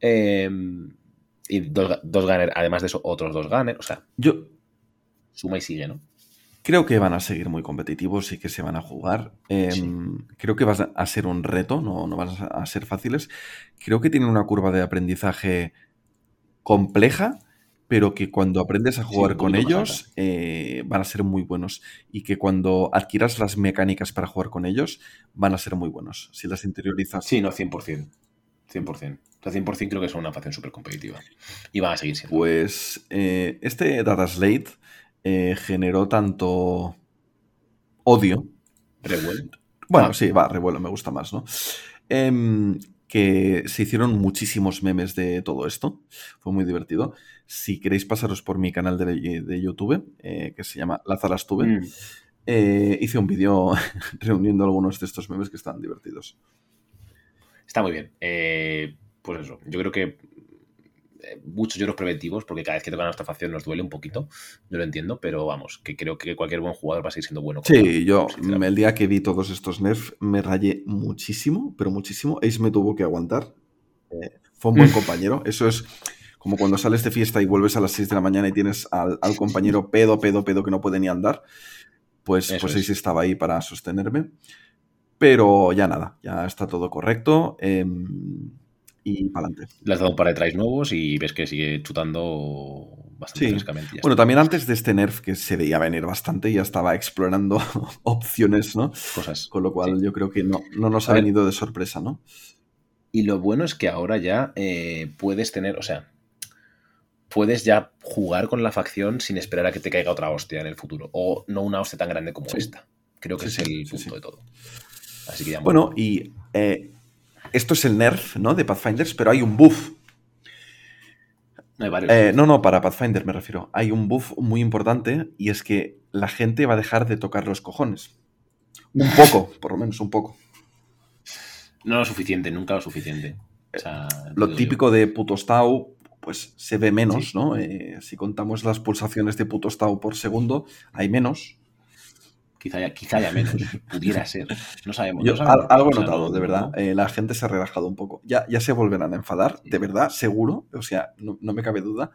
Eh, y dos, dos gunner, además de eso, otros dos gunner. O sea, Yo suma y sigue, ¿no? creo que van a seguir muy competitivos y que se van a jugar. Em, Sí. Creo que va a ser un reto, no, no van a ser fáciles. Creo que tienen una curva de aprendizaje compleja, pero que cuando aprendes a jugar con ellos eh, van a ser muy buenos. Y que cuando adquieras las mecánicas para jugar con ellos van a ser muy buenos. Si las interiorizas. Sí, no, 100%. 100%. O sea, 100% creo que son una facción súper competitiva. Y van a seguir siendo. Pues eh, este Data Slate eh, generó tanto odio Revuel. Bueno, Ah. sí, va, revuelo, me gusta más, ¿no? Em, que se hicieron muchísimos memes de todo esto. Fue muy divertido. Si queréis pasaros por mi canal de, YouTube, eh, que se llama Lazarastube, mm. eh, hice un vídeo reuniendo algunos de estos memes que están divertidos. Está muy bien. Eh, pues eso, yo creo que muchos lloros preventivos, porque cada vez que tocan nuestra facción nos duele un poquito, no lo entiendo, pero vamos, que creo que cualquier buen jugador va a seguir siendo bueno. Sí, yo el día que vi todos estos nerfs me rayé muchísimo, pero muchísimo. Ace me tuvo que aguantar. Eh, fue un buen compañero. Eso es como cuando sales de fiesta y vuelves a las 6 de la mañana y tienes al, compañero pedo, pedo, pedo que no puede ni andar. Pues, pues Ace estaba ahí para sostenerme. Pero ya nada, ya está todo correcto. Eh, y para adelante. Le has dado un par de tries nuevos y ves que sigue chutando bastante frescamente. Bueno, también antes de este nerf que se veía venir bastante, ya estaba explorando opciones, ¿no? Cosas. Con lo cual yo creo que no, no nos ha venido de sorpresa, ¿no? Y lo bueno es que ahora ya eh, puedes tener, o sea, puedes ya jugar con la facción sin esperar a que te caiga otra hostia en el futuro. O no una hostia tan grande como esta. Creo que es el punto de todo. Así que ya bueno, y eh, esto es el nerf, ¿no? De Pathfinders, pero hay un buff. Eh, no, no, para Pathfinder me refiero. Hay un buff muy importante y es que la gente va a dejar de tocar los cojones. Un poco, por lo menos un poco. No lo suficiente, nunca lo suficiente. lo típico de Putostau, pues se ve menos, ¿no? Eh, si contamos las pulsaciones de Putostau por segundo, hay menos. Quizá haya, menos, pudiera ser. No sabemos. algo he notado, de verdad. Eh, la gente se ha relajado un poco. Ya, ya se volverán a enfadar, de verdad, seguro. O sea, no, me cabe duda.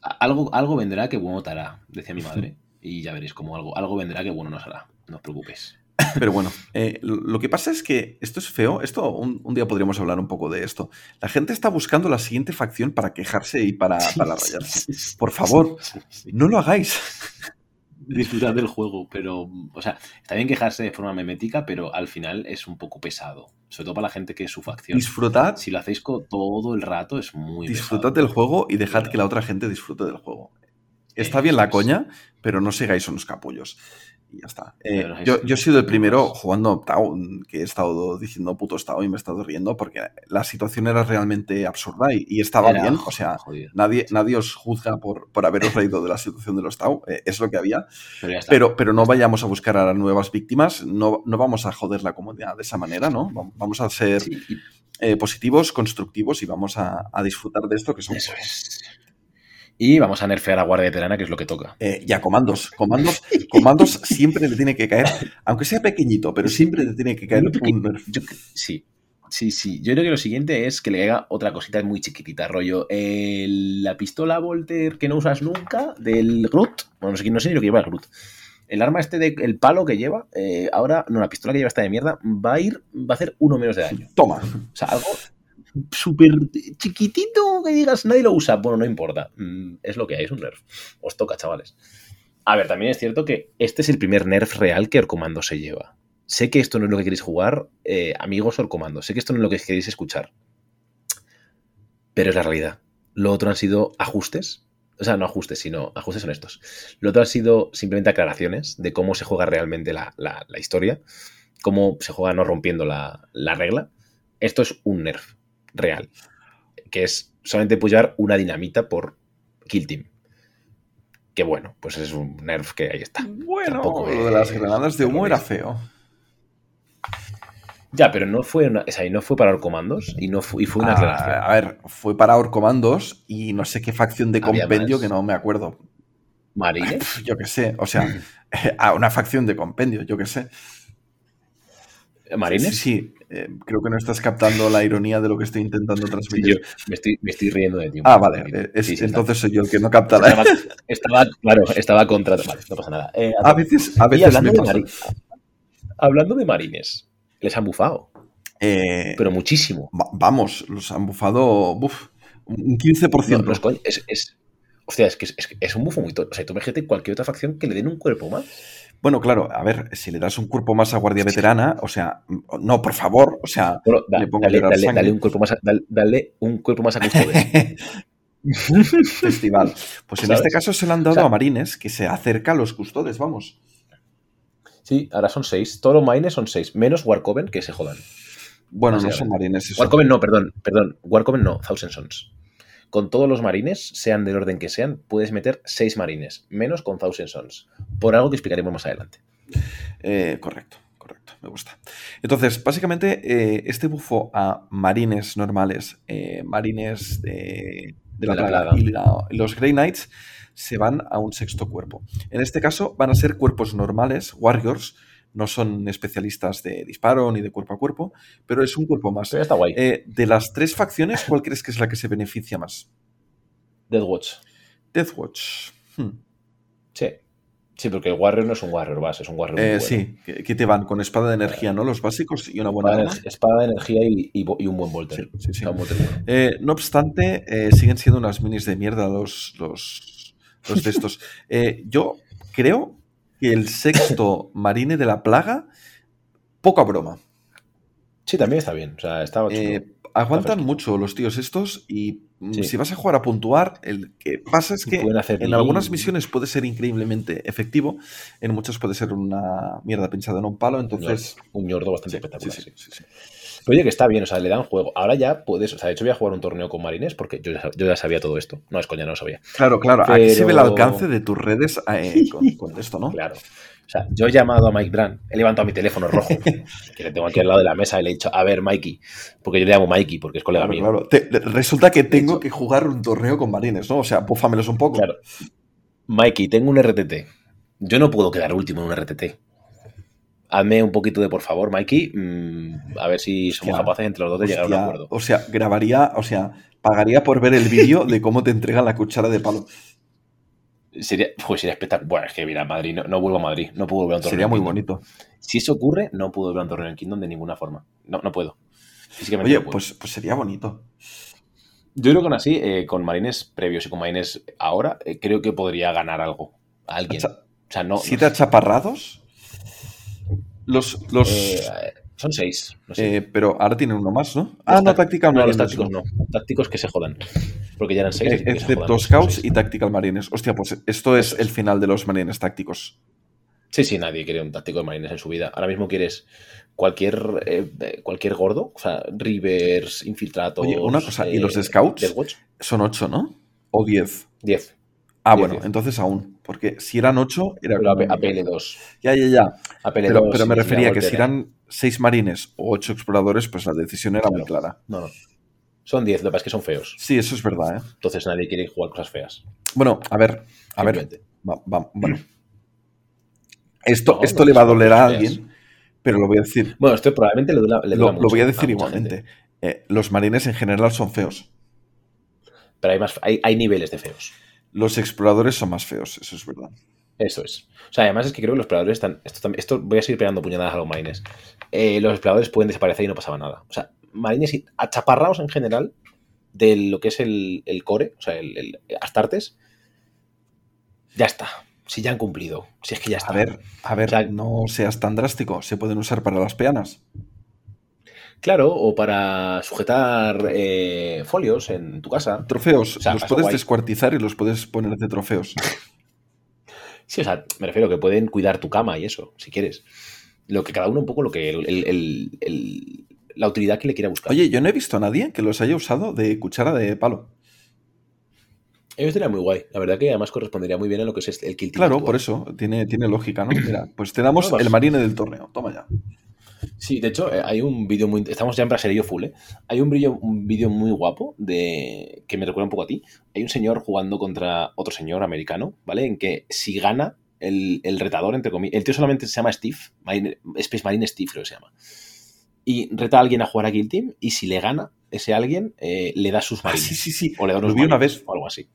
Algo, algo vendrá que bueno te hará, decía mi madre. Y ya veréis cómo algo, algo vendrá que bueno nos hará. No os preocupéis. Pero bueno, eh, lo que pasa es que esto es feo. Esto un, día podríamos hablar un poco de esto. La gente está buscando la siguiente facción para quejarse y para, para rayarse. Por favor, no lo hagáis disfrutar del juego, pero, o sea, está bien quejarse de forma memética, pero al final es un poco pesado. Sobre todo para la gente que es su facción. Disfrutad. Si lo hacéis todo el rato es muy Disfrutad del juego y dejad que la otra gente disfrute del juego. Está bien la coña, pero no sigáis unos capullos y ya está. Eh, yo, he sido el primero jugando que he estado diciendo puto estado y me he estado riendo porque la situación era realmente absurda y, estaba bien. O sea, nadie, nadie os juzga por, por haberos reído de la situación de los Tau, eh, es lo que había. Pero, pero, no vayamos a buscar a nuevas víctimas, no, no vamos a joder la comunidad de esa manera, ¿no? Vamos a ser eh, positivos, constructivos y vamos a, disfrutar de esto que son. Eso es. Y vamos a nerfear a Guardia Veterana, que es lo que toca. Eh, ya, comandos. Comandos, comandos siempre le tiene que caer, aunque sea pequeñito, pero siempre le tiene que caer un nerf. sí, sí, sí. Yo creo que lo siguiente es que le caiga otra cosita muy chiquitita, rollo. la pistola Volter que no usas nunca del Groot. Bueno, no sé, no sé ni lo que lleva el Groot. El arma este de el palo que lleva, eh, ahora, no, la pistola que lleva esta de mierda, va a ir, va a hacer uno menos de daño. Toma. O sea, algo súper chiquitito que digas nadie lo usa. Bueno, no importa. Mm, es lo que hay, es un nerf. Os toca, chavales. A ver, también es cierto que este es el primer nerf real que Orcomando se lleva. Sé que esto no es lo que queréis jugar, eh, amigos Orcomando. Sé que esto no es lo que queréis escuchar. Pero es la realidad. Lo otro han sido ajustes. O sea, no ajustes, sino ajustes honestos. Lo otro han sido simplemente aclaraciones de cómo se juega realmente la, historia. Cómo se juega no rompiendo la, la regla. Esto es un nerf real, que es solamente puedes llevar una dinamita por kill team. Que bueno, pues es un nerf que ahí está. Bueno, lo de las granadas de humo era feo. Ya, pero no fue una, o no fue para Orcomandos y no fue, y fue una ah, A ver, fue para Orcomandos y no sé qué facción de compendio que no me acuerdo. ¿Marines? Yo qué sé, o sea, a una facción de compendio, yo qué sé. ¿Marines? Sí, eh, creo que no estás captando la ironía de lo que estoy intentando transmitir. yo me estoy, me estoy riendo de ti. Ah, vale. Eh, entonces soy yo el que no capta la... Estaba, claro, estaba contra... Vale, no pasa nada. Eh, a veces, a veces hablando, de hablando de marines, les han bufado. pero muchísimo. vamos, los han bufado uf, un 15%. es, es, hostia, es que es, es, un bufo muy... O sea, tú imagínate cualquier otra facción que le den un cuerpo más. Bueno, claro, a ver, si le das un cuerpo más a Guardia Veterana, o sea, no, por favor, o sea, dale, un cuerpo más a, dale, un cuerpo más a Custodes. Festival. Pues en este caso se le han dado a Marines, que se acerca a los custodes, vamos. Sí, ahora son seis. Todos los Marines son seis, menos Warcoven, que se jodan. Bueno, no son marines. Warcoven no, perdón, perdón. Warcoven no, Thousand Sons. Con todos los marines, sean del orden que sean, puedes meter seis marines, menos con Thousand Sons. Por algo que explicaremos más adelante. Eh, correcto, correcto, me gusta. Entonces, básicamente, eh, este bufo a marines normales, eh, marines de, la, plaga, y los Grey Knights se van a un sexto cuerpo. En este caso van a ser cuerpos normales, warriors, no son especialistas de disparo ni de cuerpo a cuerpo, pero es un cuerpo más. está guay. de las tres facciones, ¿cuál crees que es la que se beneficia más? Deathwatch. Deathwatch. Hmm. Sí. Sí, porque el Warrior no es un Warrior base, es un Warrior. Eh, Sí, ¿qué te van? Con espada de energía, ¿no? Los básicos y una buena espada, de, espada de energía y, un buen volter. Sí, sí, eh, no obstante, eh, siguen siendo unas minis de mierda los, los, los de estos. yo creo que el sexto marine de la plaga, poca broma. Sí, también está bien. O sea, estaba aguantan mucho los tíos estos y mm, si vas a jugar a puntuar, el que pasa es que en algunas misiones puede ser increíblemente efectivo, en muchas puede ser una mierda pinchada en un palo, entonces... Un ñordo bastante espectacular. Sí, sí, oye, que está bien, o sea, le dan juego. Ahora ya puedes, o sea, de hecho voy a jugar un torneo con marines porque yo ya, sabía todo esto. No, es coña, no lo sabía. Claro, claro, aquí se ve el alcance de tus redes eh, con, esto, ¿no? Claro. O sea, yo he llamado a Mike Brand, he levantado mi teléfono rojo, que le tengo aquí al lado de la mesa, y le he dicho, a ver, Mikey, porque yo le llamo Mikey, porque es colega mío. Claro. resulta que tengo que jugar un torneo con marines, ¿no? O sea, púfamelos un poco. Claro. Mikey, tengo un RTT. Yo no puedo quedar último en un RTT. Hazme un poquito de por favor, Mikey, mm, a ver si somos capaces entre los dos de llegar a un acuerdo. O sea, grabaría, o sea, pagaría por ver el vídeo de cómo te entregan la cuchara de palo. Sería, pues sería espectacular. Bueno, es que mira, Madrid, no, vuelvo a Madrid, no puedo volver a un torneo. Sería muy bonito. Si eso ocurre, no puedo volver a un torneo en Kingdom de ninguna forma. No, no puedo. Oye, Pues, pues sería bonito. Yo creo que aún así, eh, con marines previos y con marines ahora, eh, creo que podría ganar algo. A alguien. O sea, no. ¿Siete achaparrados? Los. los... Eh, son seis. pero ahora tienen uno más, ¿no? Ah, no, Tactical no, Marines. los tácticos no. Tácticos que se jodan. Porque ya eran seis. excepto Scouts y Tactical Marines. Hostia, pues esto es el final de los Marines tácticos. Sí, sí, nadie quiere un táctico de Marines en su vida. Ahora mismo quieres cualquier, eh, cualquier gordo, o sea, Rivers, Infiltratos. Oye, una cosa, ¿y los de Scouts? Son ocho, ¿no? ¿O diez? Diez. Ah, bueno, entonces aún. Porque si eran ocho, era. Pero APL2. Ya, ya, ya. pero, pero me refería a que si eran seis marines o ocho exploradores, pues la decisión era muy clara. No, no. Son 10, lo que pasa es que son feos. Sí, eso es verdad, ¿eh? Entonces nadie quiere jugar cosas feas. Bueno, a ver, a ver. bueno. Esto, esto le va a doler a alguien, pero lo voy a decir. Bueno, esto probablemente le duele, lo, lo, voy a decir igualmente. Eh, los marines en general son feos. Pero hay, más, hay, hay niveles de feos. Los exploradores son más feos, eso es verdad. Eso es. O sea, además es que creo que los exploradores están. Esto, esto voy a seguir pegando puñaladas a los marines. Eh, los exploradores pueden desaparecer y no pasaba nada. O sea, marines achaparrados en general de lo que es el, core, o sea, el, Astartes, ya está. Si ya han cumplido. Si es que ya está. A ver, a ver, no seas tan drástico. Se pueden usar para las peanas. Claro, o para sujetar eh, folios en tu casa. Trofeos. los puedes descuartizar y los puedes poner de trofeos. sí, o sea, me refiero que pueden cuidar tu cama y eso, si quieres. Lo que cada uno un poco lo que el, la utilidad que le quiera buscar. Oye, yo no he visto a nadie que los haya usado de cuchara de palo. Eso sería muy guay. La verdad que además correspondería muy bien a lo que es el kill Claro, por eso. Tiene, tiene lógica, ¿no? Mira, pues te damos el marine del torneo. Toma ya. Sí, de hecho, eh, hay un vídeo muy. Estamos ya en braserillo full, ¿eh? Hay un vídeo un vídeo muy guapo de que me recuerda un poco a ti. Hay un señor jugando contra otro señor americano, ¿vale? En que si gana el, retador, entre comillas. El tío solamente se llama Steve, Space Marine Steve, creo que se llama y reta a alguien a jugar a Kill Team y si le gana ese alguien, eh, le da sus ah, marines. sí, sí, sí. O le da unos vi una vez. O algo así.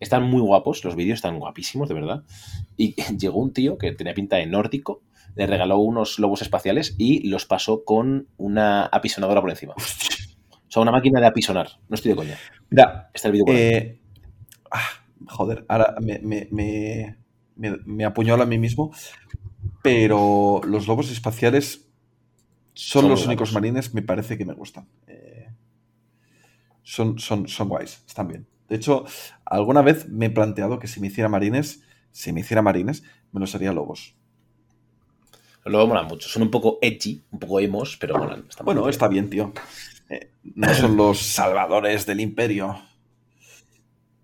Están muy guapos, los vídeos están guapísimos, de verdad. Y llegó un tío que tenía pinta de nórdico, le regaló unos lobos espaciales y los pasó con una apisonadora por encima. O sea, una máquina de apisonar. No estoy de coña. Mira, está el vídeo eh, ah, joder, ahora me, me, me, me apuñalo a mí mismo. Pero los lobos espaciales son, los únicos marines, me parece que me gustan. Eh, son, son, son guays, están bien. De hecho, alguna vez me he planteado que si me hiciera marines, si me hiciera marines, me los haría lobos. Luego molan mucho. Son un poco edgy, un poco emos, pero molan. Está bueno, está bien, tío. Eh, no son los salvadores del imperio.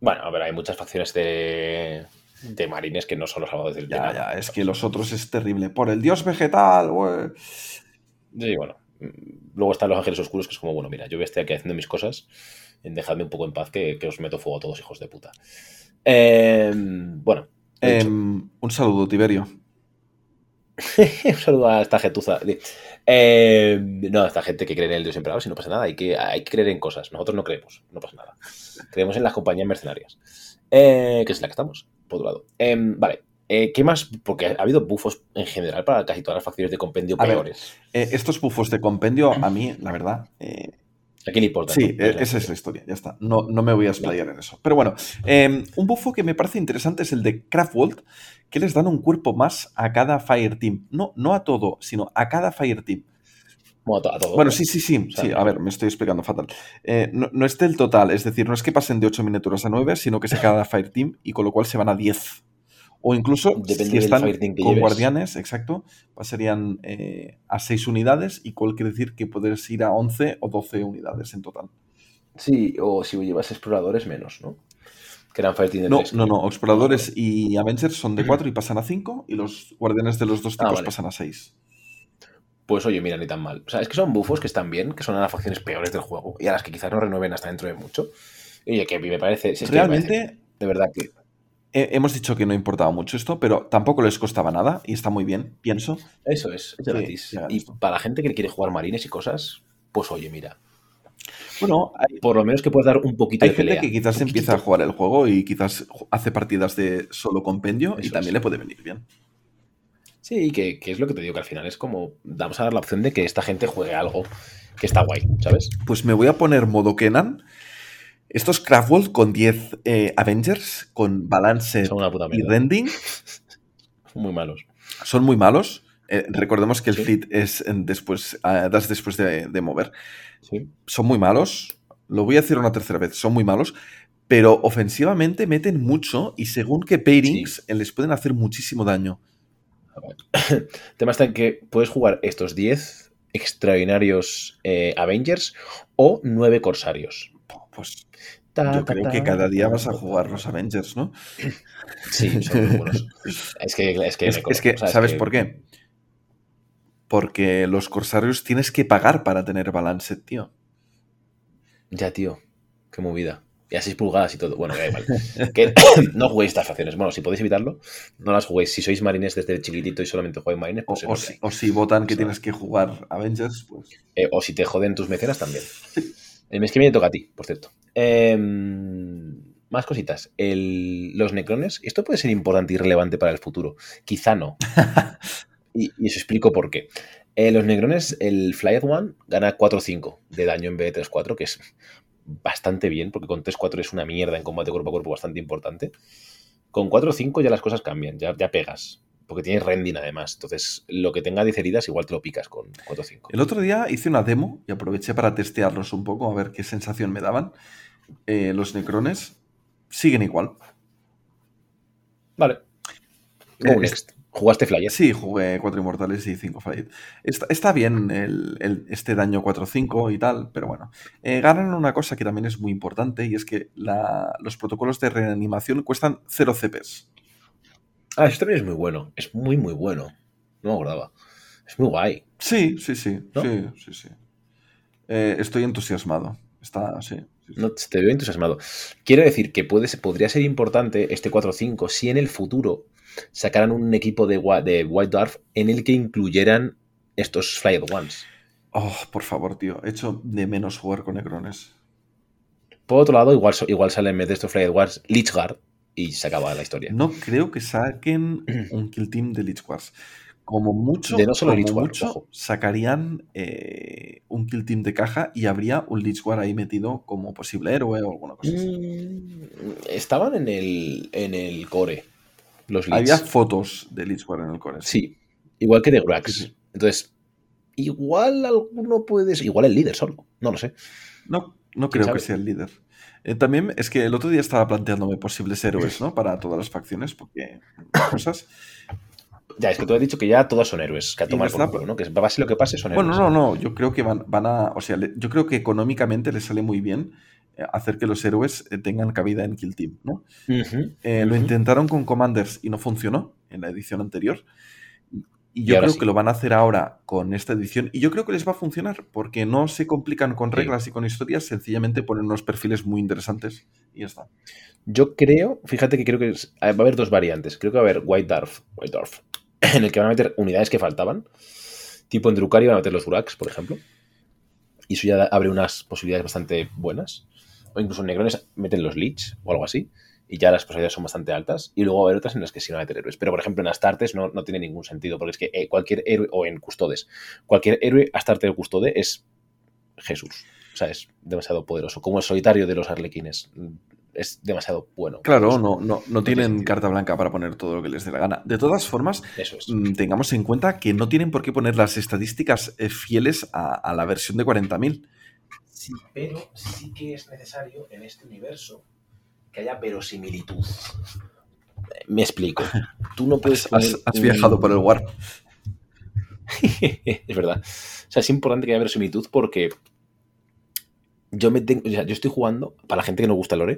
Bueno, a ver, hay muchas facciones de, de marines que no son los salvadores del imperio. Ya, ya, es que los otros es terrible. Por el dios vegetal, güey. Sí, bueno. Luego están los ángeles oscuros, que es como, bueno, mira, yo estoy aquí haciendo mis cosas, dejadme un poco en paz que, os meto fuego a todos, hijos de puta. Em, bueno. Em, un saludo, Tiberio. un saludo a esta gentuza. Em, no, esta gente que cree en el Dios emperador, si no pasa nada, hay que, hay que creer en cosas. Nosotros no creemos, no pasa nada. Creemos en las compañías mercenarias, eh, que es la que estamos, por otro lado. vale, eh, ¿Qué más? Porque ha habido bufos en general para casi todas las facciones de compendio peores. Eh, estos bufos de compendio, a mí, la verdad. Eh, ¿A quién le importa? Sí, esa es la historia, ya está. No, no me voy a explayar en eso. Pero bueno, em, un bufo que me parece interesante es el de Craftworld, que les dan un cuerpo más a cada Fire Team. No, no a todo, sino a cada Fire Team. Bueno, a todo, bueno sí, sí, sí, sí. A ver, me estoy explicando fatal. no, no, es del total, es decir, no es que pasen de 8 miniaturas a 9, sino que se cada Fire Team y con lo cual se van a 10. O incluso, si están con guardianes, exacto, pasarían eh, a 6 unidades, y cuál quiere decir que puedes ir a 11 o 12 unidades en total. Sí, o si llevas exploradores, menos, ¿no? Que eran de no, No, no, exploradores y Avengers son de 4 y pasan a 5, y los guardianes de los dos ah, tipos pasan a 6. Pues oye, mira, ni tan mal. O sea, es que son bufos que están bien, que son a las facciones peores del juego, y a las que quizás no renueven hasta dentro de mucho. Y oye, que a mí me parece. Realmente. de verdad que hemos dicho que no importaba mucho esto, pero tampoco les costaba nada y está muy bien, pienso. Eso es, es gratis. y para la gente que quiere jugar marines y cosas, pues oye, mira. Bueno, por lo menos que puedas dar un poquito hay de pelea. Hay gente que quizás empieza a jugar el juego y quizás hace partidas de solo compendio y también le puede venir bien. Sí, que, que, es lo que te digo, que al final es como, vamos a dar la opción de que esta gente juegue algo que está guay, ¿sabes? Pues me voy a poner modo Kenan estos Craftworld con 10 eh, Avengers, con balance y rending. Son muy malos. Son muy malos. Eh, recordemos que el fit es después, ah, das después de, mover. Son muy malos. Lo voy a decir una tercera vez. Son muy malos. Pero ofensivamente meten mucho y según qué pairings eh, les pueden hacer muchísimo daño. El tema está en que puedes jugar estos 10 extraordinarios Avengers o 9 Corsarios. Pues yo creo que cada día vas a jugar los Avengers, ¿no? Sí, son muy buenos. Es que, es que, ¿sabes por qué? Porque los corsarios tienes que pagar para tener balance, tío. Ya, tío. Qué movida. Y a 6 pulgadas y todo. Bueno, que igual. no juguéis estas facciones. Bueno, si podéis evitarlo, no las juguéis. Si sois marines desde chiquitito y solamente jugáis marines, pues o, si, votan que tienes que jugar Avengers, pues. Eh, o si te joden tus mecenas también. El mes que viene toca a ti, por cierto. Em, más cositas. los necrones, esto puede ser importante y relevante para el futuro. Quizá no. y, os explico por qué. Eh, los necrones, el Flyed One gana 4-5 de daño en vez de 3-4, que es bastante bien, porque con 3-4 es una mierda en combate cuerpo a cuerpo bastante importante. Con 4-5 ya las cosas cambian, ya, ya pegas porque tienes rending además. Entonces, lo que tenga 10 heridas, igual te lo picas con 4-5. El otro día hice una demo y aproveché para testearlos un poco, a ver qué sensación me daban. Eh, los necrones siguen igual. Vale. Eh, ¿Jugaste Flyer? Sí, jugué 4 Inmortales y 5 Flyer. Está, bien este daño 4-5 y tal, pero bueno. Eh, ganan una cosa que también es muy importante y es que los protocolos de reanimación cuestan 0 CPs. Ah, eso también es muy bueno. Es muy, muy bueno. No me acordaba. Es muy guay. Sí, sí, sí. Sí, sí, sí. Eh, estoy entusiasmado. Está, sí. No, te veo entusiasmado. Quiero decir que puede, podría ser importante este 4-5 si en el futuro sacaran un equipo de, de White Dwarf en el que incluyeran estos Flyed Ones. Oh, por favor, tío. He hecho de menos jugar con Necrones. Por otro lado, igual, igual salen en vez de estos Flyed Ones Lichguard y se acaba la historia. No creo que saquen un kill team de Lich Wars. Como mucho, de no solo mucho sacarían eh, un kill team de caja y habría un Lich War ahí metido como posible héroe o alguna cosa así. Mm, estaban en el, en el core. Los Había fotos de Lich War en el core. Sí, igual que de Grax. Entonces, igual alguno puede ser. Igual el líder solo. No lo sé. No, no creo que sea el líder. Eh, también es que el otro día estaba planteándome posibles héroes, ¿no? Para todas las facciones, porque cosas. Ya, es que tú has dicho que ya todos son héroes, que a tomar por culo, ¿no? Que pase lo que pase son Bueno, héroes. no, no, yo creo que van, van a. O sea, le- yo creo que económicamente les sale muy bien eh, hacer que los héroes eh, tengan cabida en Kill Team, ¿no? Eh, Lo intentaron con Commanders y no funcionó en la edición anterior. Y yo creo sí. que lo van a hacer ahora con esta edición. Y yo creo que les va a funcionar porque no se complican con Sí. reglas y con historias, sencillamente ponen unos perfiles muy interesantes y ya está. Yo creo, fíjate que creo que es- va a haber dos variantes. Creo que va a haber White Dwarf, White Dwarf, en el que van a meter unidades que faltaban. Tipo en Drukari van a meter los Duraks, por ejemplo. Y eso ya abre unas posibilidades bastante buenas. O incluso en Necrones meten los Lich o algo así. Y ya las posibilidades son bastante altas. Y luego va a haber otras en las que sí van a meter héroes. Pero, por ejemplo, en Astartes no, no tiene ningún sentido. Porque es que eh, cualquier héroe, o en Custodes, cualquier héroe Astarte o Custode es Jesús. O sea, es demasiado poderoso. Como el solitario de los arlequines. Es demasiado bueno. Claro, no, no, no tiene tienen carta blanca para poner todo lo que les dé la gana. De todas formas, Eso es. mm, tengamos en cuenta que no tienen por qué poner las estadísticas eh, fieles a, a la versión de 40.000. Sí, pero sí que es necesario en este universo que haya verosimilitud. Me explico. Tú no puedes. Has, un- viajado por el Warp. es verdad. O sea, es importante que haya verosimilitud porque yo me tengo. o sea, yo estoy jugando, para la gente que no gusta el lore,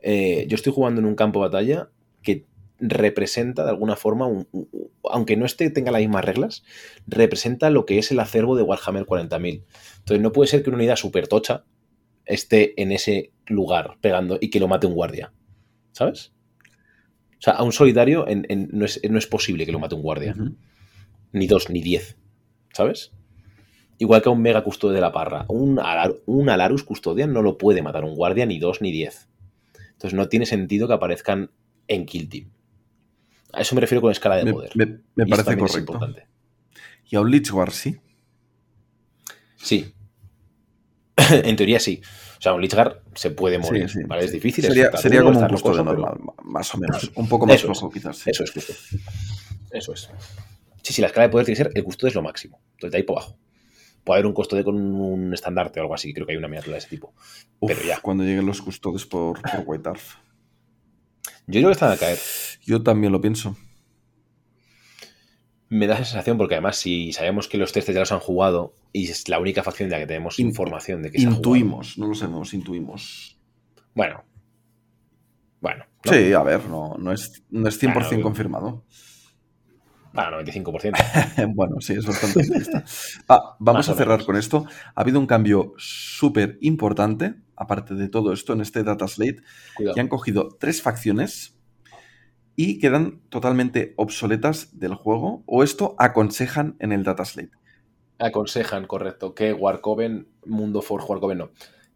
eh, yo estoy jugando en un campo de batalla que representa de alguna forma, un- un- aunque no esté, tenga las mismas reglas, representa lo que es el acervo de Warhammer 40.000. Entonces no puede ser que una unidad super tocha esté en ese lugar pegando y que lo mate un guardia. ¿Sabes? O sea, a un solitario en- en- no, es, no es posible que lo mate un guardia ni dos, ni diez. ¿Sabes? Igual que a un mega custodio de la parra. Un, Alar- un Alarus custodian no lo puede matar un guardia ni dos ni diez. Entonces no tiene sentido que aparezcan en Kill Team. A eso me refiero con escala de Me, poder. me- parece también es correcto. importante. Y a un Lich War, sí. Sí. en teoría sí. O sea, un Lichgar se puede morir. Sí, sí, ¿vale? Es difícil. es Sería, estar sería como un pero- normal, ma- más o menos. Un poco más es. flojo, quizás. sí. Eso es justo. Eso es. Sí, sí, la escala de poder tiene que ser el custodio es lo máximo. Entonces de ahí para abajo. Puede haber un custodio con un estandarte o algo así. Creo que hay una miniatura de ese tipo. Uf, pero ya. Cuando lleguen los custodes por, por White. Yo creo que están a caer. Yo también lo pienso. Me da esa sensación porque además si sabemos que los testes ya los han jugado y es la única facción de la que tenemos In- información de que se ha jugado. Intuimos, no lo sabemos, intuimos. Bueno. Bueno. ¿no? Sí, a ver, no, no, es, no es 100% Claro. confirmado. Para 95%. bueno, sí, es bastante. Ah, vamos a cerrar con esto. Ha habido un cambio súper importante, aparte de todo esto, en este Data Slate, Cuidado. que han cogido tres facciones y quedan totalmente obsoletas del juego, o esto aconsejan en el Data Slate. Aconsejan, correcto, que Warcoven, Mundo Forja, Warcoven no.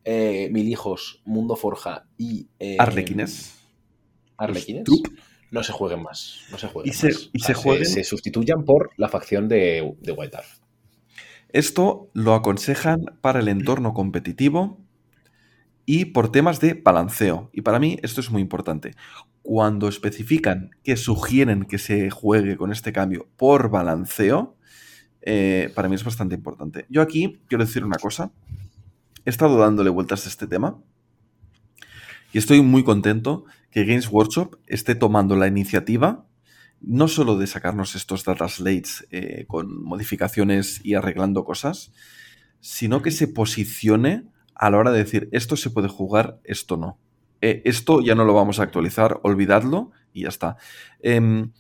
Eh, Mil Hijos, Mundo Forja y. eh, Arlequines. Arlequines. No se jueguen más. No se jueguen Y se- más. y se sea, jueguen- se sustituyan por la facción de, de White. Esto lo aconsejan para el entorno competitivo y por temas de balanceo. Y para mí esto es muy importante. Cuando especifican que sugieren que se juegue con este cambio por balanceo, eh, para mí es bastante importante. Yo aquí quiero decir una cosa. He estado dándole vueltas a este tema y estoy muy contento que Games Workshop esté tomando la iniciativa no solo de sacarnos estos data slates eh, con modificaciones y arreglando cosas, sino que se posicione a la hora de decir esto se puede jugar, esto no. Eh, esto ya no lo vamos a actualizar, olvidadlo y ya está. Em,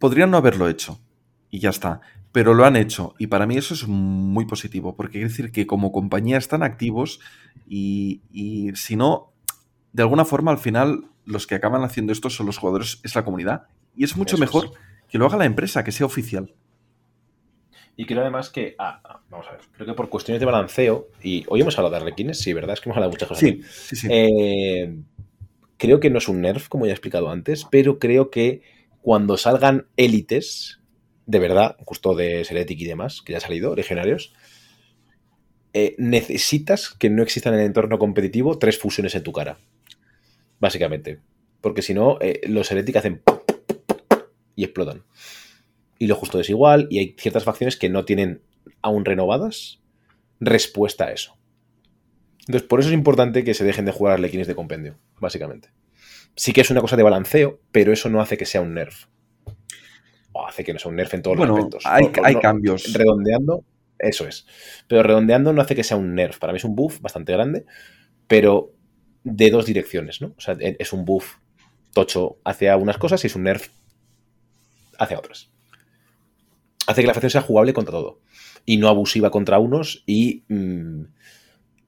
podrían no haberlo hecho y ya está, pero lo han hecho y para mí eso es muy positivo porque quiere decir que como compañía están activos y, y si no, de alguna forma al final los que acaban haciendo esto son los jugadores, es la comunidad y es mucho Eso es. mejor que lo haga la empresa, que sea oficial. Y creo además que. ah, ah, vamos a ver. Creo que por cuestiones de balanceo. Y hoy hemos hablado de Arlequines, sí, ¿verdad? Es que hemos hablado de muchas cosas. aquí. sí, sí. Eh, creo que no es un nerf, como ya he explicado antes, pero creo que cuando salgan élites, de verdad, justo de Seretic y demás, que ya ha salido, legionarios, eh, necesitas que no existan en el entorno competitivo tres fusiones en tu cara. Básicamente. Porque si no, eh, los Heretic hacen y explotan. Y lo justo es igual, y hay ciertas facciones que no tienen aún renovadas respuesta a eso. Entonces, por eso es importante que se dejen de jugar arlequines de compendio, básicamente. Sí que es una cosa de balanceo, pero eso no hace que sea un nerf. o hace que no sea un nerf en todos Bueno, los aspectos. hay, hay no- cambios. Redondeando, eso es. Pero redondeando no hace que sea un nerf. Para mí es un buff bastante grande, pero de dos direcciones, ¿no? O sea, e- es un buff tocho hacia unas cosas y es un nerf hacia otras. Hace que la facción sea jugable contra todo y no abusiva contra unos y mm,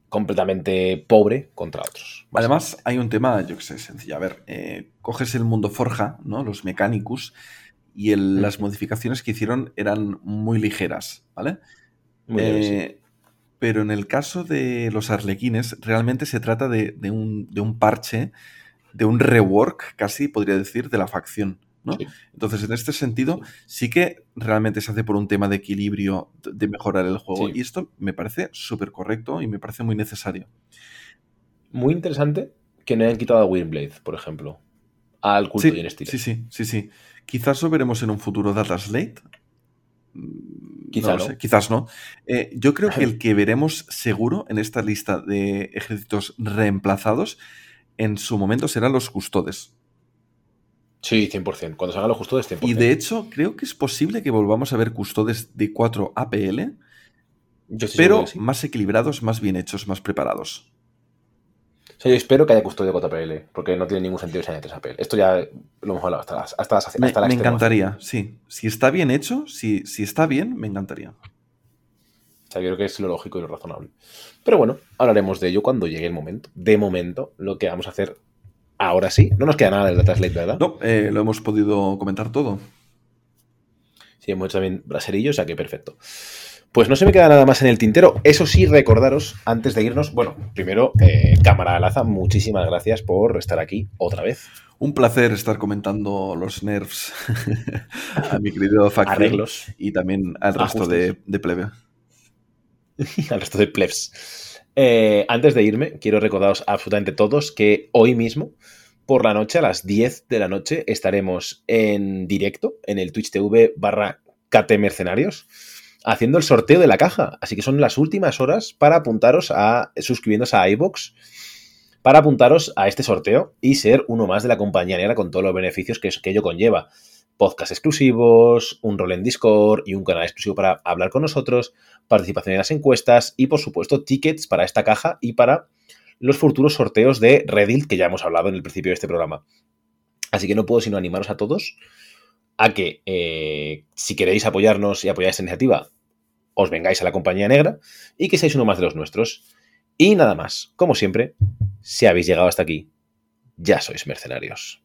completamente pobre contra otros. Además, hay un tema, yo que sé, sencillo. A ver, eh, coges el mundo Forja, ¿no? Los Mechanicus, y el- las modificaciones que hicieron eran muy ligeras, ¿vale? Muy sí. Eh, Pero en el caso de los arlequines, realmente se trata de, de un, de un parche, de un rework, casi podría decir, de la facción. ¿No? Sí. Entonces, en este sentido, sí que realmente se hace por un tema de equilibrio, de- mejorar el juego. Sí. Y esto me parece súper correcto y me parece muy necesario. Muy interesante que no hayan quitado a Windblade, por ejemplo, al culto Sí, y estilo. sí, sí, sí, sí. Quizás lo veremos en un futuro Data Slate. Mm, Quizá lo no. sé, quizás no. Eh, yo creo que el que veremos seguro en esta lista de ejércitos reemplazados en su momento serán los custodes. Sí, 100%. Cuando salgan los custodes, 100%. Y de hecho, creo que es posible que volvamos a ver custodes de 4 APL, Yo pero sí. más equilibrados, más bien hechos, más preparados. O sea, yo espero que haya custodio 4PL, porque no tiene ningún sentido que sea 3 APL. Esto ya lo hemos hablado hasta, las, hasta, las- hasta Me, la me extenuación. encantaría, sí. Si está bien hecho, si, si está bien, me encantaría. O sea, yo creo que es lo lógico y lo razonable. Pero bueno, hablaremos de ello cuando llegue el momento. De momento, lo que vamos a hacer ahora sí. No nos queda nada del Data Slate, ¿verdad? No, eh, lo hemos podido comentar todo. Sí, hemos hecho también braserillo, o sea que perfecto. Pues no se me queda nada más en el tintero. Eso sí, recordaros, antes de irnos, bueno, primero, eh, Cámara Alaza, muchísimas gracias por estar aquí otra vez. Un placer estar comentando los nerfs a mi querido Arreglos y también al resto de, de plebe. al resto de plebs. Eh, antes de irme, quiero recordaros absolutamente todos que hoy mismo, por la noche, a las 10 de la noche, estaremos en directo en el Twitch TV barra KT Mercenarios haciendo el sorteo de la caja. Así que son las últimas horas para apuntaros a suscribiéndose a iBox para apuntaros a este sorteo y ser uno más de la compañía negra con todos los beneficios que ello conlleva. Podcast exclusivos, un rol en Discord y un canal exclusivo para hablar con nosotros, participación en las encuestas y, por supuesto, tickets para esta caja y para los futuros sorteos de Reddit que ya hemos hablado en el principio de este programa. Así que no puedo sino animaros a todos a que, eh, si queréis apoyarnos y apoyar esta iniciativa, os vengáis a la compañía negra y que seáis uno más de los nuestros. Y nada más, como siempre, si habéis llegado hasta aquí, ya sois mercenarios.